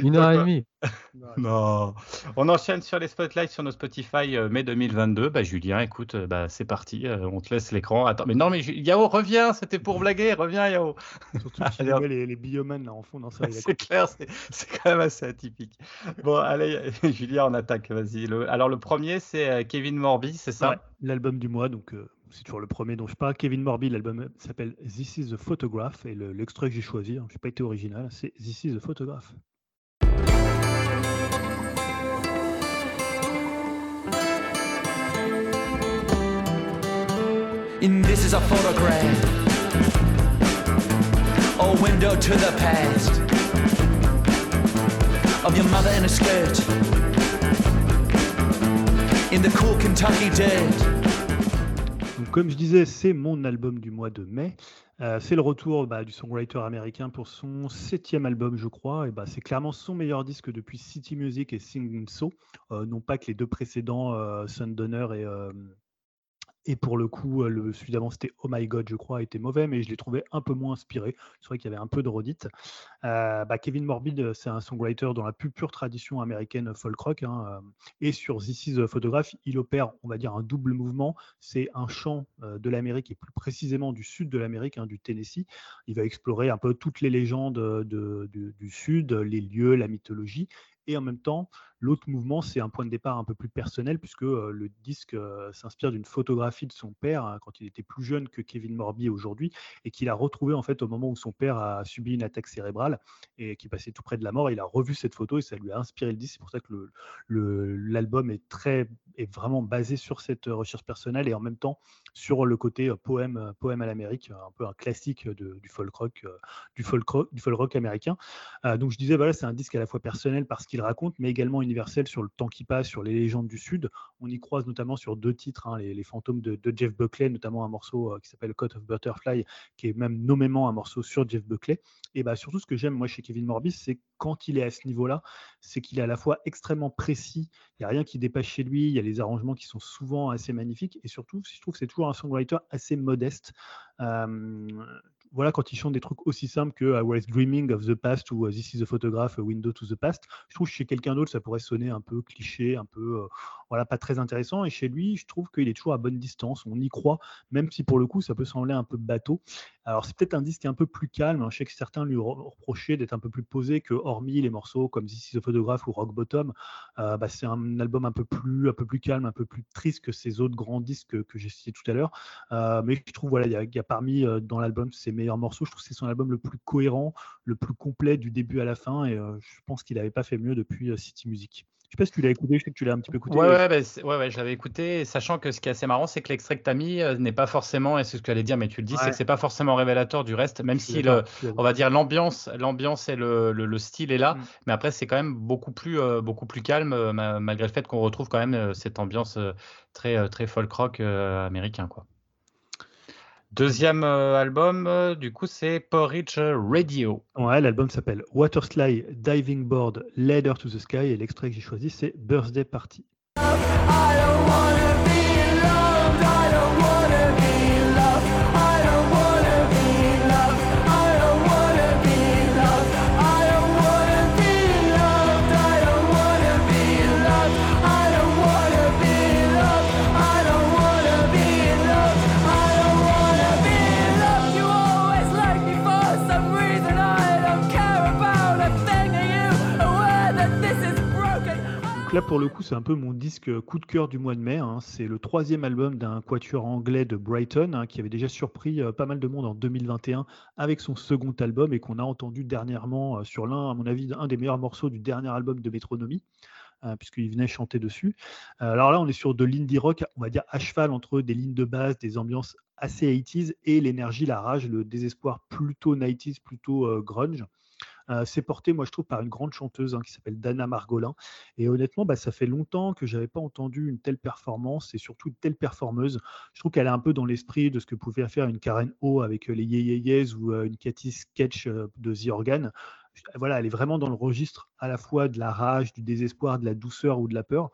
une heure et demie. Non. On enchaîne sur les spotlights sur nos Spotify mai 2022. Bah, Julien, écoute, bah, c'est parti. on te laisse l'écran. Attends, mais non, mais Yao, reviens. C'était pour blaguer. Reviens, Yao. Surtout vois les, les biomanes là en fond. C'est clair, c'est quand même assez atypique. Bon, allez, Julien, on attaque. Vas-y. Alors, le premier, c'est Kevin Morby, c'est ça? L'album du mois. Donc, c'est toujours le premier dont je parle. Kevin Morby, l'album s'appelle This is the Photograph. Et l'extrait que j'ai choisi, hein, je n'ai pas été original, c'est This is the Photograph. And this is a photograph, a window to the past of your mother in a skirt in the cool Kentucky dirt. Donc, comme je disais, c'est mon album du mois de mai. Euh, c'est le retour bah, du songwriter américain pour son septième album, je crois. Et bah, c'est clairement son meilleur disque depuis City Music et Sing So. Euh, non pas que les deux précédents, euh, Sundowner et et pour le coup, le, celui d'avant, c'était Oh My God, je crois, était mauvais, mais je l'ai trouvé un peu moins inspiré. C'est vrai qu'il y avait un peu de redite. bah, Kevin Morbid, c'est un songwriter dans la plus pure tradition américaine folk rock. Hein, et sur This is Photograph, il opère, on va dire, un double mouvement. C'est un chant de l'Amérique, et plus précisément du sud de l'Amérique, hein, du Tennessee. Il va explorer un peu toutes les légendes du sud, les lieux, la mythologie. Et en même temps, L'autre mouvement, c'est un point de départ un peu plus personnel, puisque le disque s'inspire d'une photographie de son père hein, quand il était plus jeune que Kevin Morby aujourd'hui, et qu'il a retrouvé en fait au moment où son père a subi une attaque cérébrale et qui passait tout près de la mort. Il a revu cette photo et ça lui a inspiré le disque. C'est pour ça que l'album est très est vraiment basé sur cette recherche personnelle et en même temps sur le côté poème, poème à l'Amérique, un peu un classique du folk rock, du folk rock, du folk rock américain. donc je disais voilà, c'est un disque à la fois personnel parce qu'il raconte, mais également sur le temps qui passe, sur les légendes du Sud. On y croise notamment sur deux titres, hein, les, fantômes de, Jeff Buckley, notamment un morceau euh, qui s'appelle Cut of Butterfly, qui est même nommément un morceau sur Jeff Buckley. Et bah, surtout, ce que j'aime moi chez Kevin Morbis, c'est quand il est à ce niveau-là, c'est qu'il est à la fois extrêmement précis, il n'y a rien qui dépasse chez lui, il y a les arrangements qui sont souvent assez magnifiques, et surtout, je trouve que c'est toujours un songwriter assez modeste. Euh, voilà, quand ils chantent des trucs aussi simples que I was dreaming of the past ou This is a photograph, a window to the past, je trouve que chez quelqu'un d'autre, ça pourrait sonner un peu cliché, un peu, euh, voilà, pas très intéressant. Et chez lui, je trouve qu'il est toujours à bonne distance. On y croit, même si pour le coup, ça peut sembler un peu bateau. Alors, c'est peut-être un disque un peu plus calme. Hein. Je sais que certains lui reprochaient d'être un peu plus posé que, hormis les morceaux comme This is a Photograph ou Rock Bottom, euh, bah, c'est un album un peu, plus, un peu plus calme, un peu plus triste que ces autres grands disques que, j'ai cités tout à l'heure. Euh, mais je trouve, voilà, il y, a parmi dans l'album ses meilleurs morceaux. Je trouve que c'est son album le plus cohérent, le plus complet du début à la fin. Et je pense qu'il n'avait pas fait mieux depuis City Music. Je sais pas si tu l'as écouté, je sais que tu l'as un petit peu écouté. Ouais, ouais, bah, ouais, ouais, je l'avais écouté, sachant que ce qui est assez marrant, c'est que l'extrait que tu as mis euh, n'est pas forcément, et c'est ce que tu allais dire, mais tu le dis, c'est que c'est pas forcément révélateur du reste, même si le, on va dire l'ambiance, l'ambiance et le, le, style est là, mm. mais après c'est quand même beaucoup plus, euh, beaucoup plus calme, euh, malgré le fait qu'on retrouve quand même cette ambiance très, très folk rock américain, quoi. Deuxième euh, album, euh, du coup, c'est Porridge Radio. Ouais, l'album s'appelle Waterslide Diving Board Ladder to the Sky et l'extrait que j'ai choisi, c'est Birthday Party. Là, pour le coup, c'est un peu mon disque coup de cœur du mois de mai. Hein. C'est le troisième album d'un quatuor anglais de Brighton, hein, qui avait déjà surpris euh, pas mal de monde en 2021 avec son second album et qu'on a entendu dernièrement euh, sur l'un, à mon avis, un des meilleurs morceaux du dernier album de Métronomie. Euh, puisqu'il venait chanter dessus. alors là, on est sur de l'indie rock, on va dire à cheval entre des lignes de base, des ambiances assez 80s et l'énergie, la rage, le désespoir plutôt 90s, plutôt grunge. Euh, c'est porté, moi je trouve, par une grande chanteuse hein, qui s'appelle Dana Margolin. Et honnêtement, bah, ça fait longtemps que j'avais pas entendu une telle performance et surtout une telle performeuse. Je trouve qu'elle est un peu dans l'esprit de ce que pouvait faire une Karen O avec euh, les Ye ou euh, une Cathy Sketch de The Organ voilà, elle est vraiment dans le registre à la fois de la rage, du désespoir, de la douceur ou de la peur.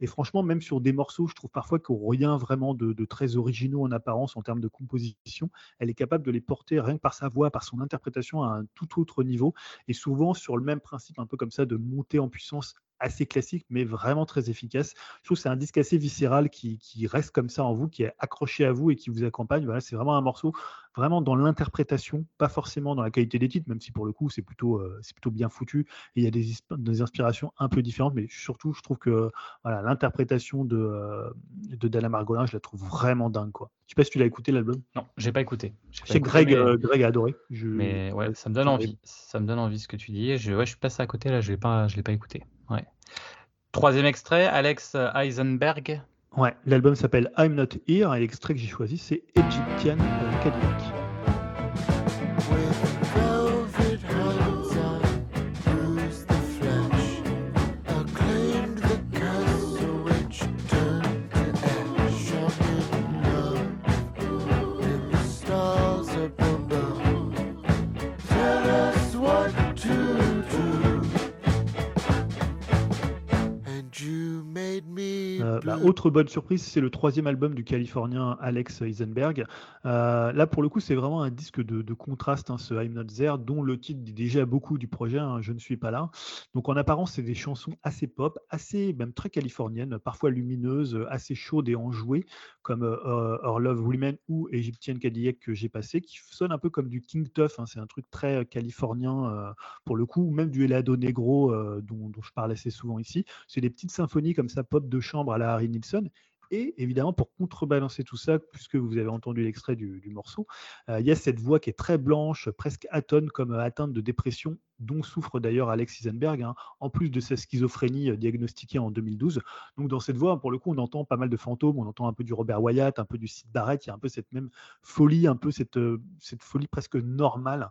Et franchement, même sur des morceaux, je trouve parfois a rien vraiment de, très originaux en apparence en termes de composition. Elle est capable de les porter rien que par sa voix, par son interprétation à un tout autre niveau. Et souvent sur le même principe, un peu comme ça, de monter en puissance assez classique, mais vraiment très efficace. Je trouve que c'est un disque assez viscéral qui, reste comme ça en vous, qui est accroché à vous et qui vous accompagne. Voilà, c'est vraiment un morceau vraiment dans l'interprétation, pas forcément dans la qualité des titres, même si pour le coup c'est plutôt, euh, c'est plutôt bien foutu. Et il y a des, des, inspirations un peu différentes, mais surtout je trouve que voilà, l'interprétation de, euh, de Dana Margolin, je la trouve vraiment dingue. Quoi. Je sais pas si tu l'as écouté l'album. Non, j'ai pas écouté. C'est Greg, euh, Greg a adoré. Mais ouais, ça me donne envie. Ça me donne envie ce que tu dis. Je, ouais, je suis passé à côté là, je l'ai pas, je l'ai pas écouté. Troisième extrait, Alex Eisenberg. Ouais, l'album s'appelle I'm Not Here et l'extrait que j'ai choisi c'est Egyptian Cadillac. Autre bonne surprise, c'est le troisième album du Californien Alex Eisenberg. Euh, là, pour le coup, c'est vraiment un disque de, contraste, hein, ce I'm Not There, dont le titre dit déjà beaucoup du projet, hein, Je ne suis pas là. Donc, en apparence, c'est des chansons assez pop, assez, même très californiennes, parfois lumineuses, assez chaudes et enjouées, comme euh, Our Love Women ou Egyptian Cadillac que j'ai passé, qui sonnent un peu comme du King Tuff. Hein, c'est un truc très californien euh, pour le coup, ou même du Helado Negro dont, je parle assez souvent ici. C'est des petites symphonies comme ça, pop de chambre à la Nilsson et évidemment, pour contrebalancer tout ça, puisque vous avez entendu l'extrait du, morceau, euh, il y a cette voix qui est très blanche, presque atone, comme euh, atteinte de dépression, dont souffre d'ailleurs Alex Isenberg, hein, en plus de sa schizophrénie euh, diagnostiquée en 2012. Donc dans cette voix, pour le coup, on entend pas mal de fantômes, on entend un peu du Robert Wyatt, un peu du Sid Barrett, il y a un peu cette même folie, un peu cette, cette folie presque normale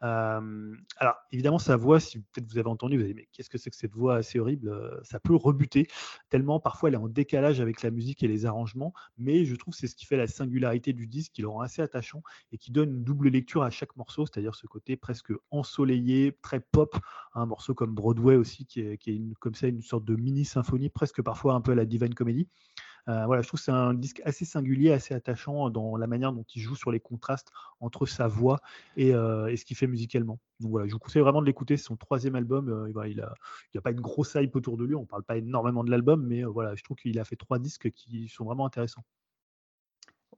alors, évidemment, sa voix, si peut-être vous avez entendu, vous avez dit, mais qu'est-ce que c'est que cette voix assez horrible Ça peut rebuter, tellement parfois elle est en décalage avec la musique et les arrangements, mais je trouve que c'est ce qui fait la singularité du disque, qui le rend assez attachant et qui donne une double lecture à chaque morceau, c'est-à-dire ce côté presque ensoleillé, très pop, un morceau comme Broadway aussi, qui est, comme ça une sorte de mini-symphonie, presque parfois un peu à la Divine Comedy. Euh, voilà, je trouve que c'est un disque assez singulier, assez attachant dans la manière dont il joue sur les contrastes entre sa voix et, euh, ce qu'il fait musicalement. Donc voilà, je vous conseille vraiment de l'écouter. C'est son troisième album. Euh, il n'y a, a, pas une grosse hype autour de lui. On ne parle pas énormément de l'album, mais voilà, je trouve qu'il a fait trois disques qui sont vraiment intéressants.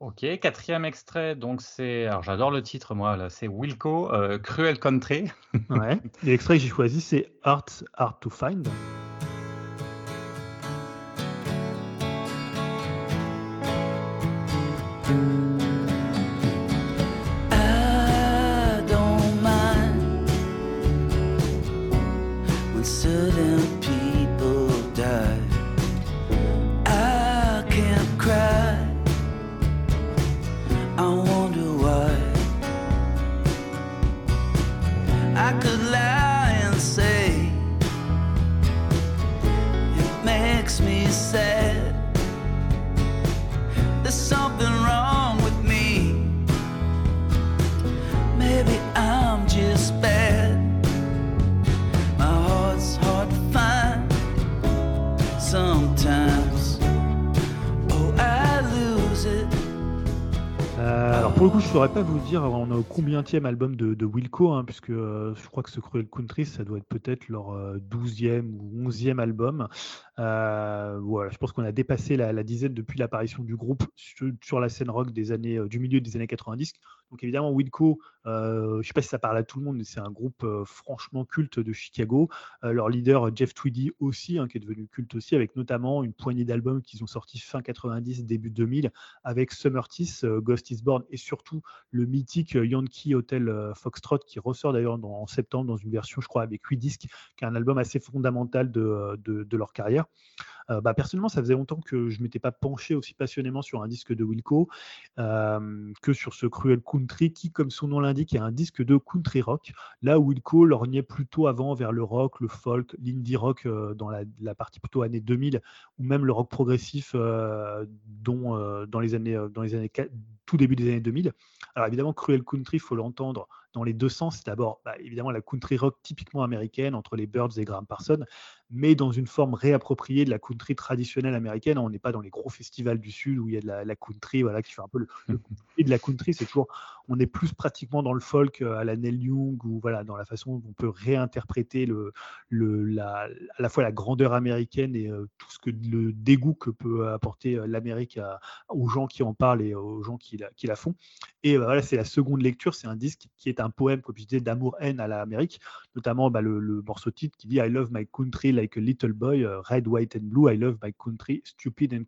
Ok, quatrième extrait, donc c'est. Alors j'adore le titre, moi, là, c'est Wilco, Cruel Country. ouais. L'extrait que j'ai choisi, c'est Art, Art to Find. Je 20e album de, Wilco, hein, puisque euh, je crois que ce Cruel Country, ça doit être peut-être leur euh, 12e ou 11e album. Euh, voilà, je pense qu'on a dépassé la, dizaine depuis l'apparition du groupe sur, sur, la scène rock des années, euh, du milieu des années 90, donc évidemment, Wilco, je ne sais pas si ça parle à tout le monde, mais c'est un groupe franchement culte de Chicago. leur leader, Jeff Tweedy, aussi, hein, qui est devenu culte aussi, avec notamment une poignée d'albums qu'ils ont sortis fin 90, début 2000, avec Summertis, Ghost is Born et surtout le mythique Yankee Hotel euh, Foxtrot qui ressort d'ailleurs en septembre dans une version, je crois, avec 8 disques, qui est un album assez fondamental de, euh, leur carrière. Euh, bah, personnellement, ça faisait longtemps que je m'étais pas penché aussi passionnément sur un disque de Wilco que sur ce Cruel Country, qui, comme son nom l'indique, est un disque de country rock. Là Wilco lorgnait plutôt avant vers le rock, le folk, l'indie rock dans la, partie plutôt années 2000, ou même le rock progressif dont, dans les années, dans les années tout début des années 2000. Alors évidemment, Cruel Country, faut l'entendre dans les deux sens. C'est d'abord bah, évidemment la country rock typiquement américaine entre les Birds et Graham Parsons, mais dans une forme réappropriée de la country traditionnelle américaine. On n'est pas dans les gros festivals du Sud où il y a de la, country, voilà, qui fait un peu le, le de la country. C'est toujours, on est plus pratiquement dans le folk euh, à la Neil Young ou voilà, dans la façon dont on peut réinterpréter le, le, la, à la fois la grandeur américaine et euh, tout ce que le dégoût que peut apporter euh, l'Amérique aux gens qui en parlent et aux gens qui la, qui la font. Et voilà, c'est la seconde lecture. C'est un disque qui est un poème, comme je disais, d'amour-haine à l'Amérique, notamment bah, le, le, morceau titre qui dit I love my country like a little boy, uh, red, white and blue. I love my country, stupid and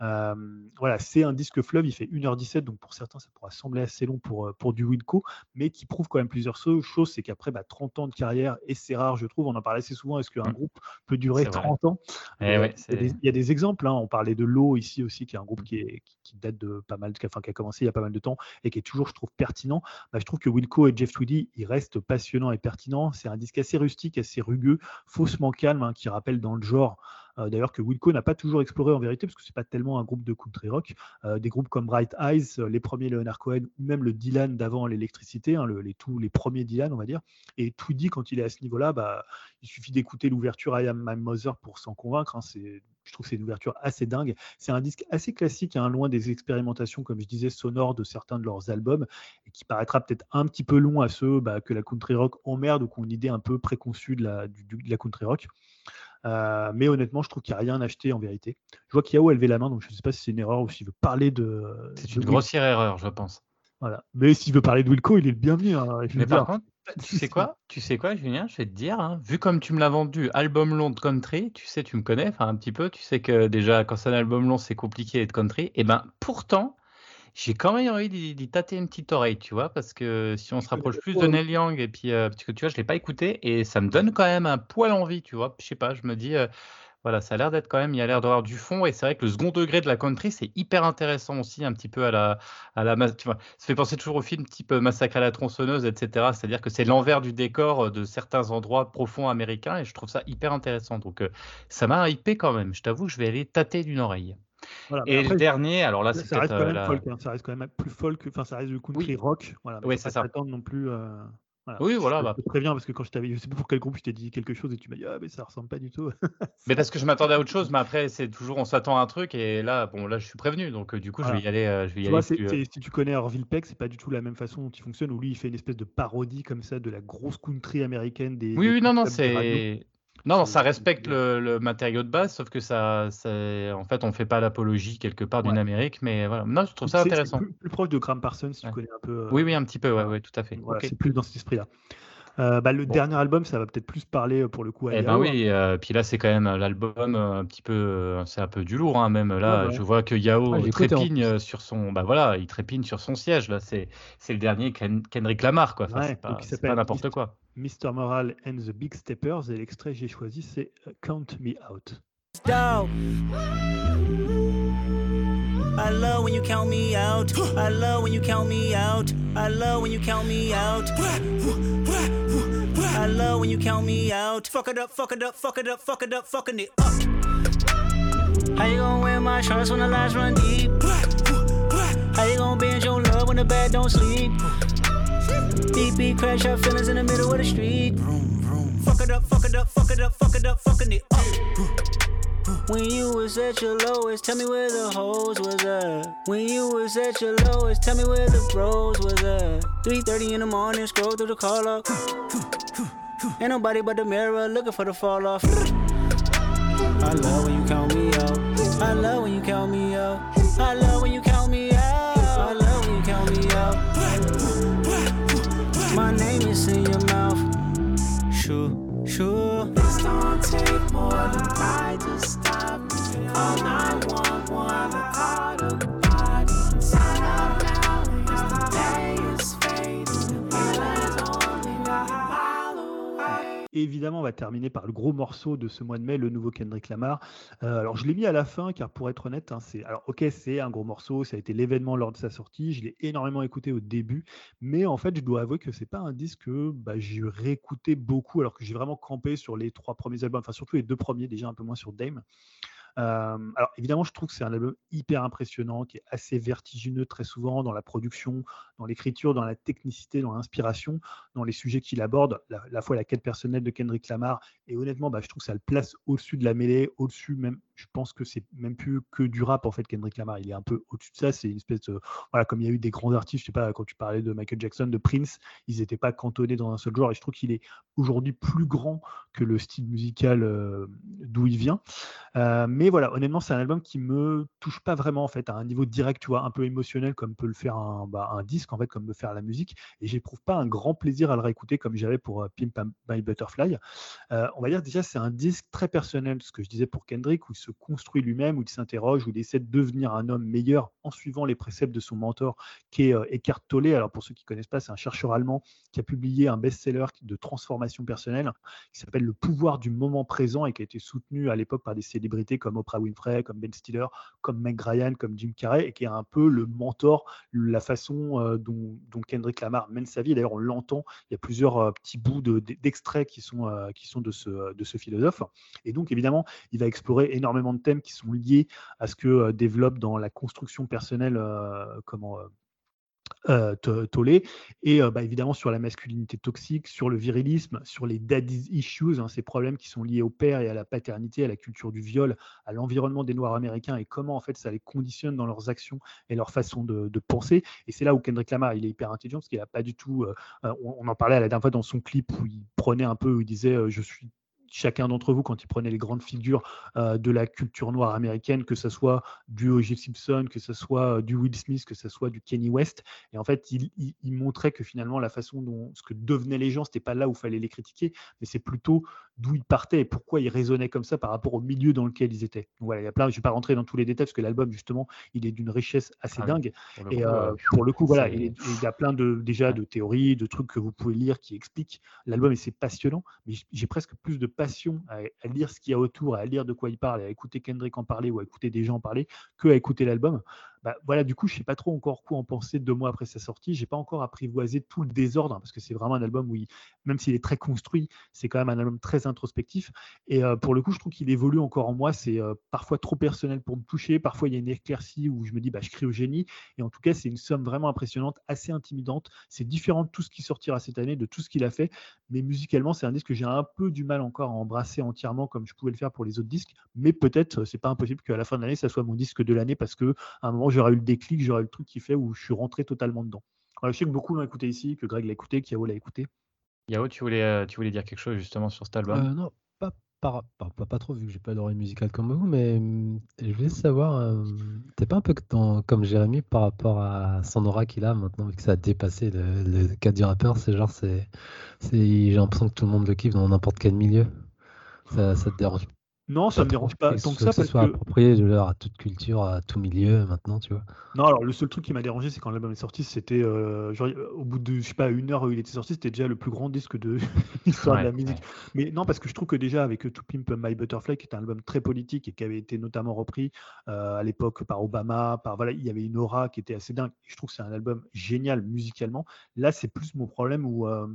voilà, c'est un disque fleuve, il fait 1h17, donc pour certains, ça pourra sembler assez long pour, pour du Wilco, mais qui prouve quand même plusieurs choses. C'est qu'après bah, 30 ans de carrière, et c'est rare, je trouve, on en parle assez souvent, est-ce qu'un mmh. groupe peut durer 30 ans? Eh il, y a des, exemples, hein. on parlait de l'eau ici aussi, qui est un groupe qui, est, qui, date de pas mal, enfin, qui a commencé il y a pas mal de temps et qui est toujours, je trouve, pertinent. Bah, je trouve que Wilco et Jeff Tweedy, ils restent passionnants et pertinents. C'est un disque assez rustique, assez rugueux, faussement calme, hein, qui rappelle dans le genre d'ailleurs que Wilco n'a pas toujours exploré en vérité, parce que c'est pas tellement un groupe de country rock. Euh, des groupes comme Bright Eyes, euh, les premiers Leonard Cohen, ou même le Dylan d'avant l'électricité, hein, les, les premiers Dylan, on va dire. Et Tweedy, quand il est à ce niveau-là, bah, il suffit d'écouter l'ouverture I Am My Mother pour s'en convaincre. Hein, je trouve que c'est une ouverture assez dingue. C'est un disque assez classique, hein, loin des expérimentations, comme je disais, sonores de certains de leurs albums, et qui paraîtra peut-être un petit peu long à ceux bah, que la country rock emmerde ou qui ont une idée un peu préconçue de la country rock. Euh, mais honnêtement, je trouve qu'il n'y a rien acheté en vérité. Je vois qu'Yao a levé la main, donc je ne sais pas si c'est une erreur ou s'il veut parler de. C'est une grossière erreur, je pense. Voilà. Mais s'il veut parler de Wilco, il est le bienvenu. Hein, mais par contre, tu sais quoi? Tu sais quoi, Julien? Je vais te dire, hein, vu comme tu me l'as vendu, album long de country, tu sais, tu me connais, enfin un petit peu, tu sais que déjà quand c'est un album long, c'est compliqué de country. Et eh ben pourtant, j'ai quand même envie d'y tâter une petite oreille, tu vois, parce que si on se rapproche plus de Neil Young, et puis, euh, parce que tu vois, je ne l'ai pas écouté, et ça me donne quand même un poil envie, tu vois. Je sais pas, je me dis, euh, voilà, ça a l'air d'être quand même, il y a l'air d'avoir du fond, et c'est vrai que le second degré de la country, c'est hyper intéressant aussi, un petit peu à la, à la, tu vois, ça fait penser toujours au film type Massacre à la tronçonneuse, etc. C'est-à-dire que c'est l'envers du décor de certains endroits profonds américains, et je trouve ça hyper intéressant. Donc, ça m'a hypé quand même. Je t'avoue, je vais aller tâter d'une oreille et le dernier, alors là, c'est ça reste quand même folk, hein, ça reste quand même plus folk, enfin ça reste du country rock, voilà. Oui, c'est ça. non plus. Euh, oui, voilà. Bah. Je te préviens parce que quand je t'avais, je sais pas pour quel groupe je t'ai dit quelque chose et tu m'as dit ah mais ça ressemble pas du tout. mais parce que je m'attendais à autre chose, mais après c'est toujours on s'attend à un truc et là bon là je suis prévenu donc euh, du coup je vais y aller. Euh, je vais y aller si tu connais Orville Peck, c'est pas du tout la même façon dont il fonctionne où lui il fait une espèce de parodie comme ça de la grosse country américaine des. Oui oui non non c'est Non, ça respecte le, matériau de base, sauf que ça, en fait, on fait pas l'apologie quelque part d'une Amérique, mais voilà. Non, je trouve ça intéressant. Plus, plus, proche de Graham Parsons, si tu connais un peu. Oui, oui, un petit peu, ouais, ouais tout à fait. C'est plus dans cet esprit-là. Euh, bah, le dernier album, ça va peut-être plus parler euh, pour le coup à Eh ben oui, euh, puis là c'est quand même l'album un petit peu, c'est un peu du lourd hein, même là. Je vois que Yao ah, trépigne sur son, bah voilà, il trépigne sur son siège là. C'est c'est le dernier Kendrick Lamar quoi. Enfin, c'est pas n'importe quoi. Mr. Moral and the Big Steppers et l'extrait que j'ai choisi c'est euh, Count Me Out. I love when you count me out. I love when you count me out. I love when you count me out. I love when you count me out. Fuck it up, fuck it up, fuck it up, fuck it up, fucking it up. How you gonna wear my shorts when the lights run deep? How you gonna binge your love when the bed don't sleep? Deep beat crash out feelings in the middle of the street. Fuck it up, fuck it up, fuck it up, fuck it up, fucking it up. When you was at your lowest, tell me where the hoes was at. When you was at your lowest, tell me where the bros was at. 3:30 in the morning, scroll through the call up. Ain't nobody but the mirror looking for the fall off. I love when you count me out. I love when you count me out. I love when you count take more than I just Call 911, call the évidemment, on va terminer par le gros morceau de ce mois de mai, le nouveau Kendrick Lamar. Euh, alors, je l'ai mis à la fin, car pour être honnête, hein, c'est un gros morceau, ça a été l'événement lors de sa sortie. Je l'ai énormément écouté au début, mais en fait, je dois avouer que c'est pas un disque que bah, j'ai réécouté beaucoup, alors que j'ai vraiment campé sur les trois premiers albums, enfin surtout les deux premiers, déjà un peu moins sur Dame. Euh, alors évidemment, je trouve que c'est un album hyper impressionnant, qui est assez vertigineux très souvent dans la production, dans l'écriture, dans la technicité, dans l'inspiration, dans les sujets qu'il aborde, la, la, fois la quête personnelle de Kendrick Lamar. Et honnêtement, bah, je trouve que ça le place au-dessus de la mêlée, au-dessus même je pense que c'est même plus que du rap en fait Kendrick Lamar. Il est un peu au-dessus de ça. C'est une espèce de voilà comme il y a eu des grands artistes je sais pas quand tu parlais de Michael Jackson de Prince ils n'étaient pas cantonnés dans un seul genre. Et je trouve qu'il est aujourd'hui plus grand que le style musical euh, d'où il vient. Euh, mais voilà honnêtement c'est un album qui me touche pas vraiment en fait à un niveau direct tu vois un peu émotionnel comme peut le faire un, bah, disque en fait comme peut faire la musique. Et j'éprouve pas un grand plaisir à le réécouter comme j'avais pour euh, Pimp My Butterfly. On va dire déjà c'est un disque très personnel ce que je disais pour Kendrick où il construit lui-même, où il s'interroge, où il essaie de devenir un homme meilleur en suivant les préceptes de son mentor, qui est euh, Eckhart Tolle. Alors pour ceux qui ne connaissent pas, c'est un chercheur allemand qui a publié un best-seller de transformation personnelle qui s'appelle Le pouvoir du moment présent et qui a été soutenu à l'époque par des célébrités comme Oprah Winfrey, comme Ben Stiller, comme Meg Ryan, comme Jim Carrey, et qui est un peu le mentor, la façon euh, dont, Kendrick Lamar mène sa vie. D'ailleurs, on l'entend, il y a plusieurs euh, petits bouts d'extraits qui sont, qui sont de, ce, de ce philosophe. Et donc, évidemment, il va explorer énormément de thèmes qui sont liés à ce que euh, développe dans la construction personnelle euh, comment euh, Tollé, et bah, évidemment sur la masculinité toxique, sur le virilisme, sur les daddy issues, hein, ces problèmes qui sont liés au père et à la paternité, à la culture du viol, à l'environnement des Noirs américains et comment en fait ça les conditionne dans leurs actions et leur façon de, penser. Et c'est là où Kendrick Lamar il est hyper intelligent parce qu'il a pas du tout, on, en parlait à la dernière fois dans son clip où il prenait un peu, où il disait je suis chacun d'entre vous, quand il prenait les grandes figures euh, de la culture noire américaine, que ce soit du O.J. Simpson, que ce soit euh, du Will Smith, que ce soit du Kenny West, et en fait, il, montrait que finalement, la façon dont ce que devenaient les gens, c'était pas là où il fallait les critiquer, mais c'est plutôt d'où ils partaient et pourquoi ils raisonnaient comme ça par rapport au milieu dans lequel ils étaient. Donc voilà, il y a plein, je vais pas rentrer dans tous les détails parce que l'album, justement, il est d'une richesse assez ah dingue. et euh, pour le coup, voilà, il, y a plein de, déjà de théories, de trucs que vous pouvez lire qui expliquent l'album et c'est passionnant, mais j'ai presque plus de passion à, lire ce qu'il y a autour, à lire de quoi il parle, à écouter Kendrick en parler ou à écouter des gens en parler, que à écouter l'album. Bah, voilà, du coup, je sais pas trop encore quoi en penser deux mois après sa sortie. J'ai pas encore apprivoisé tout le désordre hein, parce que c'est vraiment un album où, même s'il est très construit, c'est quand même un album très introspectif. Et euh, pour le coup, je trouve qu'il évolue encore en moi. C'est euh, parfois trop personnel pour me toucher. Parfois, il y a une éclaircie où je me dis, bah, je crie au génie. Et en tout cas, c'est une somme vraiment impressionnante, assez intimidante. C'est différent de tout ce qui sortira cette année, de tout ce qu'il a fait. Mais musicalement, c'est un disque que j'ai un peu du mal encore à embrasser entièrement comme je pouvais le faire pour les autres disques. Mais peut-être, c'est pas impossible qu'à la fin de l'année, ça soit mon disque de l'année parce que à un moment, j'aurais eu le déclic, j'aurais eu le truc qui fait où je suis rentré totalement dedans. je sais que beaucoup l'ont écouté ici, que Greg l'a écouté, qu'Yao l'a écouté. Yao, tu voulais, euh, tu voulais dire quelque chose justement sur cet album? Euh, Non, pas, pas, pas, trop vu que j'ai pas l'oreille musicale comme vous, mais mmh, je voulais savoir, euh, t'es pas un peu comme Jérémy par rapport à son aura qu'il a maintenant, vu que ça a dépassé le, le cadre du rappeur, c'est genre, c'est, j'ai l'impression que tout le monde le kiffe dans n'importe quel milieu. Ça, ça te dérange non, ça me dérange pas tant que ça. Que ce soit approprié à toute culture, à tout milieu maintenant, tu vois. Non, alors le seul truc qui m'a dérangé, c'est quand l'album est sorti, c'était euh, au bout de, je sais pas, une heure où il était sorti, c'était déjà le plus grand disque de l'histoire de la musique. Mais non, parce que je trouve que déjà avec To Pimp My Butterfly, qui est un album très politique et qui avait été notamment repris euh, à l'époque par Obama, par voilà, il y avait une aura qui était assez dingue. je trouve que c'est un album génial musicalement. Là, c'est plus mon problème où euh,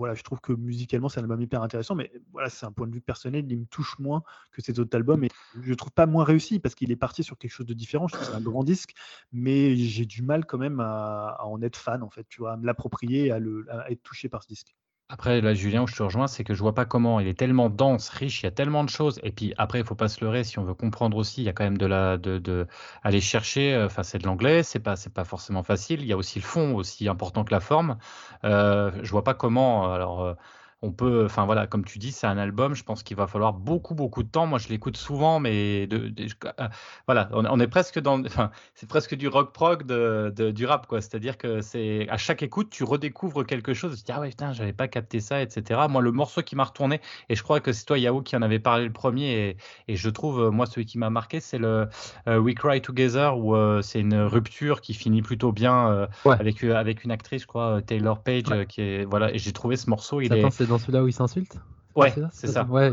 voilà, je trouve que musicalement, c'est un album hyper intéressant, mais voilà, c'est un point de vue personnel, il me touche moins que ces autres albums, et je trouve pas moins réussi parce qu'il est parti sur quelque chose de différent. Je trouve que c'est un grand disque, mais j'ai du mal quand même à, en être fan, en fait, tu vois, à me l'approprier, à, à être touché par ce disque. Après, là, Julien, où je te rejoins, c'est que je vois pas comment. Il est tellement dense, riche, il y a tellement de choses. Et puis après, il faut pas se leurrer. Si on veut comprendre aussi, il y a quand même de la, de, de aller chercher. Euh, enfin, c'est de l'anglais, c'est pas, c'est pas forcément facile. Il y a aussi le fond, aussi important que la forme. Euh, je vois pas comment. Alors. On peut, enfin voilà, comme tu dis, c'est un album. Je pense qu'il va falloir beaucoup, beaucoup de temps. Moi, je l'écoute souvent, mais de, euh, voilà, on, est presque dans, enfin, c'est presque du rock prog de, du rap, quoi. C'est-à-dire que c'est à chaque écoute, tu redécouvres quelque chose. Tu te dis ah ouais, putain, j'avais pas capté ça, etc. Moi, le morceau qui m'a retourné, et je crois que c'est toi, Yahoo, qui en avait parlé le premier, et, je trouve, euh, moi, celui qui m'a marqué, c'est le euh, We Cry Together, où c'est une rupture qui finit plutôt bien avec avec une actrice, je crois, Taylor Page, qui est voilà. Et j'ai trouvé ce morceau, il est dans celui-là où il s'insulte Ouais, c'est ça. Ouais,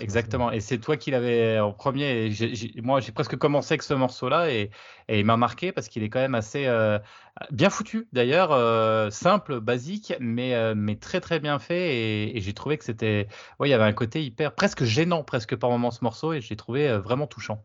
exactement. Et c'est toi qui l'avais en premier. moi, j'ai presque commencé avec ce morceau-là et, il m'a marqué parce qu'il est quand même assez euh, bien foutu, d'ailleurs, euh, simple, basique, mais, euh, mais très très bien fait. Et, et j'ai trouvé que c'était, ouais, il y avait un côté hyper, presque gênant, presque par moment ce morceau, et j'ai trouvé vraiment touchant.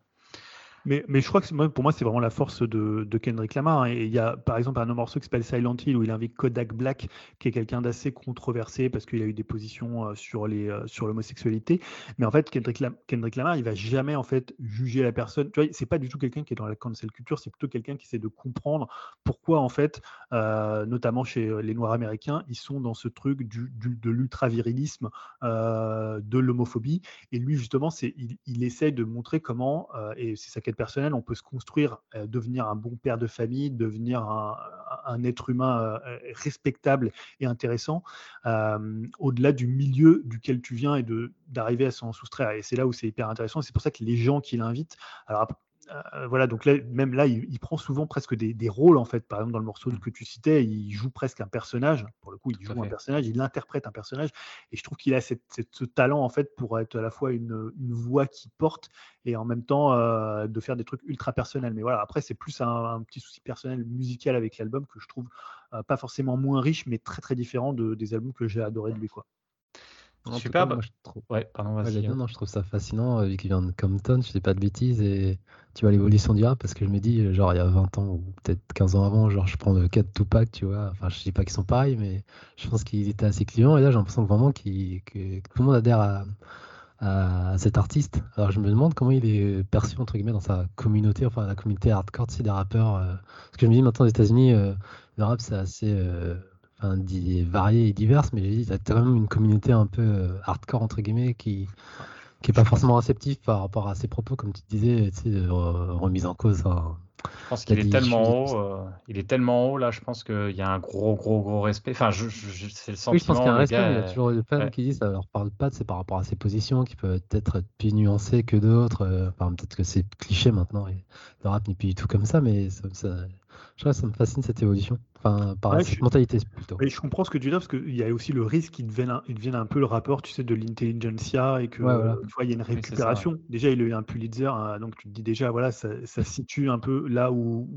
Mais, je crois que pour moi, c'est vraiment la force de, Kendrick Lamar. Hein. Il y a par exemple un morceau qui s'appelle Silent Hill où il invite Kodak Black, qui est quelqu'un d'assez controversé parce qu'il a eu des positions euh, euh, sur l'homosexualité. Mais en fait, Kendrick, Lamar, il va jamais en fait juger la personne. Tu vois, c'est pas du tout quelqu'un qui est dans la cancel culture, c'est plutôt quelqu'un qui essaie de comprendre pourquoi en fait, euh, notamment chez les Noirs américains, ils sont dans ce truc de l'ultra virilisme, de l'homophobie. Et lui justement, il, il essaie de montrer comment et c'est sa personnel, on peut se construire, euh, devenir un bon père de famille, devenir un, être humain euh, respectable et intéressant, euh, au-delà du milieu duquel tu viens et d'arriver à s'en soustraire. Et c'est là où c'est hyper intéressant. C'est pour ça que les gens qui l'invitent, euh, voilà, donc là, même là, il, prend souvent presque des, rôles, en fait. Par exemple, dans le morceau mmh. que tu citais, il joue presque un personnage. Pour le coup, il joue un personnage, il interprète un personnage. Et je trouve qu'il a ce talent, en fait, pour être à la fois une, voix qui porte et en même temps euh, de faire des trucs ultra personnels. Mais voilà, après, c'est plus un, petit souci personnel musical avec l'album que je trouve euh, pas forcément moins riche, mais très, très différent de, des albums que j'ai adoré de lui, quoi. Super. moi, je trouve... Ouais, pardon, vas-y. Hein. non, je trouve ça fascinant, vu qu'il vient de Compton, je sais pas de bêtises, et tu vois l'évolution du rap, parce que je me dis, genre, il y a 20 ans, ou peut-être 15 ans avant, genre, je prends le cas de Tupac, tu vois, enfin, je dis pas qu'ils sont pareils, mais je pense qu'il était assez client, et là, j'ai l'impression vraiment que tout le monde adhère à, à, cet artiste. Alors, je me demande comment il est perçu, entre guillemets, dans sa communauté, enfin, la communauté hardcore, sais, des rappeurs, euh, parce que je me dis, maintenant, aux États-Unis, euh, le rap, c'est assez... Euh, variées et diverses, mais il y a quand même une communauté un peu euh, hardcore, entre guillemets, qui qui est pas forcément réceptif par rapport à ses propos, comme tu disais, tu sais, remise en cause. je pense qu'il est tellement haut, euh, il est tellement haut là. Je pense qu'il y a un gros, gros, gros respect. Enfin, je, c'est le sentiment. Oui, je pense qu'il y a un respect. il y a toujours des fans qui disent ça leur parle pas. C'est par rapport à ses positions qui peuvent être plus nuancées que d'autres. Euh, enfin, peut-être que c'est cliché maintenant. Et le rap n'est plus du tout comme ça, mais ça, je ça me fascine cette évolution. Enfin, par cette mentalité plutôt. Mais je comprends ce que tu dis parce qu'il y a aussi le risque qu'il devienne, un, devienne un peu le rapport, tu sais, de l'intelligentsia et que il y a une récupération. déjà, il a eu un Pulitzer, hein, donc tu te dis déjà, voilà, ça, ça situe un peu là où,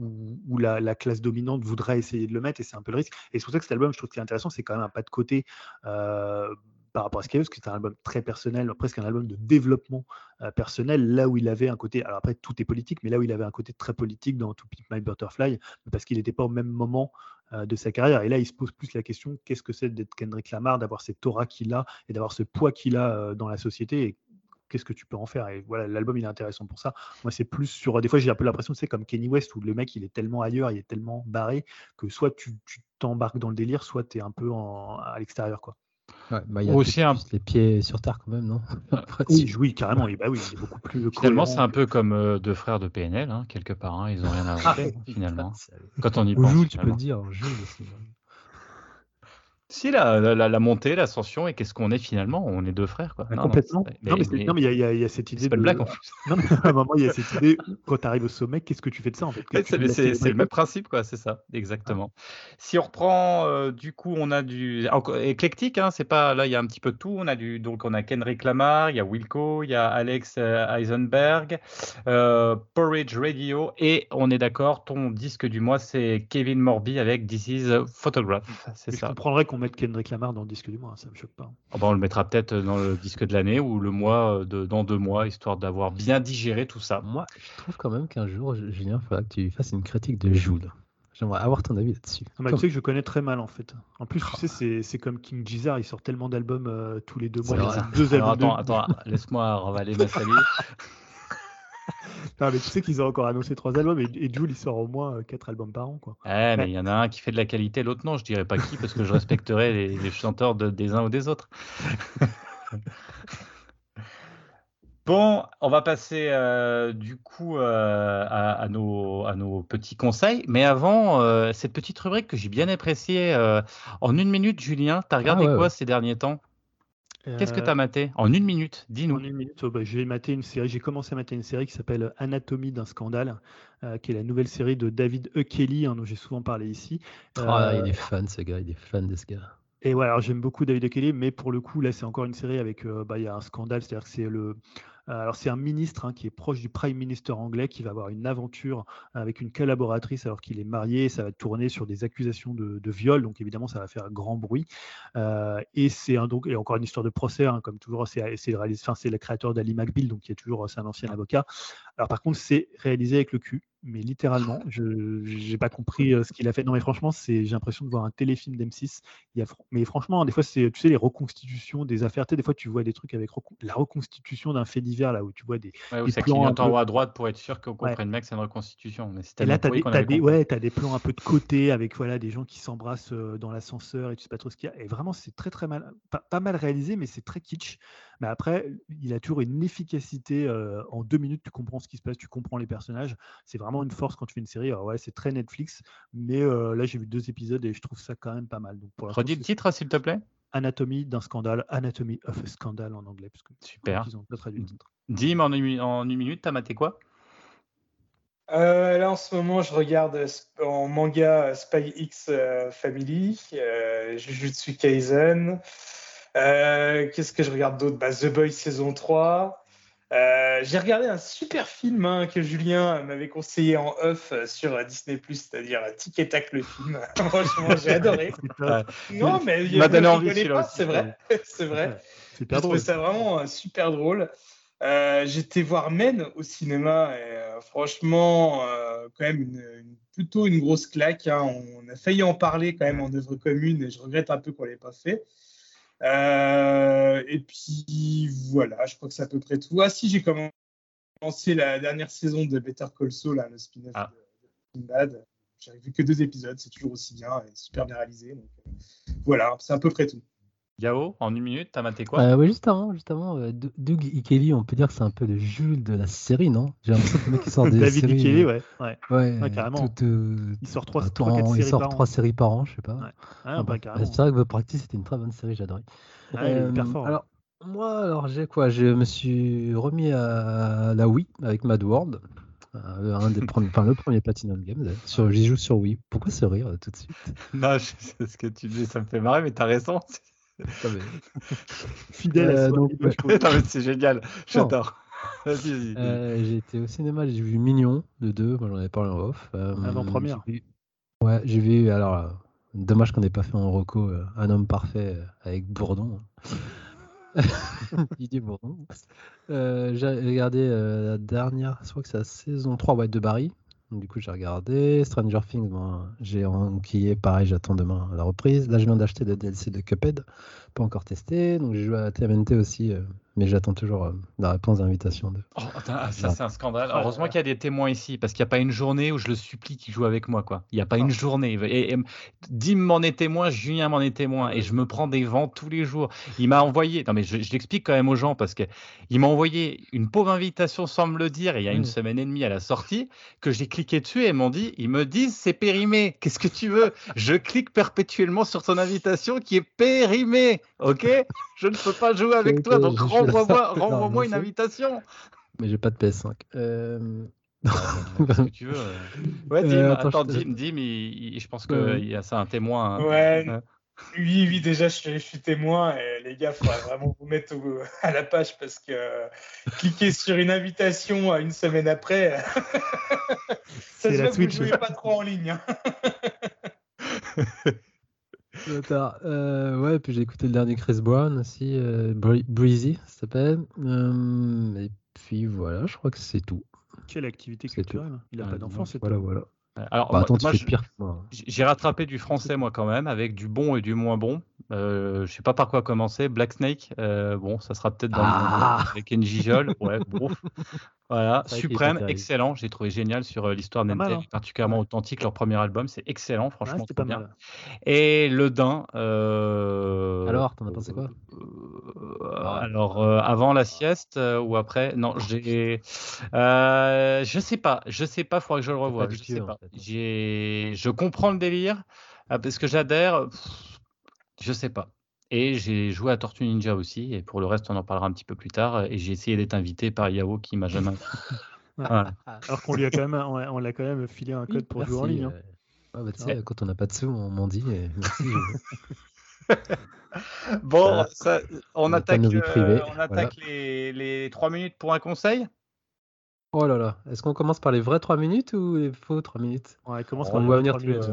où, la, la, classe dominante voudrait essayer de le mettre et c'est un peu le risque. Et c'est pour ça que cet album, je trouve qu'il est intéressant, c'est quand même un pas de côté. Euh, par rapport à avait, parce que c'est un album très personnel, presque un album de développement euh, personnel, là où il avait un côté, alors après tout est politique, mais là où il avait un côté très politique dans To Pimp My Butterfly, parce qu'il n'était pas au même moment euh, de sa carrière. Et là, il se pose plus la question, qu'est-ce que c'est d'être Kendrick Lamar, d'avoir cette aura qu'il a et d'avoir ce poids qu'il a euh, dans la société et qu'est-ce que tu peux en faire? Et voilà, l'album il est intéressant pour ça. Moi, c'est plus sur. Des fois, j'ai un peu l'impression, c'est comme Kenny West où le mec il est tellement ailleurs, il est tellement barré que soit tu t'embarques dans le délire, soit tu es un peu à l'extérieur, quoi. Ouais, bah, il y a aussi un... les pieds sur terre quand même, non? Oui, oui, carrément. Et bah oui, il est beaucoup plus. Finalement, c'est un peu comme euh, deux frères de PNL, hein, quelque part. Hein, ils n'ont rien à voir, finalement. Quand on y pense. Joue, tu peux le dire. Joue aussi. Si, la, la, la montée, l'ascension, et qu'est-ce qu'on est finalement? On est deux frères, quoi. Non, complètement. Non, mais, non, mais il y, y, a cette idée. C'est pas de... blague, en plus. Non, mais à un moment, il y a cette idée, quand tu arrives au sommet, qu'est-ce que tu fais de ça, en fait? C'est le même principe, quoi, c'est ça, exactement. Si on reprend, euh, du coup, on a du. éclectique, hein, c'est pas. Là, il y a un petit peu de tout. On a du. Donc, on a Kendrick Lamar, il y a Wilco, il y a Alex euh, Eisenberg, euh, Porridge Radio, et on est d'accord, ton disque du mois, c'est Kevin Morby avec This is Photograph. C'est ça. Je comprendrais qu'on mette Kendrick Lamar dans le disque du mois, ça me choque pas. Oh bah on le mettra peut-être dans le disque de l'année ou le mois de, dans deux mois, histoire d'avoir bien digéré tout ça. Moi, je trouve quand même qu'un jour, Julien, il faudra que tu fasses une critique de Jules. J'aimerais avoir ton avis là-dessus. Tu sais que je connais très mal en fait. En plus, tu sais, c'est comme King Gizzard, il sort tellement d'albums euh, tous les deux mois. Deux albums attends, attends, laisse-moi ravaler ma salive. non, mais tu sais qu'ils ont encore annoncé trois albums et, et Jules il sort au moins euh, quatre albums par an. Quoi. Eh, mais il y en a un qui fait de la qualité, l'autre non. Je dirais pas qui parce que je respecterai les, chanteurs des uns ou des autres. Bon, on va passer euh, du coup euh, à, nos, à, nos, petits conseils. Mais avant, cette petite rubrique que j'ai bien appréciée, en une minute, Julien, tu as regardé ah quoi ces derniers temps? Qu'est-ce que tu as maté En une minute, dis-nous. En une minute, oh, bah, j'ai maté une série. J'ai commencé à mater une série qui s'appelle Anatomie d'un scandale, euh, qui est la nouvelle série de David E. Kelly, hein, dont j'ai souvent parlé ici. Ah, il est fan, ce gars. Il est fan de ce gars. Et ouais, alors j'aime beaucoup David E. Kelly, mais pour le coup, là, c'est encore une série avec. Euh, bah, il y a un scandale, c'est-à-dire que c'est le euh, alors c'est un ministre hein, qui est proche du Prime Minister anglais qui va avoir une aventure avec une collaboratrice alors qu'il est marié. Ça va tourner sur des accusations de, viol, donc évidemment ça va faire grand bruit. Euh, et c'est un, donc et encore une histoire de procès, hein, comme toujours. C'est le, créateur d'Ali McBeal, donc qui est toujours c'est un ancien avocat. Alors par contre c'est réalisé avec le cul mais littéralement, je n'ai pas compris euh, ce qu'il a fait. Non, mais franchement, j'ai l'impression de voir un téléfilm d'M6. mais franchement, des fois, c'est, tu sais, les reconstitutions des affaires. Tu sais, des fois, tu vois des trucs avec la reconstitution d'un fait divers, là où tu vois des. Ouais, où ça clignote peu... en haut à droite pour être sûr qu'on comprenne bien que c'est une reconstitution. Mais et là, tu as, des, ouais, as des plans un peu de côté avec voilà, des gens qui s'embrassent euh, dans l'ascenseur et tu sais pas trop ce qu'il y a. Et vraiment, c'est très, très mal, pas, mal réalisé, mais c'est très kitsch. Mais après, il a toujours une efficacité. Euh, en deux minutes, tu comprends ce qui se passe, tu comprends les personnages. C'est vraiment une force quand tu fais une série. ouais, c'est très Netflix, mais euh, là j'ai vu deux épisodes et je trouve ça quand même pas mal. Donc pour Redis le titre s'il te plaît. Anatomie d'un scandale, Anatomy of a Scandal en anglais. Parce que Super. Ils ont pas traduit le titre. Dim, en une, en une minute, t'as maté quoi? Euh, là, en ce moment, je regarde en manga Spy X euh, Family, euh, Jujutsu Kaisen. Qu'est-ce que je regarde d'autre? Bah, The Boys saison 3. Euh, j'ai regardé un super film hein, que Julien m'avait conseillé en off euh, sur Disney+, c'est-à-dire Tic et Tac le film. Franchement, j'ai adoré. non, mais il m'a donné envie C'est vrai, c'est vrai. J'ai trouvé ça vraiment euh, super drôle. J'étais voir Men au cinéma et franchement, quand même une, plutôt une grosse claque. Hein. On a failli en parler quand même en œuvre commune et je regrette un peu qu'on l'ait pas fait. Euh, et puis voilà, je crois que c'est à peu près tout. Ah si, j'ai commencé la dernière saison de Better Call Saul, le spin-off ah. de Bad. J'ai vu que deux épisodes, c'est toujours aussi bien et super bien réalisé. Donc, euh, voilà, c'est à peu près tout. Yao, en une minute, t'as maté quoi? Euh, Oui, juste avant, juste avant euh, Doug Ikeli, on peut dire que c'est un peu le Jules de la série, non? J'ai l'impression que le mec qui sort des David séries. Ikeli, ouais. Ouais, ouais, carrément. euh, il sort trois, trois, quatre séries il sort par trois séries par an, je sais pas. Ouais. Ah, bah, c'est vrai que The Practice, c'était une très bonne série, j'adorais. Euh, hyper fort. Alors, moi, alors j'ai quoi? Je me suis remis à la Wii avec Mad World. Euh, un des premiers, enfin, le premier Platinum Game. Sur, j'y joue sur Wii. Pourquoi se rire tout de suite? Non, je sais ce que tu dis, ça me fait marrer, mais t'as raison. Fidèle à euh, c'est génial, j'adore. Euh, j'ai été au cinéma, j'ai vu Mignon de 2, moi j'en avais parlé en off. Euh, Avant-première. Ouais, j'ai vu, alors, dommage qu'on n'ait pas fait en reco Un homme parfait avec Bourdon. Didier Bourdon. j'ai regardé la dernière, je crois que c'est la saison 3 ouais, de Barry, du coup, j'ai regardé. Stranger Things, j'ai enquillé. Pareil, j'attends demain la reprise. Là, je viens d'acheter le DLC de Cuphead. Pas encore testé. Donc, j'ai joué à TMNT aussi. Euh, mais j'attends toujours euh, la réponse d'invitation de. Oh, ça, c'est un scandale. Heureusement qu'il y a des témoins ici, parce qu'il n'y a pas une journée où je le supplie qu'il joue avec moi. quoi. Il n'y a pas une ah. journée. Et, Dim m'en est témoin, Julien m'en est témoin, et je me prends des vents tous les jours. Il m'a envoyé. Non, mais je, l'explique quand même aux gens, parce qu'il m'a envoyé une pauvre invitation sans me le dire, il y a une semaine et demie à la sortie, que j'ai cliqué dessus et ils m'ont dit ils me disent c'est périmé. Qu'est-ce que tu veux? Je clique perpétuellement sur ton invitation qui est périmée. Ok? Je ne peux pas jouer avec toi, donc renvoie-moi une invitation. Mais j'ai pas de PS5. Euh... que tu veux. Ouais, Dim, euh, attends, Dim, Dim je pense qu'il y a ça un témoin. Hein. Ouais. Oui, oui, déjà, je, suis témoin. Et les gars, il faudrait vraiment vous mettre à la page parce que cliquer sur une invitation une semaine après, ça se voit que vous ne jouez pas trop en ligne. Hein. Euh, ouais, puis j'ai écouté le dernier Chris Brown aussi, euh, Breezy, ça s'appelle. Euh, et puis voilà, je crois que c'est tout. Quelle activité culturelle Il n'a pas d'enfant, c'est Voilà, voilà. Alors, bah, J'ai rattrapé du français, moi, quand même, avec du bon et du moins bon. Euh, je sais pas par quoi commencer. Black Snake, euh, bon, ça sera peut-être dans ah avec Njijol. Ouais, bon. Voilà, Suprême, excellent. J'ai trouvé génial sur euh, l'histoire d'Entel, hein. particulièrement authentique. Leur premier album, c'est excellent, franchement, pas bien. Mal. Et Le Dain. Euh, alors, t'en as pensé quoi? Alors, avant la sieste ou après? Non, j'ai. je sais pas, je sais pas. Faudra que je le revoie. Je sais pas. Je comprends le délire parce que j'adhère. Je sais pas. Et j'ai joué à Tortue Ninja aussi, et pour le reste, on en parlera un petit peu plus tard. Et j'ai essayé d'être invité par Yao qui m'a jamais. Alors qu'on lui a quand même, on l'a quand même filé un code pour jouer en ligne. Hein. bah, quand on n'a pas de sous, on m'en dit. merci. bon, on attaque, euh, on attaque les, les 3 minutes pour un conseil? Oh là là, est-ce qu'on commence par les vrais 3 minutes ou les faux 3 minutes? On commence par les vrais 3 minutes.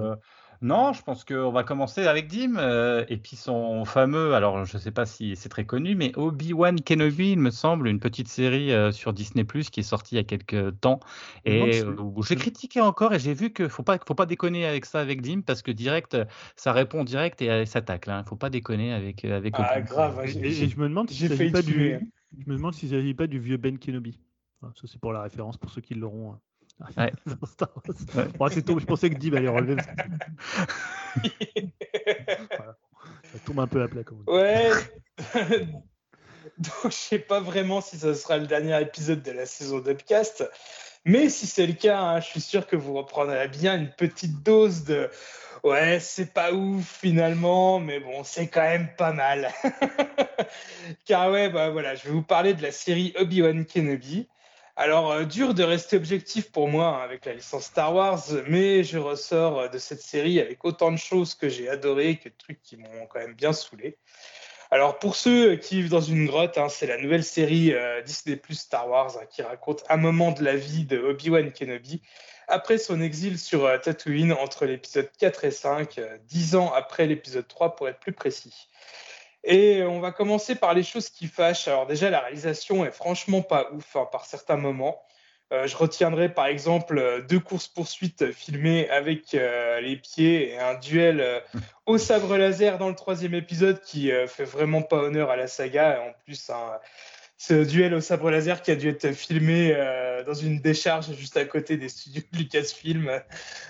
Non, je pense qu'on va commencer avec Dim euh, et puis son fameux, alors je ne sais pas si c'est très connu, mais Obi-Wan Kenobi, il me semble, une petite série euh, sur Disney Plus qui est sortie il y a quelques temps et euh, j'ai critiqué encore et j'ai vu qu'il faut pas faut pas déconner avec ça avec Dim parce que direct ça répond direct et ça tacle. Il hein. ne faut pas déconner avec avec. Ah grave. Et, je me demande si pas du, je me demande s'il s'agit pas du vieux Ben Kenobi. ça c'est pour la référence pour ceux qui l'auront. Ouais. c'est. Je pensais que Dim allait relever. Ça tombe un peu à plat. Comme ouais. Donc, je sais pas vraiment si ce sera le dernier épisode de la saison d'Upcast. Mais si c'est le cas, hein, je suis sûr que vous reprendrez bien une petite dose de ouais, c'est pas ouf finalement, mais bon, c'est quand même pas mal. Car ouais, bah voilà, je vais vous parler de la série Obi-Wan Kenobi. Alors, euh, dur de rester objectif pour moi hein, avec la licence Star Wars, mais je ressors euh, de cette série avec autant de choses que j'ai adorées que de trucs qui m'ont quand même bien saoulé. Alors, pour ceux qui vivent dans une grotte, hein, c'est la nouvelle série euh, Disney Plus Star Wars hein, qui raconte un moment de la vie de Obi-Wan Kenobi après son exil sur Tatooine entre l'épisode 4 et 5, dix ans après l'épisode 3 pour être plus précis. Et on va commencer par les choses qui fâchent. Alors déjà, la réalisation est franchement pas ouf hein, par certains moments. Euh, je retiendrai par exemple euh, deux courses-poursuites filmées avec euh, les pieds et un duel au sabre laser dans le troisième épisode qui fait vraiment pas honneur à la saga. En plus, un, ce duel au sabre laser qui a dû être filmé euh, dans une décharge juste à côté des studios de Lucasfilm.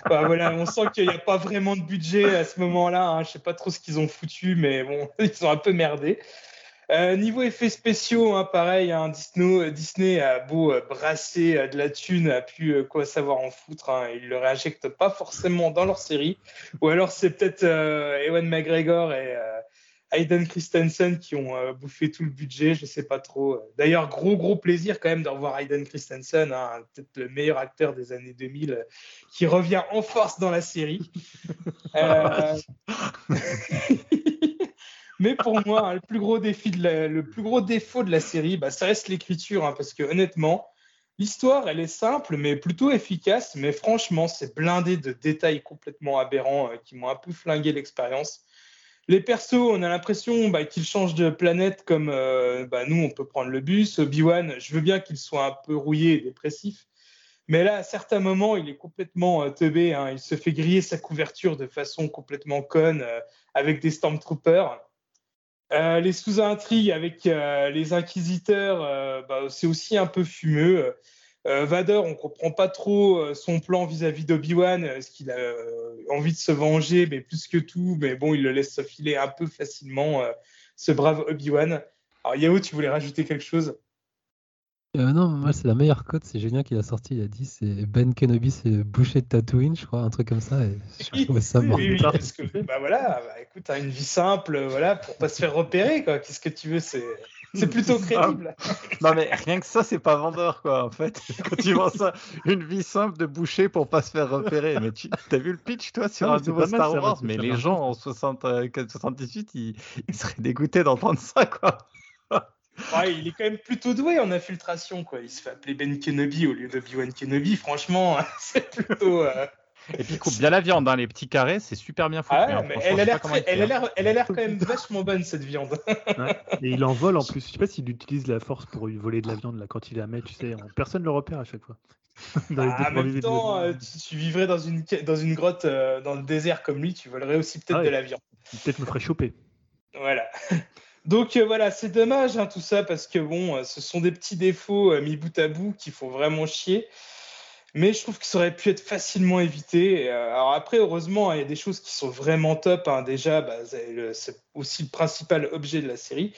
voilà, on sent qu'il n'y a pas vraiment de budget à ce moment-là. Hein. Je ne sais pas trop ce qu'ils ont foutu, mais bon, ils ont un peu merdé. Euh, niveau effets spéciaux, hein, pareil, hein, Disney, Disney, a beau euh, brasser de la thune, a pu quoi savoir en foutre. ils le réinjectent pas forcément dans leur série. Ou alors c'est peut-être Ewan McGregor et Hayden Christensen qui ont euh, bouffé tout le budget, je sais pas trop. D'ailleurs, gros gros plaisir quand même de revoir Hayden Christensen, hein, peut-être le meilleur acteur des années 2000, euh, qui revient en force dans la série. Euh, mais pour moi, hein, le, plus gros défi le plus gros défaut de la série, bah, ça reste l'écriture, hein, parce que honnêtement, l'histoire, elle est simple, mais plutôt efficace. Mais franchement, c'est blindé de détails complètement aberrants qui m'ont un peu flingué l'expérience. Les persos, on a l'impression bah, qu'ils changent de planète comme euh, bah, nous, on peut prendre le bus. Obi-Wan, je veux bien qu'il soit un peu rouillé et dépressif. Mais là, à certains moments, il est complètement euh, teubé. Hein. Il se fait griller sa couverture de façon complètement conne euh, avec des Stormtroopers. les sous-intrigues avec les inquisiteurs, bah, c'est aussi un peu fumeux. Vader, on comprend pas trop son plan vis-à-vis d'Obi-Wan, est-ce qu'il a envie de se venger, mais plus que tout, mais bon, il le laisse se filer un peu facilement, ce brave Obi-Wan. Alors Yao, tu voulais rajouter quelque chose? Euh, non, moi c'est la meilleure cote, c'est Julien qui l'a sorti, il a dit c'est Ben Kenobi c'est boucher de Tatooine, je crois, un truc comme ça. Et je trouvais ça oui, oui, parce que bah voilà, bah, écoute, t'as une vie simple, voilà, pour pas se faire repérer, quoi. Qu'est-ce que tu veux, c'est c'est plutôt crédible. non mais rien que ça, c'est pas vendeur, quoi, en fait. Quand tu vends ça, une vie simple de boucher pour pas se faire repérer. Mais tu as vu le pitch, toi, sur un nouveau Star Wars? Mais les gens en 60, 78, euh, ils, ils seraient dégoûtés d'entendre ça, quoi il est quand même plutôt doué en infiltration, quoi. Il se fait appeler Ben Kenobi au lieu de Obi-Wan Kenobi. Franchement, c'est plutôt. Euh, Et puis il coupe bien la viande, hein, les petits carrés, c'est super bien foutu. Ah, hein. elle, a l'air elle, a l'air, elle a l'air quand même vachement bonne cette viande. Et il en vole en plus. Je sais pas s'il utilise la force pour voler de la viande là quand il la met, tu sais. Personne ne le repère à chaque fois. Ah, en même temps, euh, tu, vivrais dans une, dans une grotte euh, dans le désert comme lui, tu volerais aussi peut-être ah de la viande. Peut-être me ferait choper. Voilà. Donc euh, voilà, c'est dommage hein, tout ça parce que bon, euh, ce sont des petits défauts euh, mis bout à bout qui font vraiment chier. Mais je trouve que ça aurait pu être facilement évité. alors après, heureusement, il y a des choses qui sont vraiment top. Hein. Déjà, bah, c'est aussi le principal objet de la série.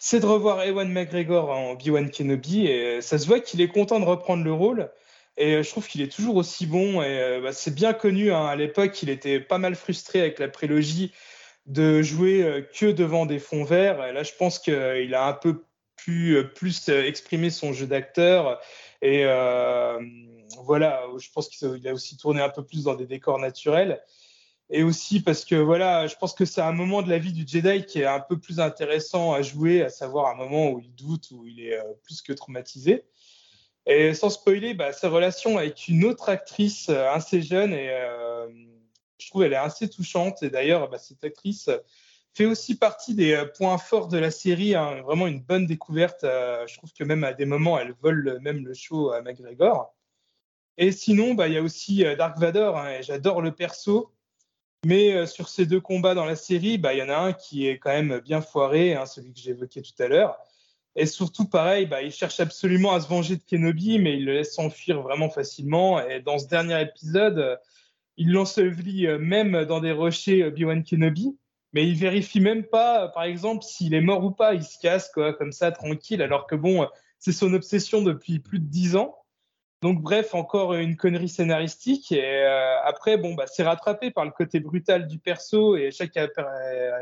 C'est de revoir Ewan McGregor en Obi-Wan Kenobi. Et ça se voit qu'il est content de reprendre le rôle. Et je trouve qu'il est toujours aussi bon. Et bah, c'est bien connu. Hein. À l'époque, il était pas mal frustré avec la prélogie de jouer euh, que devant des fonds verts. Et là, je pense qu'il a un peu euh, plus euh, exprimer son jeu d'acteur. Et voilà, je pense qu'il a aussi tourné un peu plus dans des décors naturels. Et aussi parce que voilà, je pense que c'est un moment de la vie du Jedi qui est un peu plus intéressant à jouer, à savoir un moment où il doute, où il est plus que traumatisé. Et sans spoiler, bah, sa relation avec une autre actrice assez jeune et je trouve qu'elle est assez touchante. Et d'ailleurs, bah, cette actrice fait aussi partie des euh, points forts de la série. Hein. vraiment une bonne découverte. Euh, je trouve que même à des moments, elle vole même le show à McGregor. Et sinon, bah, il y a aussi euh, Dark Vador. Hein, j'adore le perso. Mais sur ces deux combats dans la série, bah, il y en a un qui est quand même bien foiré, hein, celui que j'évoquais tout à l'heure. Et surtout, pareil, il cherche absolument à se venger de Kenobi, mais il le laisse s'enfuir vraiment facilement. Et dans ce dernier épisode, il l'ensevelit euh, même dans des rochers Obi-Wan Kenobi, mais il vérifie même pas, euh, par exemple, s'il est mort ou pas. Il se casse, quoi, comme ça, tranquille, alors que bon, c'est son obsession depuis plus de dix ans. Donc, bref, encore une connerie scénaristique. Et euh, après, bon, bah, c'est rattrapé par le côté brutal du perso et à chaque,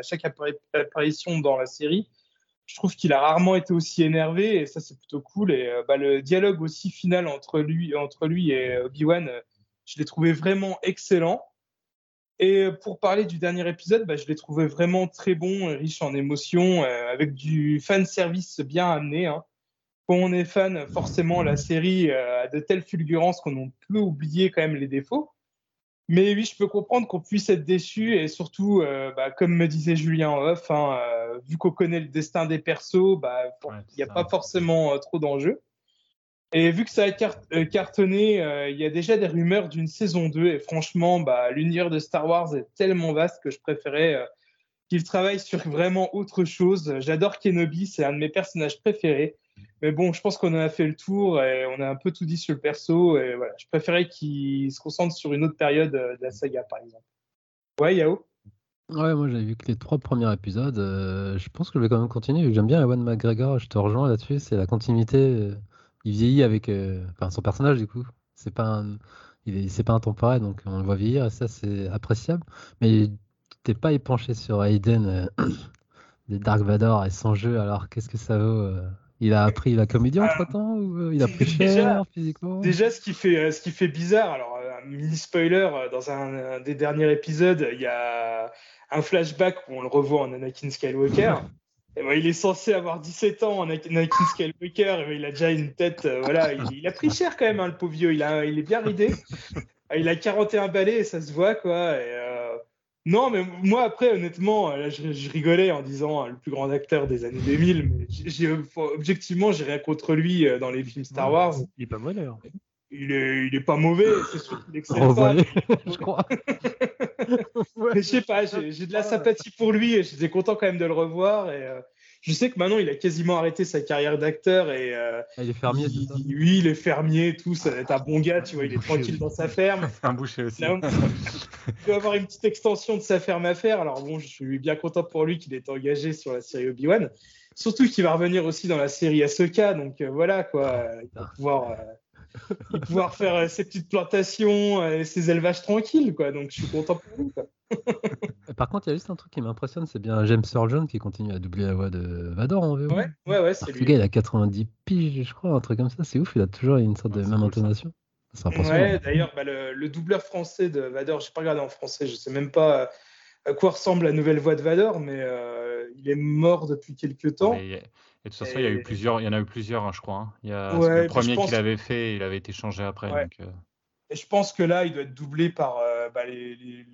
chaque apparition dans la série, je trouve qu'il a rarement été aussi énervé et ça, c'est plutôt cool. Et bah, le dialogue aussi final entre lui, entre lui et Obi-Wan je l'ai trouvé vraiment excellent. Et pour parler du dernier épisode, bah, je l'ai trouvé vraiment très bon, riche en émotions, euh, avec du fan service bien amené. Hein. Quand on est fan, forcément, la série euh, a de telles fulgurances qu'on peut oublier quand même les défauts. Mais oui, je peux comprendre qu'on puisse être déçu et surtout, euh, bah, comme me disait Julien en off, hein, vu qu'on connaît le destin des persos, bah, il n'y a pas forcément trop d'enjeux. Et vu que ça a euh, cartonné, euh, il y a déjà des rumeurs d'une saison 2. Et franchement, bah, l'univers de Star Wars est tellement vaste que je préférais euh, qu'il travaille sur vraiment autre chose. J'adore Kenobi, c'est un de mes personnages préférés. Mais bon, je pense qu'on a fait le tour et on a un peu tout dit sur le perso. Et voilà, je préférais qu'il se concentre sur une autre période de la saga, par exemple. Ouais, Yao? Ouais, moi j'avais vu que les trois premiers épisodes. je pense que je vais quand même continuer. J'aime bien Ewan McGregor, je te rejoins là-dessus. C'est la continuité il vieillit avec euh, son personnage du coup. C'est pas un, il c'est pas intemporel donc on le voit vieillir et ça c'est appréciable. Mais t'es pas épanché sur Aiden euh, des Dark Vador et son jeu alors qu'est-ce que ça vaut euh? Il a appris la comédie entre temps ou il a pris cher physiquement? Déjà, ce qui fait, ce qui fait bizarre, alors un mini spoiler, dans un, des derniers épisodes, il y a un flashback où on le revoit en Anakin Skywalker. Eh ben, il est censé avoir 17 ans, Anakin Skywalker, mais il a déjà une tête. Euh, voilà, il, a pris cher quand même, hein, le pauvre vieux. Il, a, il est bien ridé. Ah, il a 41 balais et ça se voit, quoi. Euh, non, mais moi, après, honnêtement, là, je, rigolais en disant hein, le plus grand acteur des années 2000, mais objectivement, j'ai rien contre lui euh, dans les films Star Wars. Il est pas mauvais, Il est, il est pas mauvais, c'est sûr qu'il excelle pas. je crois. je sais pas, j'ai de la sympathie pour lui et j'étais content quand même de le revoir. Et, euh, je sais que maintenant, il a quasiment arrêté sa carrière d'acteur. et euh, ah, Il est fermier, il, ça Oui, il est fermier, tout. Ça va être un bon gars, tu vois. Il est tranquille dans sa ferme. un boucher aussi. il doit avoir une petite extension de sa ferme à faire. Alors bon, je suis bien content pour lui qu'il est engagé sur la série Obi-Wan. Surtout qu'il va revenir aussi dans la série Ahsoka. Donc euh, voilà, quoi. Il va pouvoir, euh, pouvoir faire ses petites plantations, ses élevages tranquilles, quoi. Donc je suis content pour lui, quoi. Par contre, il y a juste un truc qui m'impressionne, c'est bien James Earl Jones qui continue à doubler la voix de Vador en VO. Ouais, ouais, ouais, c'est lui. Le gars, il a 90 piges, je crois, un truc comme ça. C'est ouf, il a toujours une sorte de même intonation. C'est impressionnant. Ouais, d'ailleurs, bah, le, doubleur français de Vador, je n'ai pas regardé en français, je sais même pas à quoi ressemble la nouvelle voix de Vador, mais euh, il est mort depuis quelques temps. Et de toute façon, il y a eu plusieurs, il y en a eu plusieurs, hein, je crois. Hein. Il y a le premier qu'il avait fait, il avait été changé après. Donc, euh. Et je pense que là, il doit être doublé par euh, bah,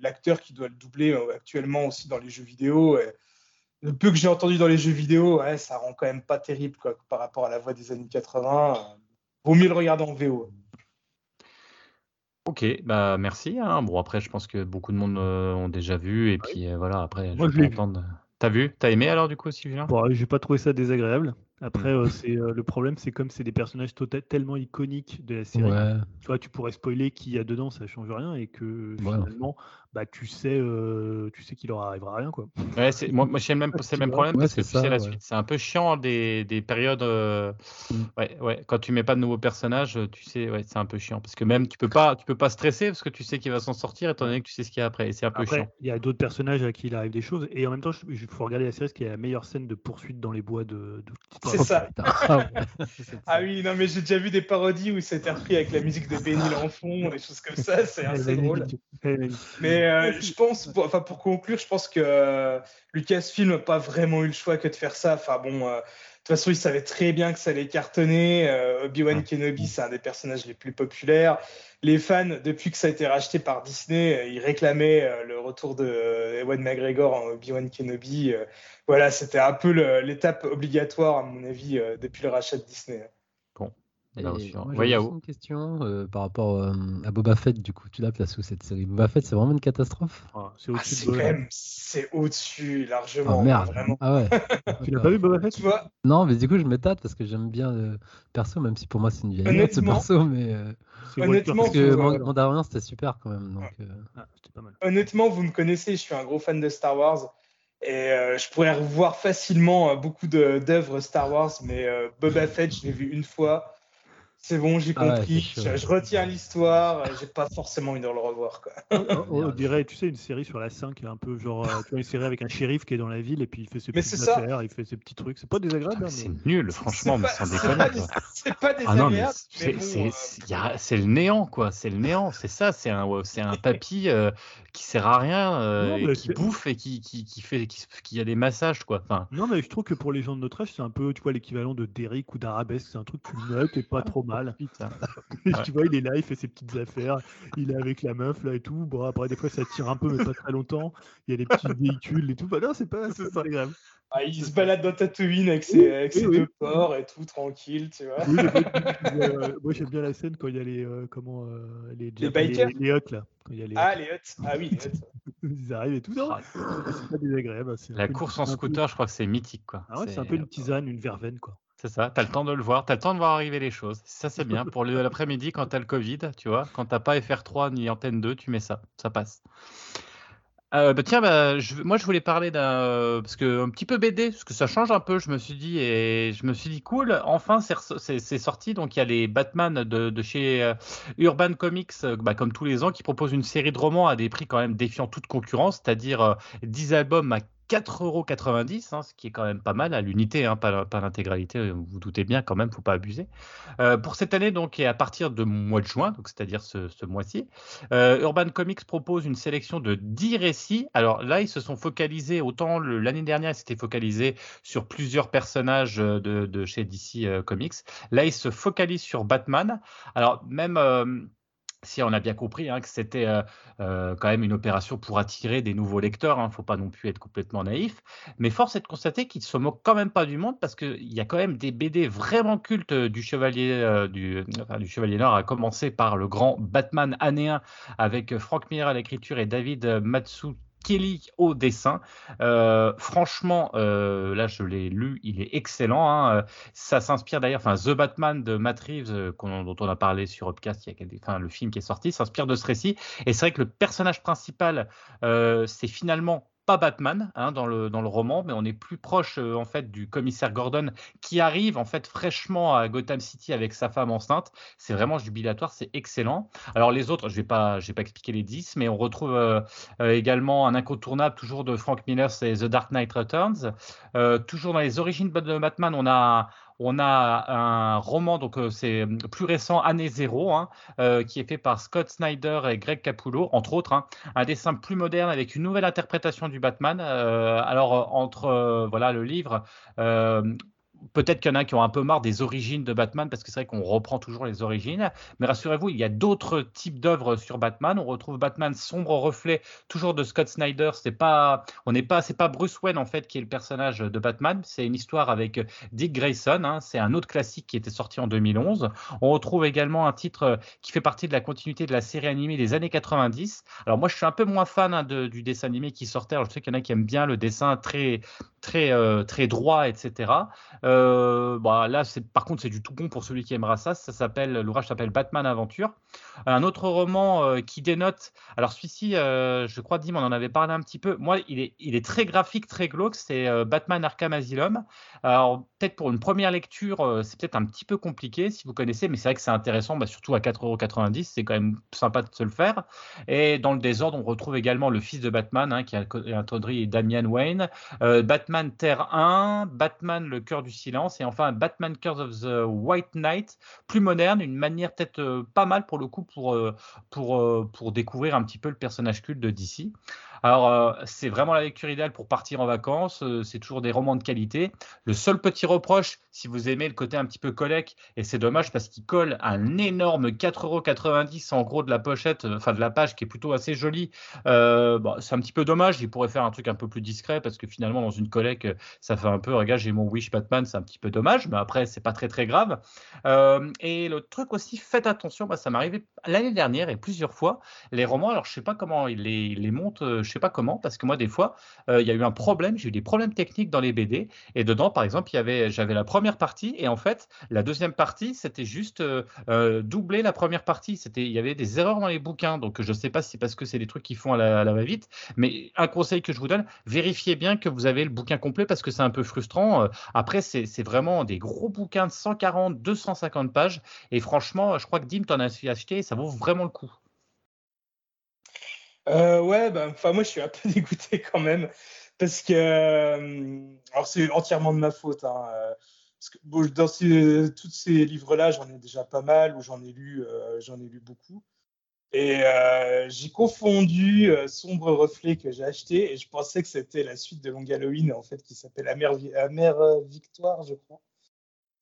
l'acteur qui doit le doubler euh, actuellement aussi dans les jeux vidéo. le peu que j'ai entendu dans les jeux vidéo, ouais, ça rend quand même pas terrible quoi, par rapport à la voix des années 80. vaut mieux le regarder en VO. Ok, bah merci. Hein. Bon après, je pense que beaucoup de monde euh, ont déjà vu et puis voilà. Après, Moi, je, je T'as vu? T'as aimé alors du coup, Sylvain? Bon, J'ai pas trouvé ça désagréable. Après, mmh. euh, c'est euh, le problème, c'est comme c'est des personnages tellement iconiques de la série. Tu vois, tu pourrais spoiler qui y a dedans, ça change rien, et que finalement, bah, tu sais, euh, tu sais qu'il leur arrivera rien, quoi. Ouais, c'est, moi, moi c'est le même, c'est le même problème parce que c'est la suite. C'est un peu chiant des, des périodes. Mmh. Ouais, ouais. Quand tu mets pas de nouveaux personnages, tu sais, ouais, c'est un peu chiant parce que même tu peux pas, tu peux pas stresser parce que tu sais qu'il va s'en sortir étant donné que tu sais ce qu'il y a après. Et c'est un peu chiant. Il y a d'autres personnages à qui il arrive des choses, et en même temps, il faut regarder la série parce qu'il y a la meilleure scène de poursuite dans les bois de, de c'est ça. Ah, ah oui, non, mais j'ai déjà vu des parodies où c'était repris avec la musique de Benny fond des choses comme ça, c'est assez drôle. Mais euh, je pense, pour, enfin, pour conclure, je pense que euh, Lucasfilm n'a pas vraiment eu le choix que de faire ça. Enfin bon. Euh, de toute façon, il savait très bien que ça allait cartonner. Obi-Wan Kenobi, c'est un des personnages les plus populaires. Les fans, depuis que ça a été racheté par Disney, ils réclamaient le retour de Ewan McGregor en Obi-Wan Kenobi voilà, c'était un peu l'étape obligatoire, à mon avis, depuis le rachat de Disney. Moi, j'ai une question euh, par rapport euh, à Boba Fett, du coup, tu la places où cette série? Boba Fett, c'est vraiment une catastrophe? Ah, C'est ah, au-dessus c'est au-dessus, largement. Oh, merde. Vraiment. Ah ouais. tu l'as pas vu Boba Fett? Tu vois? Non, mais du coup, je me tâte parce que j'aime bien le perso, même si pour moi, c'est une vieille ce perso, mais. Honnêtement, parce que Mandalorian, c'était super quand même. Donc, ah, pas mal. Honnêtement, vous me connaissez, je suis un gros fan de Star Wars. Et euh, je pourrais revoir facilement euh, beaucoup d'œuvres Star Wars, mais euh, Boba Fett, je l'ai vu une fois. C'est bon, j'ai ah compris. je, retiens l'histoire. J'ai pas forcément envie de le revoir. Quoi. on, dirait, tu sais, une série sur la 5, un peu genre, tu vois, une série avec un shérif qui est dans la ville et puis il fait ses petites affaires, il fait ses petits trucs. C'est pas désagréable. Hein, c'est nul, franchement, mais sans déconner. C'est pas désagréable. Ah c'est le néant, quoi. C'est le néant. C'est ça. C'est un, papy qui sert à rien, euh, qui bouffe et qui, qui, qui fait qui, a des massages quoi. Enfin... Non mais je trouve que pour les gens de notre âge c'est un peu tu vois l'équivalent de Derrick ou d'Arabesque, c'est un truc plus neutre et pas trop mal. tu vois il est là, il fait ses petites affaires, il est avec la meuf là et tout. Bon après des fois ça tire un peu mais pas très longtemps. Il y a des petits véhicules et tout. Bah non c'est pas c'est pas grave. Ah, il se balade dans Tatooine avec ses, avec ses deux porcs et tout, tranquille, tu vois. Euh, moi, j'aime bien la scène quand il y a les, euh, comment, euh, les, les, bikers les, huts, là. Ah, les huts Ah oui, les huts. ils arrivent et tout. ça. c'est pas désagréable. Hein, la course en scooter, je crois que c'est mythique, quoi. Ah ouais, c'est un peu une tisane, une verveine, quoi. C'est ça, tu as le temps de le voir, tu as le temps de voir arriver les choses. Ça, c'est bien. Pour l'après-midi, quand tu as le Covid, tu vois, quand tu pas FR3 ni Antenne 2, tu mets ça, ça passe. Euh, bah, tiens, bah, moi je voulais parler d'un parce que un petit peu BD parce que ça change un peu. Je me suis dit et je me suis dit cool. Enfin, c'est sorti. Donc il y a les Batman de, chez euh, Urban Comics, euh, bah, comme tous les ans, qui proposent une série de romans à des prix quand même défiant toute concurrence, c'est-à-dire 10 albums à 4,90€, hein, ce qui est quand même pas mal à l'unité, hein, pas, l'intégralité, euh, vous vous doutez bien quand même, faut pas abuser. Euh, pour cette année, donc, et à partir de mois de juin, donc c'est-à-dire ce, mois-ci, euh, Urban Comics propose une sélection de 10 récits. Alors là, ils se sont focalisés, autant l'année dernière, ils s'étaient focalisés sur plusieurs personnages de, de chez DC Comics. Là, ils se focalisent sur Batman. Alors même si on a bien compris hein, que c'était euh, euh, quand même une opération pour attirer des nouveaux lecteurs, il hein, ne faut pas non plus être complètement naïf, mais force est de constater qu'ils ne se moquent quand même pas du monde parce qu'il y a quand même des BD vraiment cultes du Chevalier, du, Chevalier Nord, à commencer par le grand Batman anéen avec Frank Miller à l'écriture et David Matsu Kelly au dessin. Euh, franchement, euh, là je l'ai lu, il est excellent. Hein. Ça s'inspire d'ailleurs, enfin The Batman de Matt Reeves, euh, dont on a parlé sur Upcast, il y a quelques, enfin, le film qui est sorti, s'inspire de ce récit. Et c'est vrai que le personnage principal, c'est finalement pas Batman hein, dans, le, dans le roman, mais on est plus proche euh, en fait du commissaire Gordon qui arrive en fait fraîchement à Gotham City avec sa femme enceinte. C'est vraiment jubilatoire, c'est excellent. Alors les autres, je vais pas, vais pas expliquer les 10, mais on retrouve euh, euh, également un incontournable toujours de Frank Miller, c'est The Dark Knight Returns. toujours dans les origines de Batman, on a on a un roman, donc euh, c'est euh, plus récent, Année Zéro, hein, euh, qui est fait par Scott Snyder et Greg Capullo, entre autres. Hein. un dessin plus moderne avec une nouvelle interprétation du Batman. alors, entre voilà le livre, Peut-être qu'il y en a qui ont un peu marre des origines de Batman, parce que c'est vrai qu'on reprend toujours les origines. Mais rassurez-vous, il y a d'autres types d'œuvres sur Batman. On retrouve Batman sombre reflet, toujours de Scott Snyder. C'est pas, on n'est pas, c'est pas Bruce Wayne en fait qui est le personnage de Batman. C'est une histoire avec Dick Grayson. Hein. C'est un autre classique qui était sorti en 2011. On retrouve également un titre qui fait partie de la continuité de la série animée des années 90. Alors moi, je suis un peu moins fan hein, du dessin animé qui sortait. Alors, je sais qu'il y en a qui aiment bien le dessin très, très, euh, très droit, etc. Euh, bah, là, par contre, c'est du tout bon pour celui qui aimera ça. Ça s'appelle, l'ouvrage s'appelle Batman Aventure. Un autre roman euh, qui dénote. Alors celui-ci, je crois, Dim, on en avait parlé un petit peu. Moi, il est, il est très graphique, très glauque. C'est Batman Arkham Asylum. Alors peut-être pour une première lecture, c'est peut-être un petit peu compliqué si vous connaissez, mais c'est vrai que c'est intéressant, bah, surtout à 4,90€. C'est quand même sympa de se le faire. Et dans le désordre, on retrouve également le fils de Batman, hein, qui a introduit Damian Wayne. Batman Terre 1, Batman Le Cœur du Silence et enfin Batman Curse of the White Knight, plus moderne, une manière peut-être euh, pas mal pour le coup pour, euh, pour, euh, pour découvrir un petit peu le personnage culte de DC. Alors, c'est vraiment la lecture idéale pour partir en vacances. C'est toujours des romans de qualité. Le seul petit reproche, si vous aimez le côté un petit peu collect, et c'est dommage parce qu'il colle un énorme 4,90€ en gros de la pochette, enfin de la page qui est plutôt assez jolie. Bah, c'est un petit peu dommage. Il pourrait faire un truc un peu plus discret parce que finalement, dans une collecte, ça fait un peu, regarde, j'ai mon Wish Batman, c'est un petit peu dommage, mais après, c'est pas très très grave. et le truc aussi, faites attention, ça m'est arrivé l'année dernière et plusieurs fois. Les romans, alors je sais pas comment ils les, les montent je sais pas comment, parce que moi, des fois, euh, il y a eu un problème, j'ai eu des problèmes techniques dans les BD, et dedans, par exemple, j'avais la première partie, et en fait, la deuxième partie, c'était juste euh, euh, doubler la première partie. C'était, il y avait des erreurs dans les bouquins, donc je sais pas si c'est parce que c'est des trucs qui font à la, va-vite, mais un conseil que je vous donne, vérifiez bien que vous avez le bouquin complet, parce que c'est un peu frustrant. Après, c'est vraiment des gros bouquins de 140, 250 pages, et franchement, je crois que Dim t'en a acheté, ça vaut vraiment le coup. Euh, ouais, bah, enfin moi je suis un peu dégoûté quand même parce que euh, alors c'est entièrement de ma faute. Hein, euh, parce que, dans ces, tous ces livres-là, j'en ai déjà pas mal ou j'en ai lu, j'en ai lu beaucoup. Et j'ai confondu Sombre Reflet que j'ai acheté et je pensais que c'était la suite de Long Halloween en fait qui s'appelle Amère, Victoire, je crois.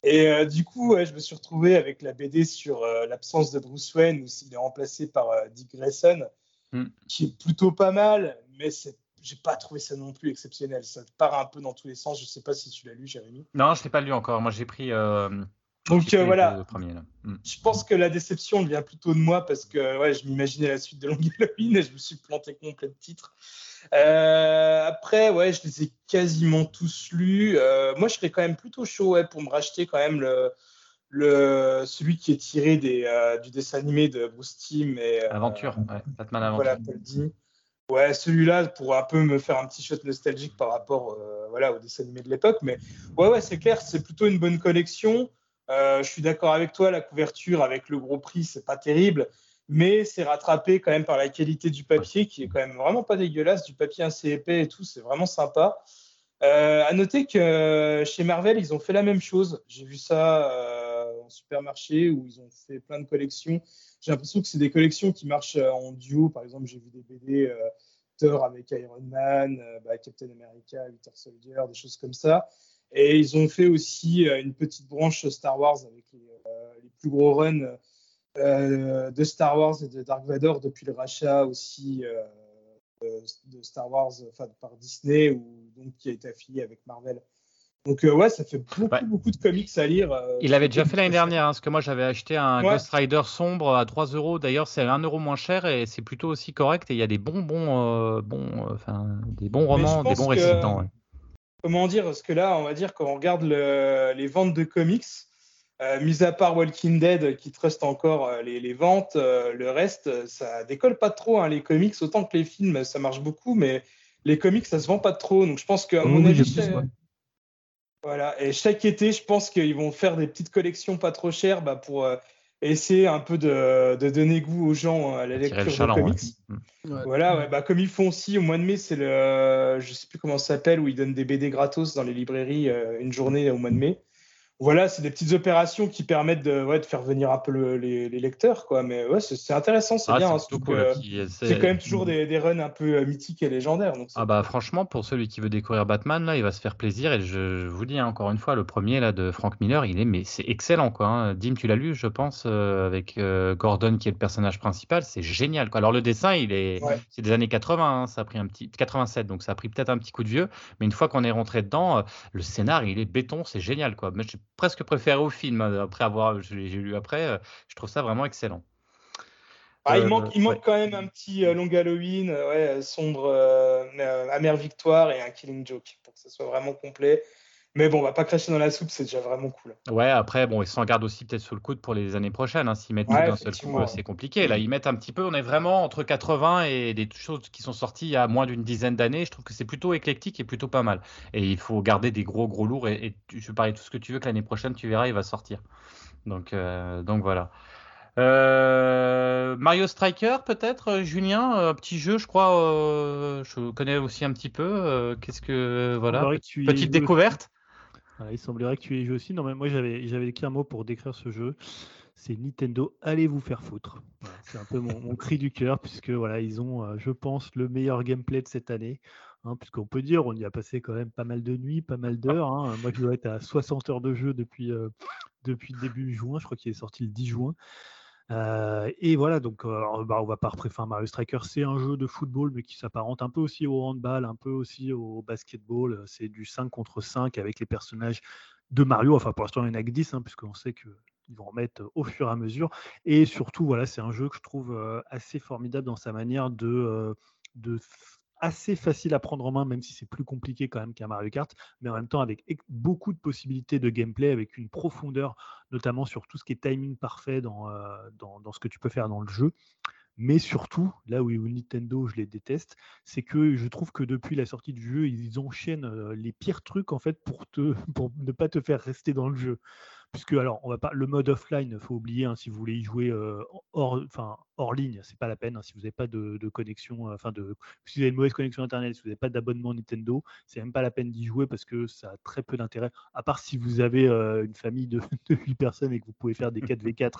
Et du coup, je me suis retrouvé avec la BD sur l'absence de Bruce Wayne où il est remplacé par Dick Grayson. Mm. qui est plutôt pas mal, mais c'est j'ai pas trouvé ça non plus exceptionnel. Ça part un peu dans tous les sens. Je sais pas si tu l'as lu, Jérémy. Non, je l'ai pas lu encore. Moi, j'ai pris. Euh, Donc euh, voilà. Mm. Je pense que la déception vient plutôt de moi parce que ouais, je m'imaginais la suite de Long Halloween et je me suis planté complet de titres. Euh, après, ouais, je les ai quasiment tous lus. moi, je serais quand même plutôt chaud ouais, pour me racheter quand même le, le, celui qui est tiré des, euh, du dessin animé de Bruce Timm et euh, Aventure, ouais, Batman Aventure. Voilà, Ouais, celui-là pour un peu me faire un petit shot nostalgique par rapport euh, voilà, au dessin animé de l'époque. Mais ouais, ouais, c'est clair, c'est plutôt une bonne collection. Je suis d'accord avec toi, la couverture avec le gros prix, c'est pas terrible, mais c'est rattrapé quand même par la qualité du papier qui est quand même vraiment pas dégueulasse, du papier assez épais et tout, c'est vraiment sympa. à noter que chez Marvel, ils ont fait la même chose. J'ai vu ça supermarché où ils ont fait plein de collections. J'ai l'impression que c'est des collections qui marchent euh, en duo. Par exemple, j'ai vu des BD euh, Thor avec Iron Man, euh, bah, Captain America, Winter Soldier, des choses comme ça. Et ils ont fait aussi une petite branche Star Wars avec les, plus gros runs de Star Wars et de Dark Vador depuis le rachat aussi de, Star Wars par Disney ou donc qui a été affilié avec Marvel. Donc ouais, ça fait beaucoup, beaucoup de comics à lire. il avait déjà fait l'année dernière, hein, parce que moi j'avais acheté un Ghost Rider sombre à 3 euros. D'ailleurs, c'est 1 euro moins cher et c'est plutôt aussi correct. Et il y a des bons, bons, bons, enfin, des bons romans, des bons récits comment dire Parce que là, on va dire quand on regarde les ventes de comics, euh, mis à part Walking Dead qui trust encore euh, les, ventes, euh, le reste, ça décolle pas trop. Hein, les comics, autant que les films, ça marche beaucoup, mais les comics, ça se vend pas trop. Donc je pense qu'à mon avis, voilà. Et chaque été, je pense qu'ils vont faire des petites collections pas trop chères bah, pour essayer un peu de, donner goût aux gens à la lecture de comics. Mm. Voilà, bah, comme ils font aussi au mois de mai, c'est le, je sais plus comment ça s'appelle, où ils donnent des BD gratos dans les librairies euh, une journée au mois de mai voilà, c'est des petites opérations qui permettent de, ouais, de faire venir un peu les, lecteurs, quoi. Mais ouais, c'est intéressant, c'est ah, bien. Hein, c'est quand même toujours des, des, runs un peu euh, mythiques et légendaires. Donc ah bah franchement, pour celui qui veut découvrir Batman, là, il va se faire plaisir. Et je, vous dis hein, encore une fois, le premier là de Frank Miller, il est mais c'est excellent, quoi. Hein. Dim, tu l'as lu, je pense, euh, avec euh, Gordon qui est le personnage principal, c'est génial. Quoi. Alors le dessin, il est, c'est des années 80, ça a pris un petit 87, donc ça a pris peut-être un petit coup de vieux. Mais une fois qu'on est rentré dedans, le scénar, il est béton, c'est génial, quoi. Mais presque préféré au film. Hein, après avoir, j'ai lu après, euh, je trouve ça vraiment excellent. Ah, il, euh, manque, il manque quand même un petit euh, Long Halloween, ouais, sombre, amère victoire et un Killing Joke pour que ce soit vraiment complet. Mais bon, on va pas cracher dans la soupe, c'est déjà vraiment cool. Ouais, après, bon, ils s'en gardent aussi peut-être sous le coude pour les années prochaines. Hein. S'ils mettent tout d'un seul coup, c'est compliqué. Là, ils mettent un petit peu, on est vraiment entre 80 et des choses qui sont sorties il y a moins d'une dizaine d'années. Je trouve que c'est plutôt éclectique et plutôt pas mal. Et il faut garder des gros, gros lourds. Et, je parie tout ce que tu veux que l'année prochaine, tu verras, il va sortir. Donc, euh, donc voilà. Euh, Mario Striker, peut-être, Julien, un petit jeu, je crois. Euh, je connais aussi un petit peu. Qu'est-ce que voilà, petite découverte il semblerait que tu aies joué aussi. Non, mais moi, j'avais, j'avais écrit un mot pour décrire ce jeu. C'est Nintendo, allez vous faire foutre. c'est un peu mon, cri du cœur, puisque voilà, ils ont, euh, je pense, le meilleur gameplay de cette année. Hein, puisqu'on peut dire, on y a passé quand même pas mal de nuits, pas mal d'heures. Hein. Moi, je dois être à 60 heures de jeu depuis, euh, depuis début juin. Je crois qu'il est sorti le 10 juin. Et voilà, donc bah, on va pas préférer Mario Striker, c'est un jeu de football, mais qui s'apparente un peu aussi au handball, un peu aussi au basketball. C'est du 5 contre 5 avec les personnages de Mario. Enfin, pour l'instant, il n'y en a que 10, hein, puisqu'on sait qu'ils vont en mettre au fur et à mesure. Et surtout, voilà, c'est un jeu que je trouve assez formidable dans sa manière de, de assez facile à prendre en main, même si c'est plus compliqué quand même qu'un Mario Kart, mais en même temps avec beaucoup de possibilités de gameplay, avec une profondeur, notamment sur tout ce qui est timing parfait dans, euh, dans, ce que tu peux faire dans le jeu. Mais surtout, là où Nintendo, je les déteste, c'est que je trouve que depuis la sortie du jeu, ils enchaînent euh, les pires trucs en fait pour, te, pour ne pas te faire rester dans le jeu puisque alors on va pas le mode offline, faut oublier hein, si vous voulez y jouer euh, hors, hors ligne, c'est pas la peine. Hein, si vous n'avez pas de, connexion, euh, enfin de, si vous avez une mauvaise connexion internet, si vous n'avez pas d'abonnement Nintendo, c'est même pas la peine d'y jouer parce que ça a très peu d'intérêt. À part si vous avez euh, une famille de, de, 8 personnes et que vous pouvez faire des 4v4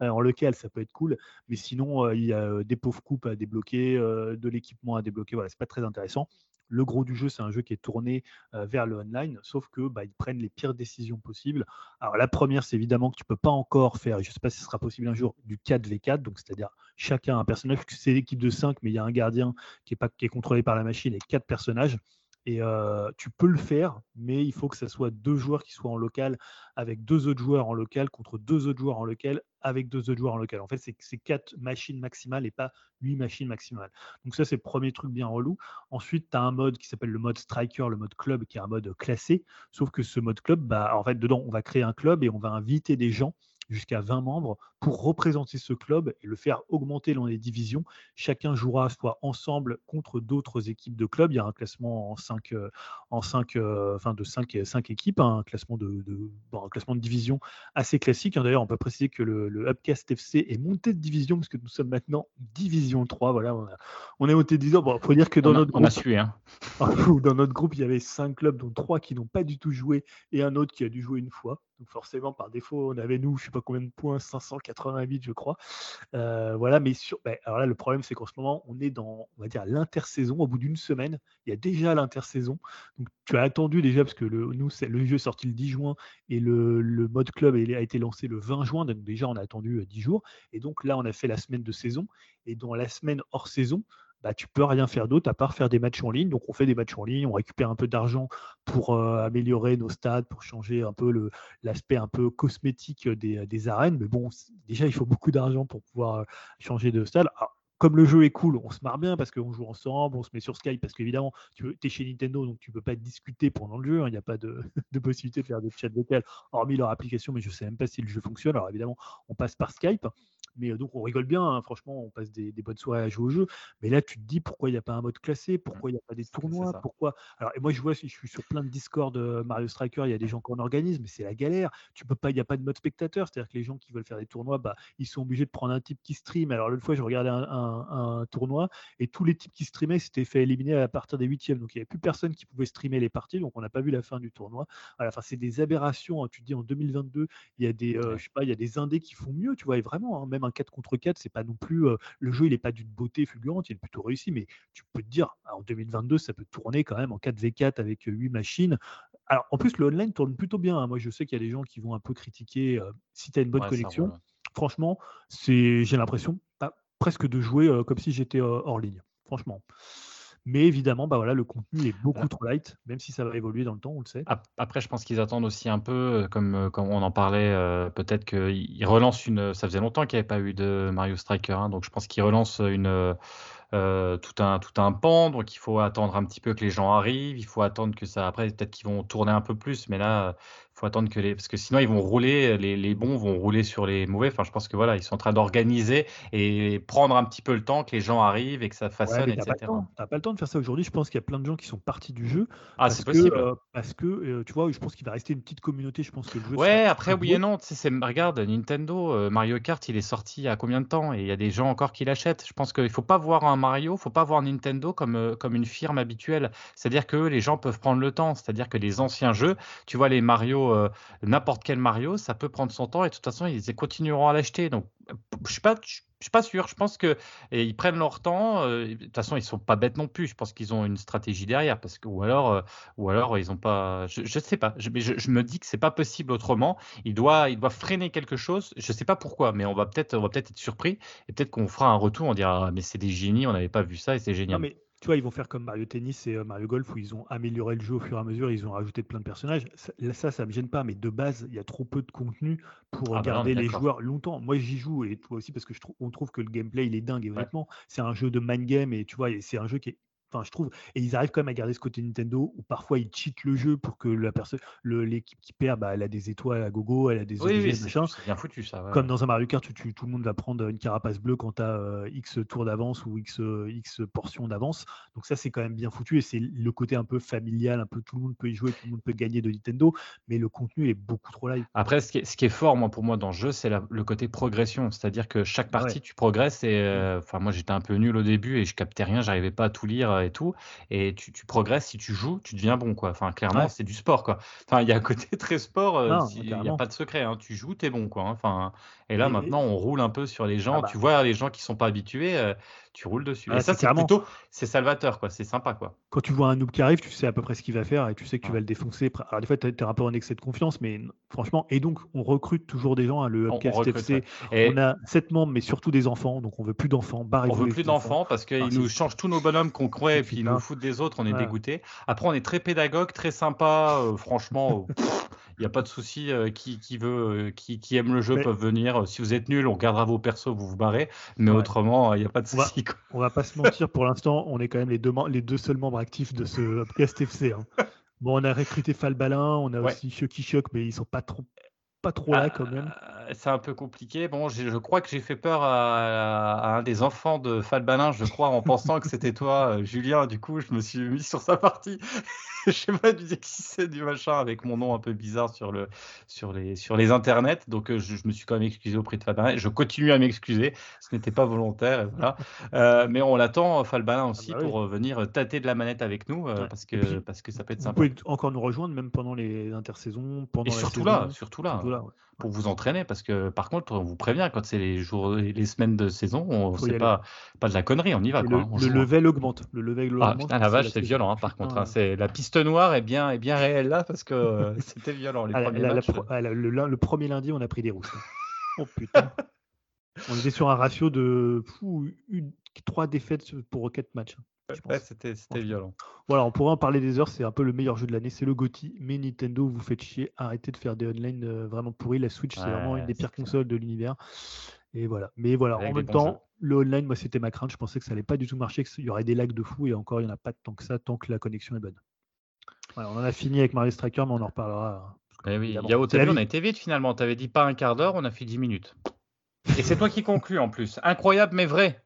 en local, ça peut être cool. Mais sinon, il y a des pauvres coupes à débloquer, de l'équipement à débloquer. Voilà, c'est pas très intéressant. Le gros du jeu, c'est un jeu qui est tourné vers le online, sauf que bah, ils prennent les pires décisions possibles. Alors la première, c'est évidemment que tu peux pas encore faire, je ne sais pas si ce sera possible un jour, du 4v4, donc c'est-à-dire chacun un personnage, c'est l'équipe de 5, mais il y a un gardien qui est, pas, qui est contrôlé par la machine et quatre personnages. Et tu peux le faire, mais il faut que ce soit deux joueurs qui soient en local avec deux autres joueurs en local contre deux autres joueurs en local avec deux autres joueurs en local. En fait, c'est quatre machines maximales et pas huit machines maximales. Donc ça, c'est le premier truc bien relou. Ensuite, tu as un mode qui s'appelle le mode striker, le mode club, qui est un mode classé. Sauf que ce mode club, bah, en fait, dedans, on va créer un club et on va inviter des gens jusqu'à 20 membres pour représenter ce club et le faire augmenter dans les divisions. Chacun jouera soit ensemble contre d'autres équipes de club. Il y a un classement en 5 euh, en 5 euh, enfin de 5, 5 équipes, hein, un classement de, un classement de division assez classique. Hein. D'ailleurs, on peut préciser que le, Upcast FC est monté de division parce que nous sommes maintenant division 3. Voilà, on, est monté de division. Bon, faut dire que dans notre groupe, on a su, hein. dans notre groupe, il y avait 5 clubs dont 3 qui n'ont pas du tout joué et un autre qui a dû jouer une fois. Donc forcément, par défaut, on avait nous, je sais pas combien de points, 500, 88, je crois. voilà, mais sur, ben, alors là, le problème, c'est qu'en ce moment, on est dans, on va dire, l'intersaison. Au bout d'une semaine, il y a déjà l'intersaison. Donc, tu as attendu déjà, parce que le, nous, le jeu est sorti le 10 juin et le, le mode club a été lancé le 20 juin. Donc, déjà, on a attendu 10 jours. Et donc, là, on a fait la semaine de saison. Et dans la semaine hors saison, bah, tu peux rien faire d'autre à part faire des matchs en ligne. Donc on fait des matchs en ligne, on récupère un peu d'argent pour euh, améliorer nos stades, pour changer un peu l'aspect un peu cosmétique des, arènes. Mais bon, déjà il faut beaucoup d'argent pour pouvoir euh, changer de stade. comme le jeu est cool, on se marre bien parce qu'on joue ensemble, on se met sur Skype parce qu'évidemment, tu es chez Nintendo, donc tu ne peux pas discuter pendant le jeu. Hein. Il n'y a pas de, possibilité de faire de chat vocal, hormis leur application, mais je ne sais même pas si le jeu fonctionne. Alors évidemment, on passe par Skype. Mais donc, on rigole bien, hein, franchement, on passe des, bonnes soirées à jouer au jeu. Mais là, tu te dis pourquoi il n'y a pas un mode classé, mmh. pourquoi il n'y a pas des tournois, pourquoi? Alors, et moi, je vois, je suis sur plein de Discord Mario Striker, il y a des gens qui en organisent, mais c'est la galère. Tu peux pas, il n'y a pas de mode spectateur, c'est-à-dire que les gens qui veulent faire des tournois, bah, ils sont obligés de prendre un type qui stream. Alors, l'autre fois, je regardais un, tournoi et tous les types qui streamaient s'étaient fait éliminer à partir des huitièmes. Donc, il n'y avait plus personne qui pouvait streamer les parties, donc on n'a pas vu la fin du tournoi. Enfin, c'est des aberrations. Hein. Tu te dis en 2022, il y a des, je sais pas, il y a des indés qui font mieux, tu vois, et vraiment, hein, même un 4 contre 4, c'est pas non plus le jeu, il est pas d'une beauté fulgurante, il est plutôt réussi, mais tu peux te dire en 2022, ça peut tourner quand même en 4v4 avec 8 machines. Alors en plus, le online tourne plutôt bien. Hein. Moi, je sais qu'il y a des gens qui vont un peu critiquer si tu as une bonne connexion. Franchement, j'ai l'impression presque de jouer comme si j'étais hors ligne. Franchement. Mais évidemment, bah voilà, le contenu est beaucoup trop light, même si ça va évoluer dans le temps, on le sait. Après, je pense qu'ils attendent aussi un peu, comme, comme on en parlait, peut-être qu'ils relancent une. Ça faisait longtemps qu'il n'y avait pas eu de Mario Striker, hein, donc je pense qu'ils relancent une euh, tout, un, tout un pan, donc il faut attendre un petit peu que les gens arrivent, il faut attendre que ça. Après, peut-être qu'ils vont tourner un peu plus, mais là, il faut attendre que les. Parce que sinon, ils vont rouler, les, les, bons vont rouler sur les mauvais. Enfin, je pense que voilà, ils sont en train d'organiser et prendre un petit peu le temps que les gens arrivent et que ça façonne, ouais, etc. Tu n'as pas, le temps de faire ça aujourd'hui. Je pense qu'il y a plein de gens qui sont partis du jeu. Ah, c'est possible. Euh, parce que, euh, tu vois, je pense qu'il va rester une petite communauté. Je pense que le jeu. Ouais, après, oui et non. Tu sais, regarde, Nintendo, Mario Kart, il est sorti il y a combien de temps? Et il y a des gens encore qui l'achètent. Je pense qu'il ne faut pas voir un Mario, faut pas voir Nintendo comme, euh, comme une firme habituelle. C'est-à-dire que les gens peuvent prendre le temps. C'est-à-dire que les anciens jeux, tu vois, les Mario, euh, n'importe quel Mario, ça peut prendre son temps et de toute façon, ils continueront à l'acheter. Donc, je suis pas. Pas sûr. Je pense que ils prennent leur temps. Euh, de toute façon, ils sont pas bêtes non plus. Je pense qu'ils ont une stratégie derrière, parce que ou alors, ou alors ils ont pas. Je, ne sais pas. Je, je, me dis que c'est pas possible autrement. Il doit, il doit freiner quelque chose. Je sais pas pourquoi, mais on va peut-être, on va peut-être être surpris et peut-être qu'on fera un retour. On dira, ah, mais c'est des génies. On n'avait pas vu ça et c'est génial tu vois, ils vont faire comme Mario Tennis et euh, Mario Golf où ils ont amélioré le jeu au fur et à mesure, ils ont rajouté plein de personnages. Ça, ça, ne me gêne pas, mais de base, il y a trop peu de contenu pour ah bah garder les joueurs longtemps. Moi, j'y joue et toi aussi parce que je trouve, on trouve que le gameplay il est dingue. Et honnêtement, c'est un jeu de mind game et tu vois, c'est un jeu qui est Enfin, je trouve. Et ils arrivent quand même à garder ce côté Nintendo où parfois ils cheatent le jeu pour que la personne, l'équipe qui perd, bah, elle a des étoiles à gogo, elle a des oui, oui, machin. bien foutu ça. Comme dans un Mario Kart, tu, tout le monde va prendre une carapace bleue quand tu as euh, X tours d'avance ou X, X portions d'avance. Donc ça, c'est quand même bien foutu et c'est le côté un peu familial, un peu tout le monde peut y jouer, tout le monde peut gagner de Nintendo, mais le contenu est beaucoup trop live. Après, ce qui est, ce qui est fort, moi, pour moi, dans le jeu, c'est le côté progression. C'est-à-dire que chaque partie, tu progresses et, euh, enfin, moi, j'étais un peu nul au début et je captais rien, j'arrivais pas à tout lire et tout. Et et tu, progresses. Si tu joues, tu deviens bon, quoi. Enfin, clairement, c'est du sport, quoi. Enfin, il y a un côté très sport. Euh, il n'y a pas de secret. Hein. Tu joues, tu es bon, quoi. Hein. Enfin, et là, maintenant, on roule un peu sur les gens. Ah bah. Tu vois les gens qui sont pas habitués. Euh, tu roules dessus. et ça, c'est plutôt, c'est salvateur, quoi. C'est sympa, quoi. Quand tu vois un noob qui arrive, tu sais à peu près ce qu'il va faire et tu sais que tu vas le défoncer. Alors, des fois, tu es un peu en excès de confiance, mais franchement, et donc, on recrute toujours des gens. à hein, le Upcast FC, on, a sept membres, mais surtout des enfants. Donc, on veut plus d'enfants. On veut plus d'enfants parce qu'ils nous changent tous nos bonhommes qu'on croit et puis ils nous foutent des autres. On est dégoûté. Après, on est très pédagogue, très sympa. Euh, franchement, il n'y a pas de souci. Euh, qui, qui, veut, euh, qui, qui, aime le jeu peuvent venir. Si vous êtes nul, on gardera vos persos, vous vous barrez. Mais autrement, il n'y a pas de souci. On va pas se mentir, pour l'instant, on est quand même les deux, les deux seuls membres actifs de ce podcast FC. Hein. Bon, on a recruté Falbalin, on a aussi Chucky Shock, mais ils sont pas trop pas trop là quand même. Ah, c'est un peu compliqué. Bon, je crois que j'ai fait peur à, un des enfants de Falbalin, je crois, en pensant que c'était toi, euh, Julien. Du coup, je me suis mis sur sa partie. je sais pas du qui c'est du machin avec mon nom un peu bizarre sur, le, sur, les, sur les internets. Donc, euh, je, me suis quand même excusé auprès de Falbalin. Je continue à m'excuser. Ce n'était pas volontaire. voilà. Euh, mais on l'attend, Falbalin aussi, ah bah pour venir tâter de la manette avec nous parce, que, parce que ça peut être sympa. Vous pouvez encore nous rejoindre, même pendant les intersaisons. Pendant Et surtout là, surtout là pour vous entraîner parce que par contre, on vous prévient, quand c'est les jours, les semaines de saison, on sait pas, pas de la connerie, on y va. le, hein, level augmente. Le level ah, augmente. putain, la vache, c'est violent, hein, par contre. Hein, c'est la piste noire est bien, est bien réelle là parce que euh, c'était violent les ah, premiers la, matchs. ah, le, le, premier lundi, on a pris des rousses. oh putain. on était sur un ratio de une, trois défaites pour quatre matchs. Ouais, c'était violent. Voilà, on pourrait en parler des heures. C'est un peu le meilleur jeu de l'année. C'est le GOTY. Mais Nintendo, vous faites chier. Arrêtez de faire des online euh, vraiment pourris. La Switch, c'est vraiment une des pires consoles de l'univers. Et voilà. Mais voilà, en même temps, le online, moi, c'était ma crainte. Je pensais que ça allait pas du tout marcher, qu'il y aurait des lags de fou. Et encore, il n'y en a pas tant que ça, tant que la connexion est bonne. Voilà, on en a fini avec Mario Striker, mais on en reparlera. Eh oui, Yao, t'as vu, on a été vite finalement. Tu avais dit pas un quart d'heure, on a fait 10 minutes. Et c'est toi qui conclus en plus. Incroyable, mais vrai.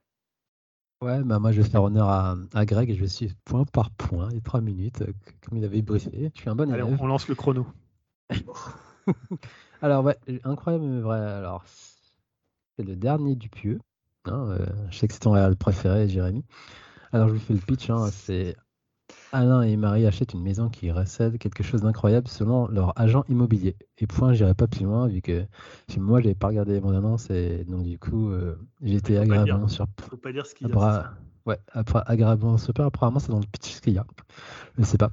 Ouais, bah moi je vais faire honneur à, à Greg et je vais suivre point par point les trois minutes, euh, comme il avait briefé. Je suis un bon Allez, élève. on lance le chrono. Alors, ouais, incroyable, mais vrai. Alors, c'est le dernier du pieu. Hein, euh, je sais que c'est ton réel préféré, Jérémy. Alors, je vous fais le pitch. Hein, c'est Alain et Marie achètent une maison qui recède quelque chose d'incroyable selon leur agent immobilier. Et point, j'irai pas plus loin vu que moi, j'avais pas regardé mon annonce et donc du coup, euh, été agréablement surpris. Faut pas dire ce qu'il y a. Ouais, après, agréablement surpris. Apparemment, c'est dans le pitch qu'il y a. Je sais pas.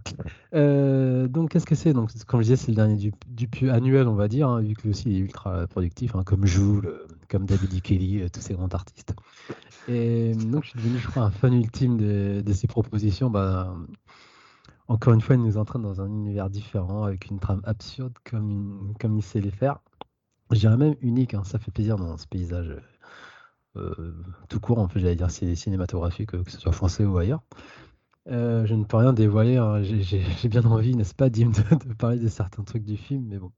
Euh, donc, qu'est-ce que c'est? Donc, comme je disais, c'est le dernier du, du annuel, on va dire, hein, vu que lui aussi il est ultra productif, hein, comme Jules, comme David E. Kelly, euh, tous ces grands artistes. Et donc, je suis devenu, je crois, un fan ultime de, de ces propositions. Bah, encore une fois, il nous entraîne dans un univers différent, avec une trame absurde comme, comme il sait les faire. Je dirais même unique, hein, ça fait plaisir dans ce paysage euh, tout court, en fait, j'allais dire cinématographique, que ce soit français ou ailleurs. Euh, je ne peux rien dévoiler, hein, j'ai bien envie, n'est-ce pas, Dim, de, parler de certains trucs du film, mais bon,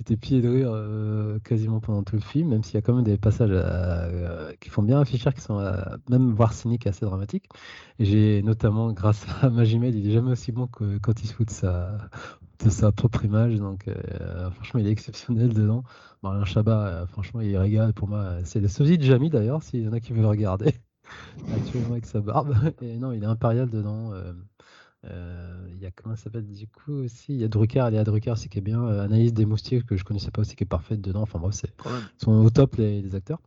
J'étais pied de rire euh, quasiment pendant tout le film, même s'il y a quand même des passages euh, qui font bien afficher, qui sont euh, même voire cyniques, assez dramatiques. J'ai notamment, grâce à Magimel, il est jamais aussi bon que quand il se fout de sa, de sa propre image. Donc, franchement, il est exceptionnel dedans. Marion Chabat, franchement, il régale pour moi. C'est le sosie de Jamie d'ailleurs, s'il y en a qui veulent regarder. Actuellement avec sa barbe. Et non, il est impérial dedans. Euh, il y a comment ça s'appelle du coup aussi Il y a Drucker, il y a Drucker aussi qui est bien. Euh, Anaïs Desmoustiers que je connaissais pas aussi qui est parfaite dedans. Enfin bref, c'est sont au top les, acteurs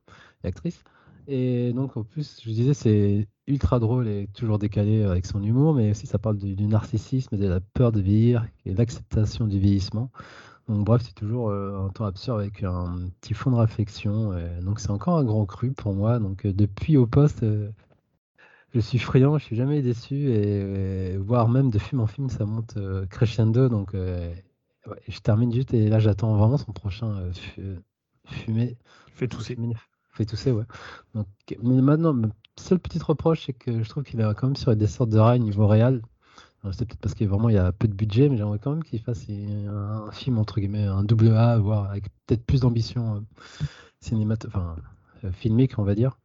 et actrices. Et donc en plus, je disais c'est ultra drôle et toujours décalé avec son humour, mais aussi ça parle du, narcissisme, de la peur de vieillir et l'acceptation du vieillissement. Donc bref, c'est toujours euh, un temps absurde avec un petit fond de réflexion. donc c'est encore un grand cru pour moi. Donc depuis au poste, je suis friand, je suis jamais déçu et, voire même de film en film, ça monte euh, crescendo. Donc, euh, je termine juste et là, j'attends vraiment son prochain euh, fumé. Fait tousser. Fait tousser, ouais. Donc, mais maintenant, ma seule petite reproche, c'est que je trouve qu'il est quand même sur des sortes de rails niveau réel. C'est peut-être parce qu'il vraiment il y a peu de budget, mais j'aimerais quand même qu'il fasse un, film entre guillemets, un double A, voire avec peut-être plus d'ambition cinématographique, enfin filmique, on va dire.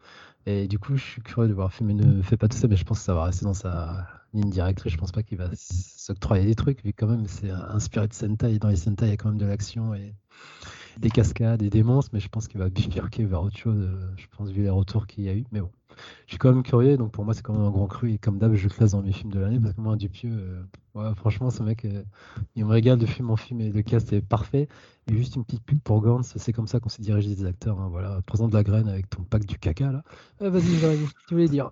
Et du coup, je suis curieux de voir film. Il ne fait pas tout ça, mais je pense que ça va rester dans sa ligne directrice. Je pense pas qu'il va s'octroyer des trucs, vu quand même c'est inspiré de Sentai. Et dans les Sentai, il y a quand même de l'action et des cascades et des monstres, mais je pense qu'il va bifurquer vers autre chose. Euh, je pense, vu les retours qu'il y a eu. Mais bon, je suis quand même curieux, donc pour moi, c'est quand même un grand cru. Et comme d'hab, je le classe dans mes films de l'année, parce que moi, Dupieux, euh, franchement, ce mec, euh, il me régale de film en film et le cast est parfait. Et juste une petite pub pour Gantz, c'est comme ça qu'on s'est dirigé des acteurs. Hein, voilà, présente la graine avec ton pack du caca là. Vas-y, Jérémy, tu voulais dire.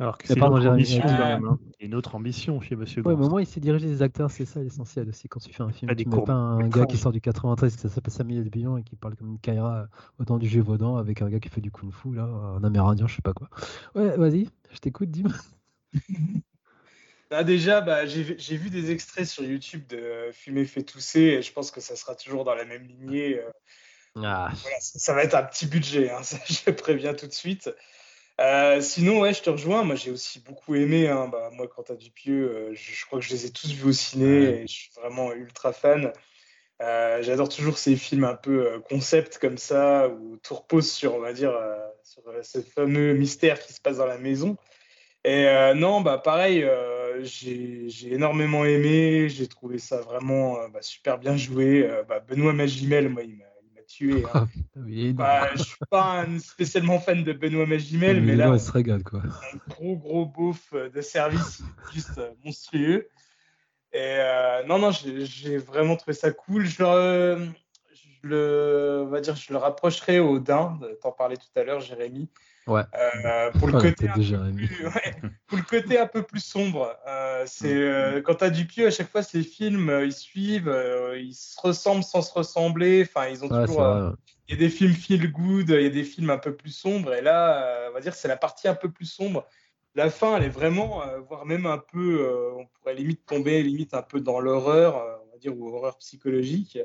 Alors que c'est notre ambition quand même. Hein. une autre ambition chez Monsieur Ouais, mais au moins il s'est dirigé des acteurs, c'est ça l'essentiel aussi quand tu fais un film. tu mets pas un gars qui sort du 93 qui s'appelle Samuel Billon et qui parle comme une Kaira autant du Gévaudan avec un gars qui fait du kung fu là, un amérindien, je sais pas quoi. Ouais, vas-y, je t'écoute, dis-moi. Ah, déjà, bah, j'ai vu des extraits sur YouTube de Fumer fait tousser et je pense que ça sera toujours dans la même lignée. Euh. Ah. ça, va être un petit budget, hein, ça, je préviens tout de suite. Euh, sinon, ouais, je te rejoins. Moi, j'ai aussi beaucoup aimé. Hein. Bah, moi, quand tu as du pieux, je, crois que je les ai tous vus au ciné et je suis vraiment ultra fan. Euh, j'adore toujours ces films un peu euh, concept comme ça, où tout repose sur, on va dire, sur ce fameux mystère qui se passe dans la maison. Et non, bah pareil, j'ai énormément aimé. J'ai trouvé ça vraiment bah, super bien joué. Bah, Benoît Magimel, moi, il m'a tué. Hein. Ah, bah, je suis pas un spécialement fan de Benoît Magimel, mais, là, se régale, quoi. un gros gros beauf de service, juste euh, monstrueux. Et euh, non, non, j'ai vraiment trouvé ça cool. Je, je le, va dire, je le rapprocherai au Dain. T'en parlais tout à l'heure, Jérémy. Ouais. Euh, pour, le côté un peu plus, pour le côté un peu plus sombre. Euh, c'est euh, quand t'as du pieu, à chaque fois ces films, ils suivent, ils se ressemblent sans se ressembler. Enfin, ils ont toujours. Il y a des films feel good, il y a des films un peu plus sombres. Et là, on va dire, c'est la partie un peu plus sombre. La fin, elle est vraiment, voire même un peu, on pourrait limite tomber, limite un peu dans l'horreur, on va dire, ou horreur psychologique.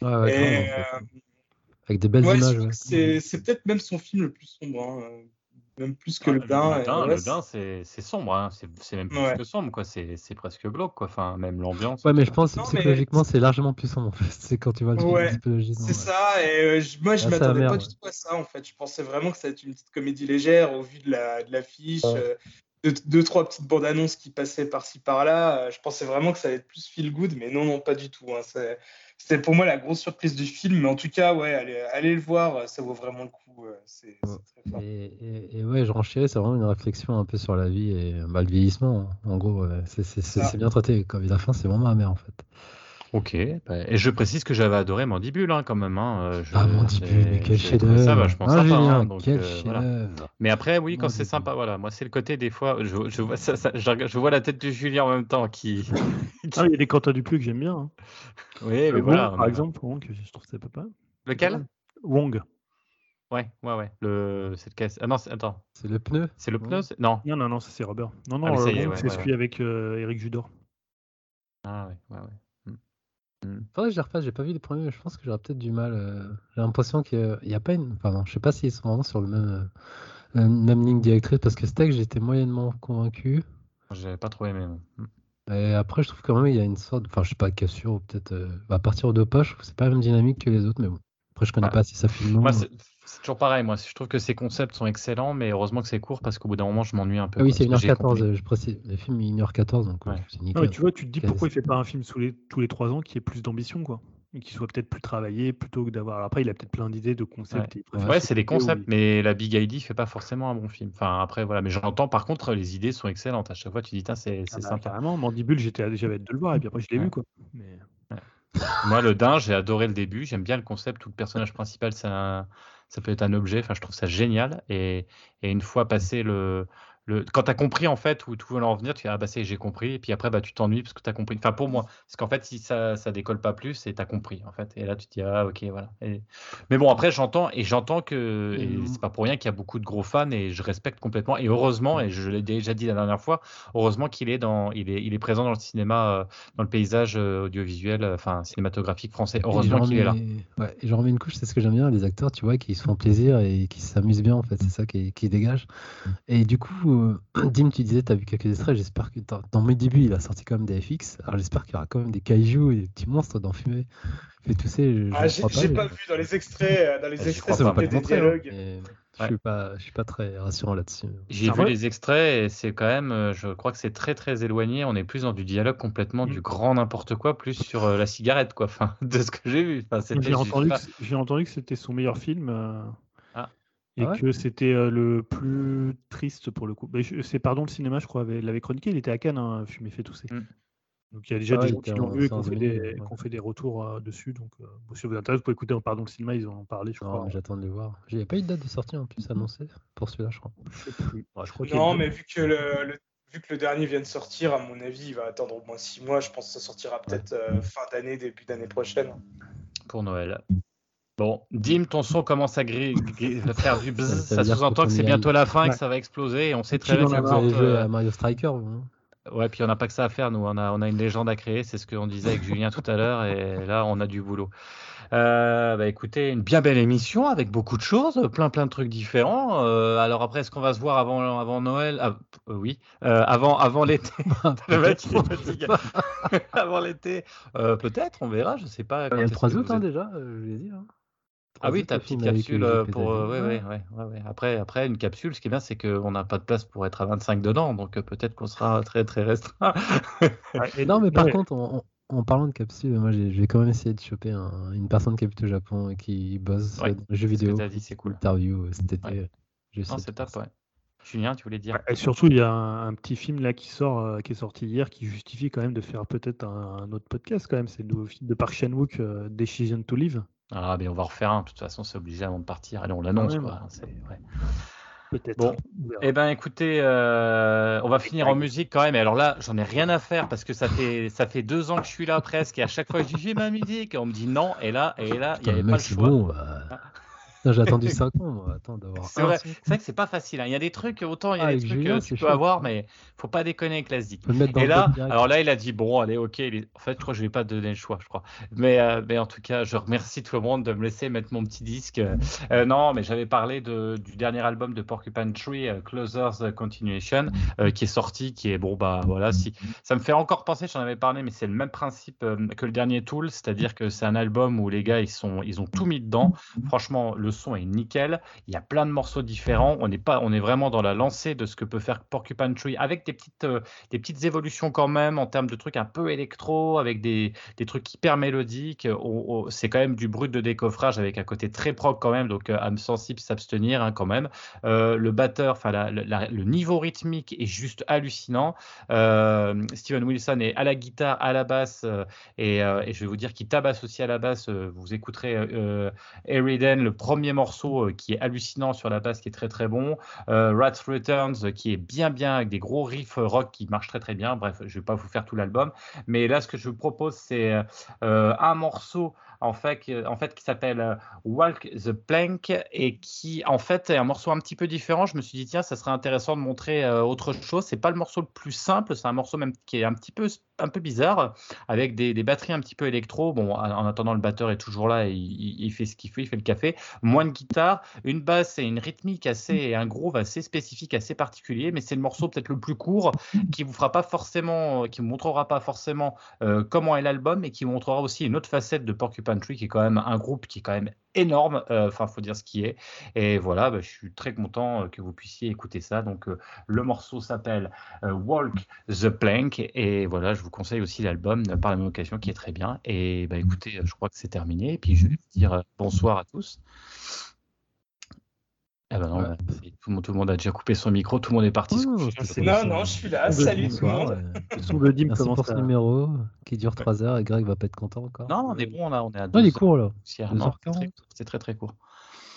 Ouais, avec des belles images. C'est peut-être même son film le plus sombre. Hein. Même plus que ah, le Dain. Le Dain, c'est sombre. Hein. C'est même plus que sombre. quoi. C'est presque glauque. Quoi. Enfin, même l'ambiance. Ouais, mais je pense que psychologiquement, c'est largement plus sombre. En fait. C'est quand tu vois le ouais, C'est ça. Et euh, moi, je ne m'attendais pas du tout à ça. En fait. Je pensais vraiment que ça allait être une petite comédie légère au vu de l'affiche. La, de euh, deux, deux, trois petites bandes annonces qui passaient par-ci par-là. Euh, je pensais vraiment que ça allait être plus feel good, mais non, non, pas du tout. Hein. C'était pour moi la grosse surprise du film, mais en tout cas, ouais, allez, allez le voir, ça vaut vraiment le coup. C'est très fort. Et, et, ouais, je renchéris, c'est vraiment une réflexion un peu sur la vie et bah, le vieillissement. Hein. En gros, c'est bien traité. Comme la fin, c'est vraiment ma mère en fait. Ok, bah, et je précise que j'avais adoré Mandibule hein, quand même. Hein, euh, ah, Mandibule, mais quel chef-d'œuvre! Ça vachement ah, sympa. Hein, donc, quel euh, voilà. Mais après, oui, quand c'est sympa, voilà. Moi, c'est le côté des fois, je, je vois ça, ça je, je, vois la tête de Julien en même temps qui. Ah, il y a des Quentin Dupieux que j'aime bien. Hein. Oui, mais euh, voilà. par exemple, Wong, je trouve ça peut pas. Lequel? Wong. Ouais, ouais, ouais. Le... C'est le Ah non, attends. C'est le pneu? C'est le pneu Non. Non, non, non, c'est Robert. Non, non, ah, c'est ouais, celui avec Eric Judor. Ah ouais, ouais, ouais. Mmh. Faudrait que je les repasse, j'ai pas vu les premiers, mais je pense que j'aurais peut-être du mal. Euh, j'ai l'impression qu'il n'y a pas une. Enfin, je sais pas s'ils sont vraiment sur le même, euh, même ligne directrice, parce que Steak, j'étais moyennement convaincu. J'avais pas trop aimé. Et après, je trouve quand même il y a une sorte. Enfin, je sais pas, cassure, ou peut-être. Euh, à partir de pas, je trouve que c'est pas la même dynamique que les autres, mais bon. Après, je connais pas si ça filme. Moi, c'est toujours pareil. Moi, je trouve que ces concepts sont excellents, mais heureusement que c'est court parce qu'au bout d'un moment, je m'ennuie un peu. Ah oui, c'est 1h14, je précise. Le film est 1h14, donc c'est nickel. tu vois, tu te dis pourquoi il fait pas un film tous les, tous les 3 ans qui ait plus d'ambition, quoi. Et qui soit peut-être plus travaillé plutôt que d'avoir. Après, il a peut-être plein d'idées de concepts. Ouais, c'est des concepts, mais la Big ID fait pas forcément un bon film. Enfin, après, voilà. Mais j'entends, par contre, les idées sont excellentes. À chaque fois, tu dis, c'est ah bah, sympa. Carrément, Mandibule, j'avais hâte de le voir, et puis après, je l'ai vu, quoi. Mais... Moi, le Dain, j'ai adoré le début. J'aime bien le concept tout le personnage principal, un ça peut être un objet. Enfin, je trouve ça génial. Et une fois passé le, quand tu as compris en fait où tu veux en venir, tu dis ah bah c'est j'ai compris et puis après bah tu t'ennuies parce que tu as compris. Enfin pour moi, parce qu'en fait si ça ça décolle pas plus tu as compris en fait et là tu te dis ah OK voilà. Mais bon après j'entends et j'entends que mmh. c'est pas pour rien qu'il y a beaucoup de gros fans et je respecte complètement et heureusement et je l'ai déjà dit la dernière fois, heureusement qu'il est dans il est il est présent dans le cinéma euh, dans le paysage euh, audiovisuel euh, enfin cinématographique français. Heureusement qu'il est là. Ouais, et j'en remets une couche, c'est ce que j'aime bien les acteurs, tu vois, qui se font plaisir et qui s'amusent bien en fait, c'est ça qui, qui dégage. Mmh. Et du coup Dim, tu disais, tu as vu quelques extraits. J'espère que dans mes débuts, il a sorti quand même des FX. Alors j'espère qu'il y aura quand même des kaiju et des petits monstres dans Fumée. Fait tousser. Ah, j'ai pas, vu dans les extraits, euh, dans les extraits, ça pas des dialogues. Je suis pas, je suis pas très rassurant là-dessus. J'ai vu les extraits et c'est quand même, euh, je crois que c'est très très éloigné. On est plus dans du dialogue complètement du mm. grand n'importe quoi, plus sur euh, la cigarette quoi. Enfin, de ce que j'ai vu. Enfin, j'ai entendu que c'était son meilleur film. Et ah que c'était le plus triste pour le coup. c'est Pardon le cinéma, je crois, l'avait chroniqué. Il était à Cannes, hein, Fumé fait tousser. Mmh. Donc il y a déjà ah des gens qui l'ont vu et qui ont fait, des, fait des retours dessus. Donc si vous intéresse, vous pouvez écouter Pardon le cinéma, ils en ont parlé, je crois. J'attends de les voir. Il n'y a pas eu de date de sortie en plus annoncée pour celui-là, je crois. Je sais plus. je crois non, mais vu que le, vu que le dernier vient de sortir, à mon avis, il va attendre au moins 6 mois. Je pense que ça sortira peut-être fin d'année, début d'année prochaine. Pour Noël. Bon, Dim, ton son commence à faire du buzz. Ça, sous-entend que c'est bientôt la fin et que ça va exploser. Et on sait très bien que joué à Mario Striker. Hein. Ouais, puis on n'a pas que ça à faire. Nous, on a, on a une légende à créer. C'est ce qu'on disait avec Julien tout à l'heure. Et là, on a du boulot. Euh, bah, écoutez, une bien belle émission avec beaucoup de choses, plein plein de trucs différents. Euh, alors après, est-ce qu'on va se voir avant, avant Noël? Ah, euh, Oui, avant, avant l'été. avant l'été, peut-être, on verra. Je sais pas. Il y a le 3 août hein, déjà, je l'ai dit. Hein. Ah oui, ta petite capsule euh, pour. Euh, ouais, ouais, ouais, ouais, Après, après, une capsule, ce qui est bien, c'est qu'on n'a pas de place pour être à 25 dedans, donc euh, peut-être qu'on sera très très restreint. non, mais par contre, en, parlant de capsule, moi j'ai quand même essayé de choper une personne qui habite au Japon et qui bosse dans les jeux vidéo. c'est cool. Interview cet été. Non, c'est top, ouais. Julien, tu voulais dire? Et surtout, il y a un, petit film là qui sort, qui est sorti hier, qui justifie quand même de faire peut-être un, autre podcast quand même. C'est le nouveau film de Park Chan-wook, Decision to Live. Ah, mais on va refaire un. De toute façon, c'est obligé avant de partir. Allez, on l'annonce. Peut-être. Bon, eh ben, écoutez, euh, on va finir en musique quand même. Alors là, j'en ai rien à faire parce que ça fait ça fait deux ans que je suis là presque. Et à chaque fois, je dis j'ai ma musique. Et on me dit non. Et là, et là, il n'y avait pas le choix. Bon, bah... J'ai attendu 5 ans, Attends, d'avoir. C'est vrai, vrai, que c'est pas facile. Hein. Il y a des trucs, autant il y a ah, des trucs que tu peux avoir, mais faut pas déconner avec la Et là, alors là, il a dit bon, allez, ok. En fait, je crois que je vais pas donner le choix, je crois. Mais, euh, mais en tout cas, je remercie tout le monde de me laisser mettre mon petit disque. Euh, non, mais j'avais parlé de, du dernier album de Porcupine Tree, euh, Closer's Continuation, qui est sorti, qui est bon, bah voilà. Si ça me fait encore penser, j'en avais parlé, mais c'est le même principe que le dernier Tool, c'est-à-dire que c'est un album où les gars, ils sont, ils ont tout mis dedans. Franchement, le son est nickel. Il y a plein de morceaux différents. On est pas, on est vraiment dans la lancée de ce que peut faire Porcupine Tree avec des petites, euh, des petites évolutions quand même en termes de trucs un peu électro, avec des, des trucs hyper mélodiques. c'est quand même du brut de décoffrage avec un côté très propre quand même, donc euh, âme sensible s'abstenir hein, quand même. Euh, le batteur, enfin le niveau rythmique est juste hallucinant. Steven Wilson est à la guitare, à la basse et, je vais vous dire qu'il tabasse aussi à la basse. vous écouterez Eriden, le premier morceau euh, qui est hallucinant sur la basse, qui est très très bon. Euh, Rats Returns, euh, qui est bien bien avec des gros riffs rock qui marchent très très bien. Bref, je vais pas vous faire tout l'album, mais là, ce que je vous propose, c'est un morceau en fait, qui s'appelle Walk the Plank et qui en fait est un morceau un petit peu différent. Je me suis dit tiens, ça serait intéressant de montrer autre chose. C'est pas le morceau le plus simple, c'est un morceau même qui est un petit peu un peu bizarre avec des, batteries un petit peu électro. Bon, en attendant, le batteur est toujours là, et il, fait ce qu'il fait, il fait le café. Moins de guitare, une basse et une rythmique assez, et un groove assez spécifique, assez particulier, mais c'est le morceau peut-être le plus court qui vous fera pas forcément, qui vous montrera pas forcément euh, comment est l'album, et qui vous montrera aussi une autre facette de Porcupine Qui est quand même un groupe qui est quand même énorme. Euh, enfin, faut dire ce qui est. Et voilà, bah, je suis très content euh, que vous puissiez écouter ça. Donc, euh, le morceau s'appelle Walk the Plank. Et voilà, je vous conseille aussi l'album par la même occasion qui est très bien. Et bah, écoutez, je crois que c'est terminé. Et puis, je vais vous dire bonsoir à tous. Ah bah non, tout, le monde, a déjà coupé son micro, tout le monde est parti. non, non, je suis là. Salut tout le monde. Son le dim commence pour ce numéro qui dure 3 heures et Greg va pas être content encore. Non, on est bon, on, a, on est à 2 Non, il est court là. C'est très, très court.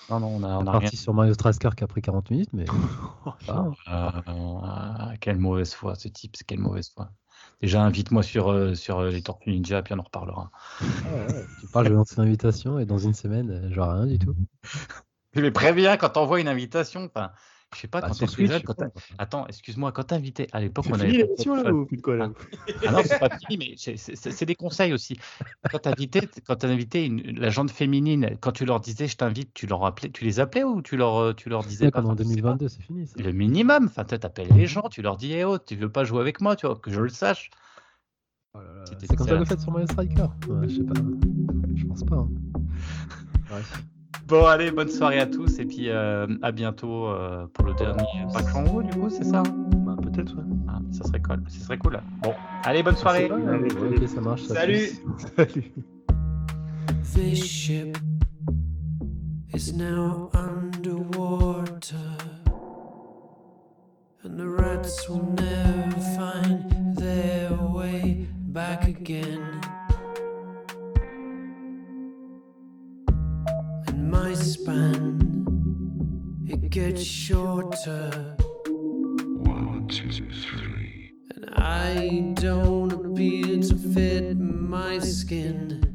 Non, non, on a, on a parti sur Mario Strascar qui a pris 40 minutes, mais. ah, quelle mauvaise foi, ce type, quelle mauvaise foi. Déjà, invite-moi sur, euh, sur les Tortues Ninja, puis on en reparlera. Ah ouais, tu parles, je vais lancer l'invitation et dans une semaine, j'aurai rien du tout. Mais préviens quand t'envoies une invitation. Enfin, je sais pas, bah, quand t'es plus jeune. Quand Attends, excuse-moi, quand t'invitais, à l'époque, on avait. l'émission là ou plus de quoi là ah, non, c'est pas fini, mais c'est des conseils aussi. Quand t'invitais, quand invité une, la gente féminine, quand tu leur disais je t'invite, tu leur appelais, tu les appelais ou tu leur, tu leur disais pas En 2022, c'est fini. Le minimum. Enfin, tu appelles les gens, tu leur dis, eh oh, tu veux pas jouer avec moi, tu vois, que je le sache. Oh c'est comme ça que vous faites sur Mario Striker. Ouais, je sais pas. Je pense pas. Hein. Bon, allez, bonne soirée à tous et puis euh, à bientôt euh, pour le dernier Back haut du coup, c'est ça? Bah, Peut-être, ouais. Ah, ça serait cool. Ça serait cool. Bon, allez, bonne soirée. Allez, ok, ça marche. Salut. Salut. This ship is now underwater, and the rats will never find their way back again. My span, it gets shorter. One, two, three. And I don't appear to fit my skin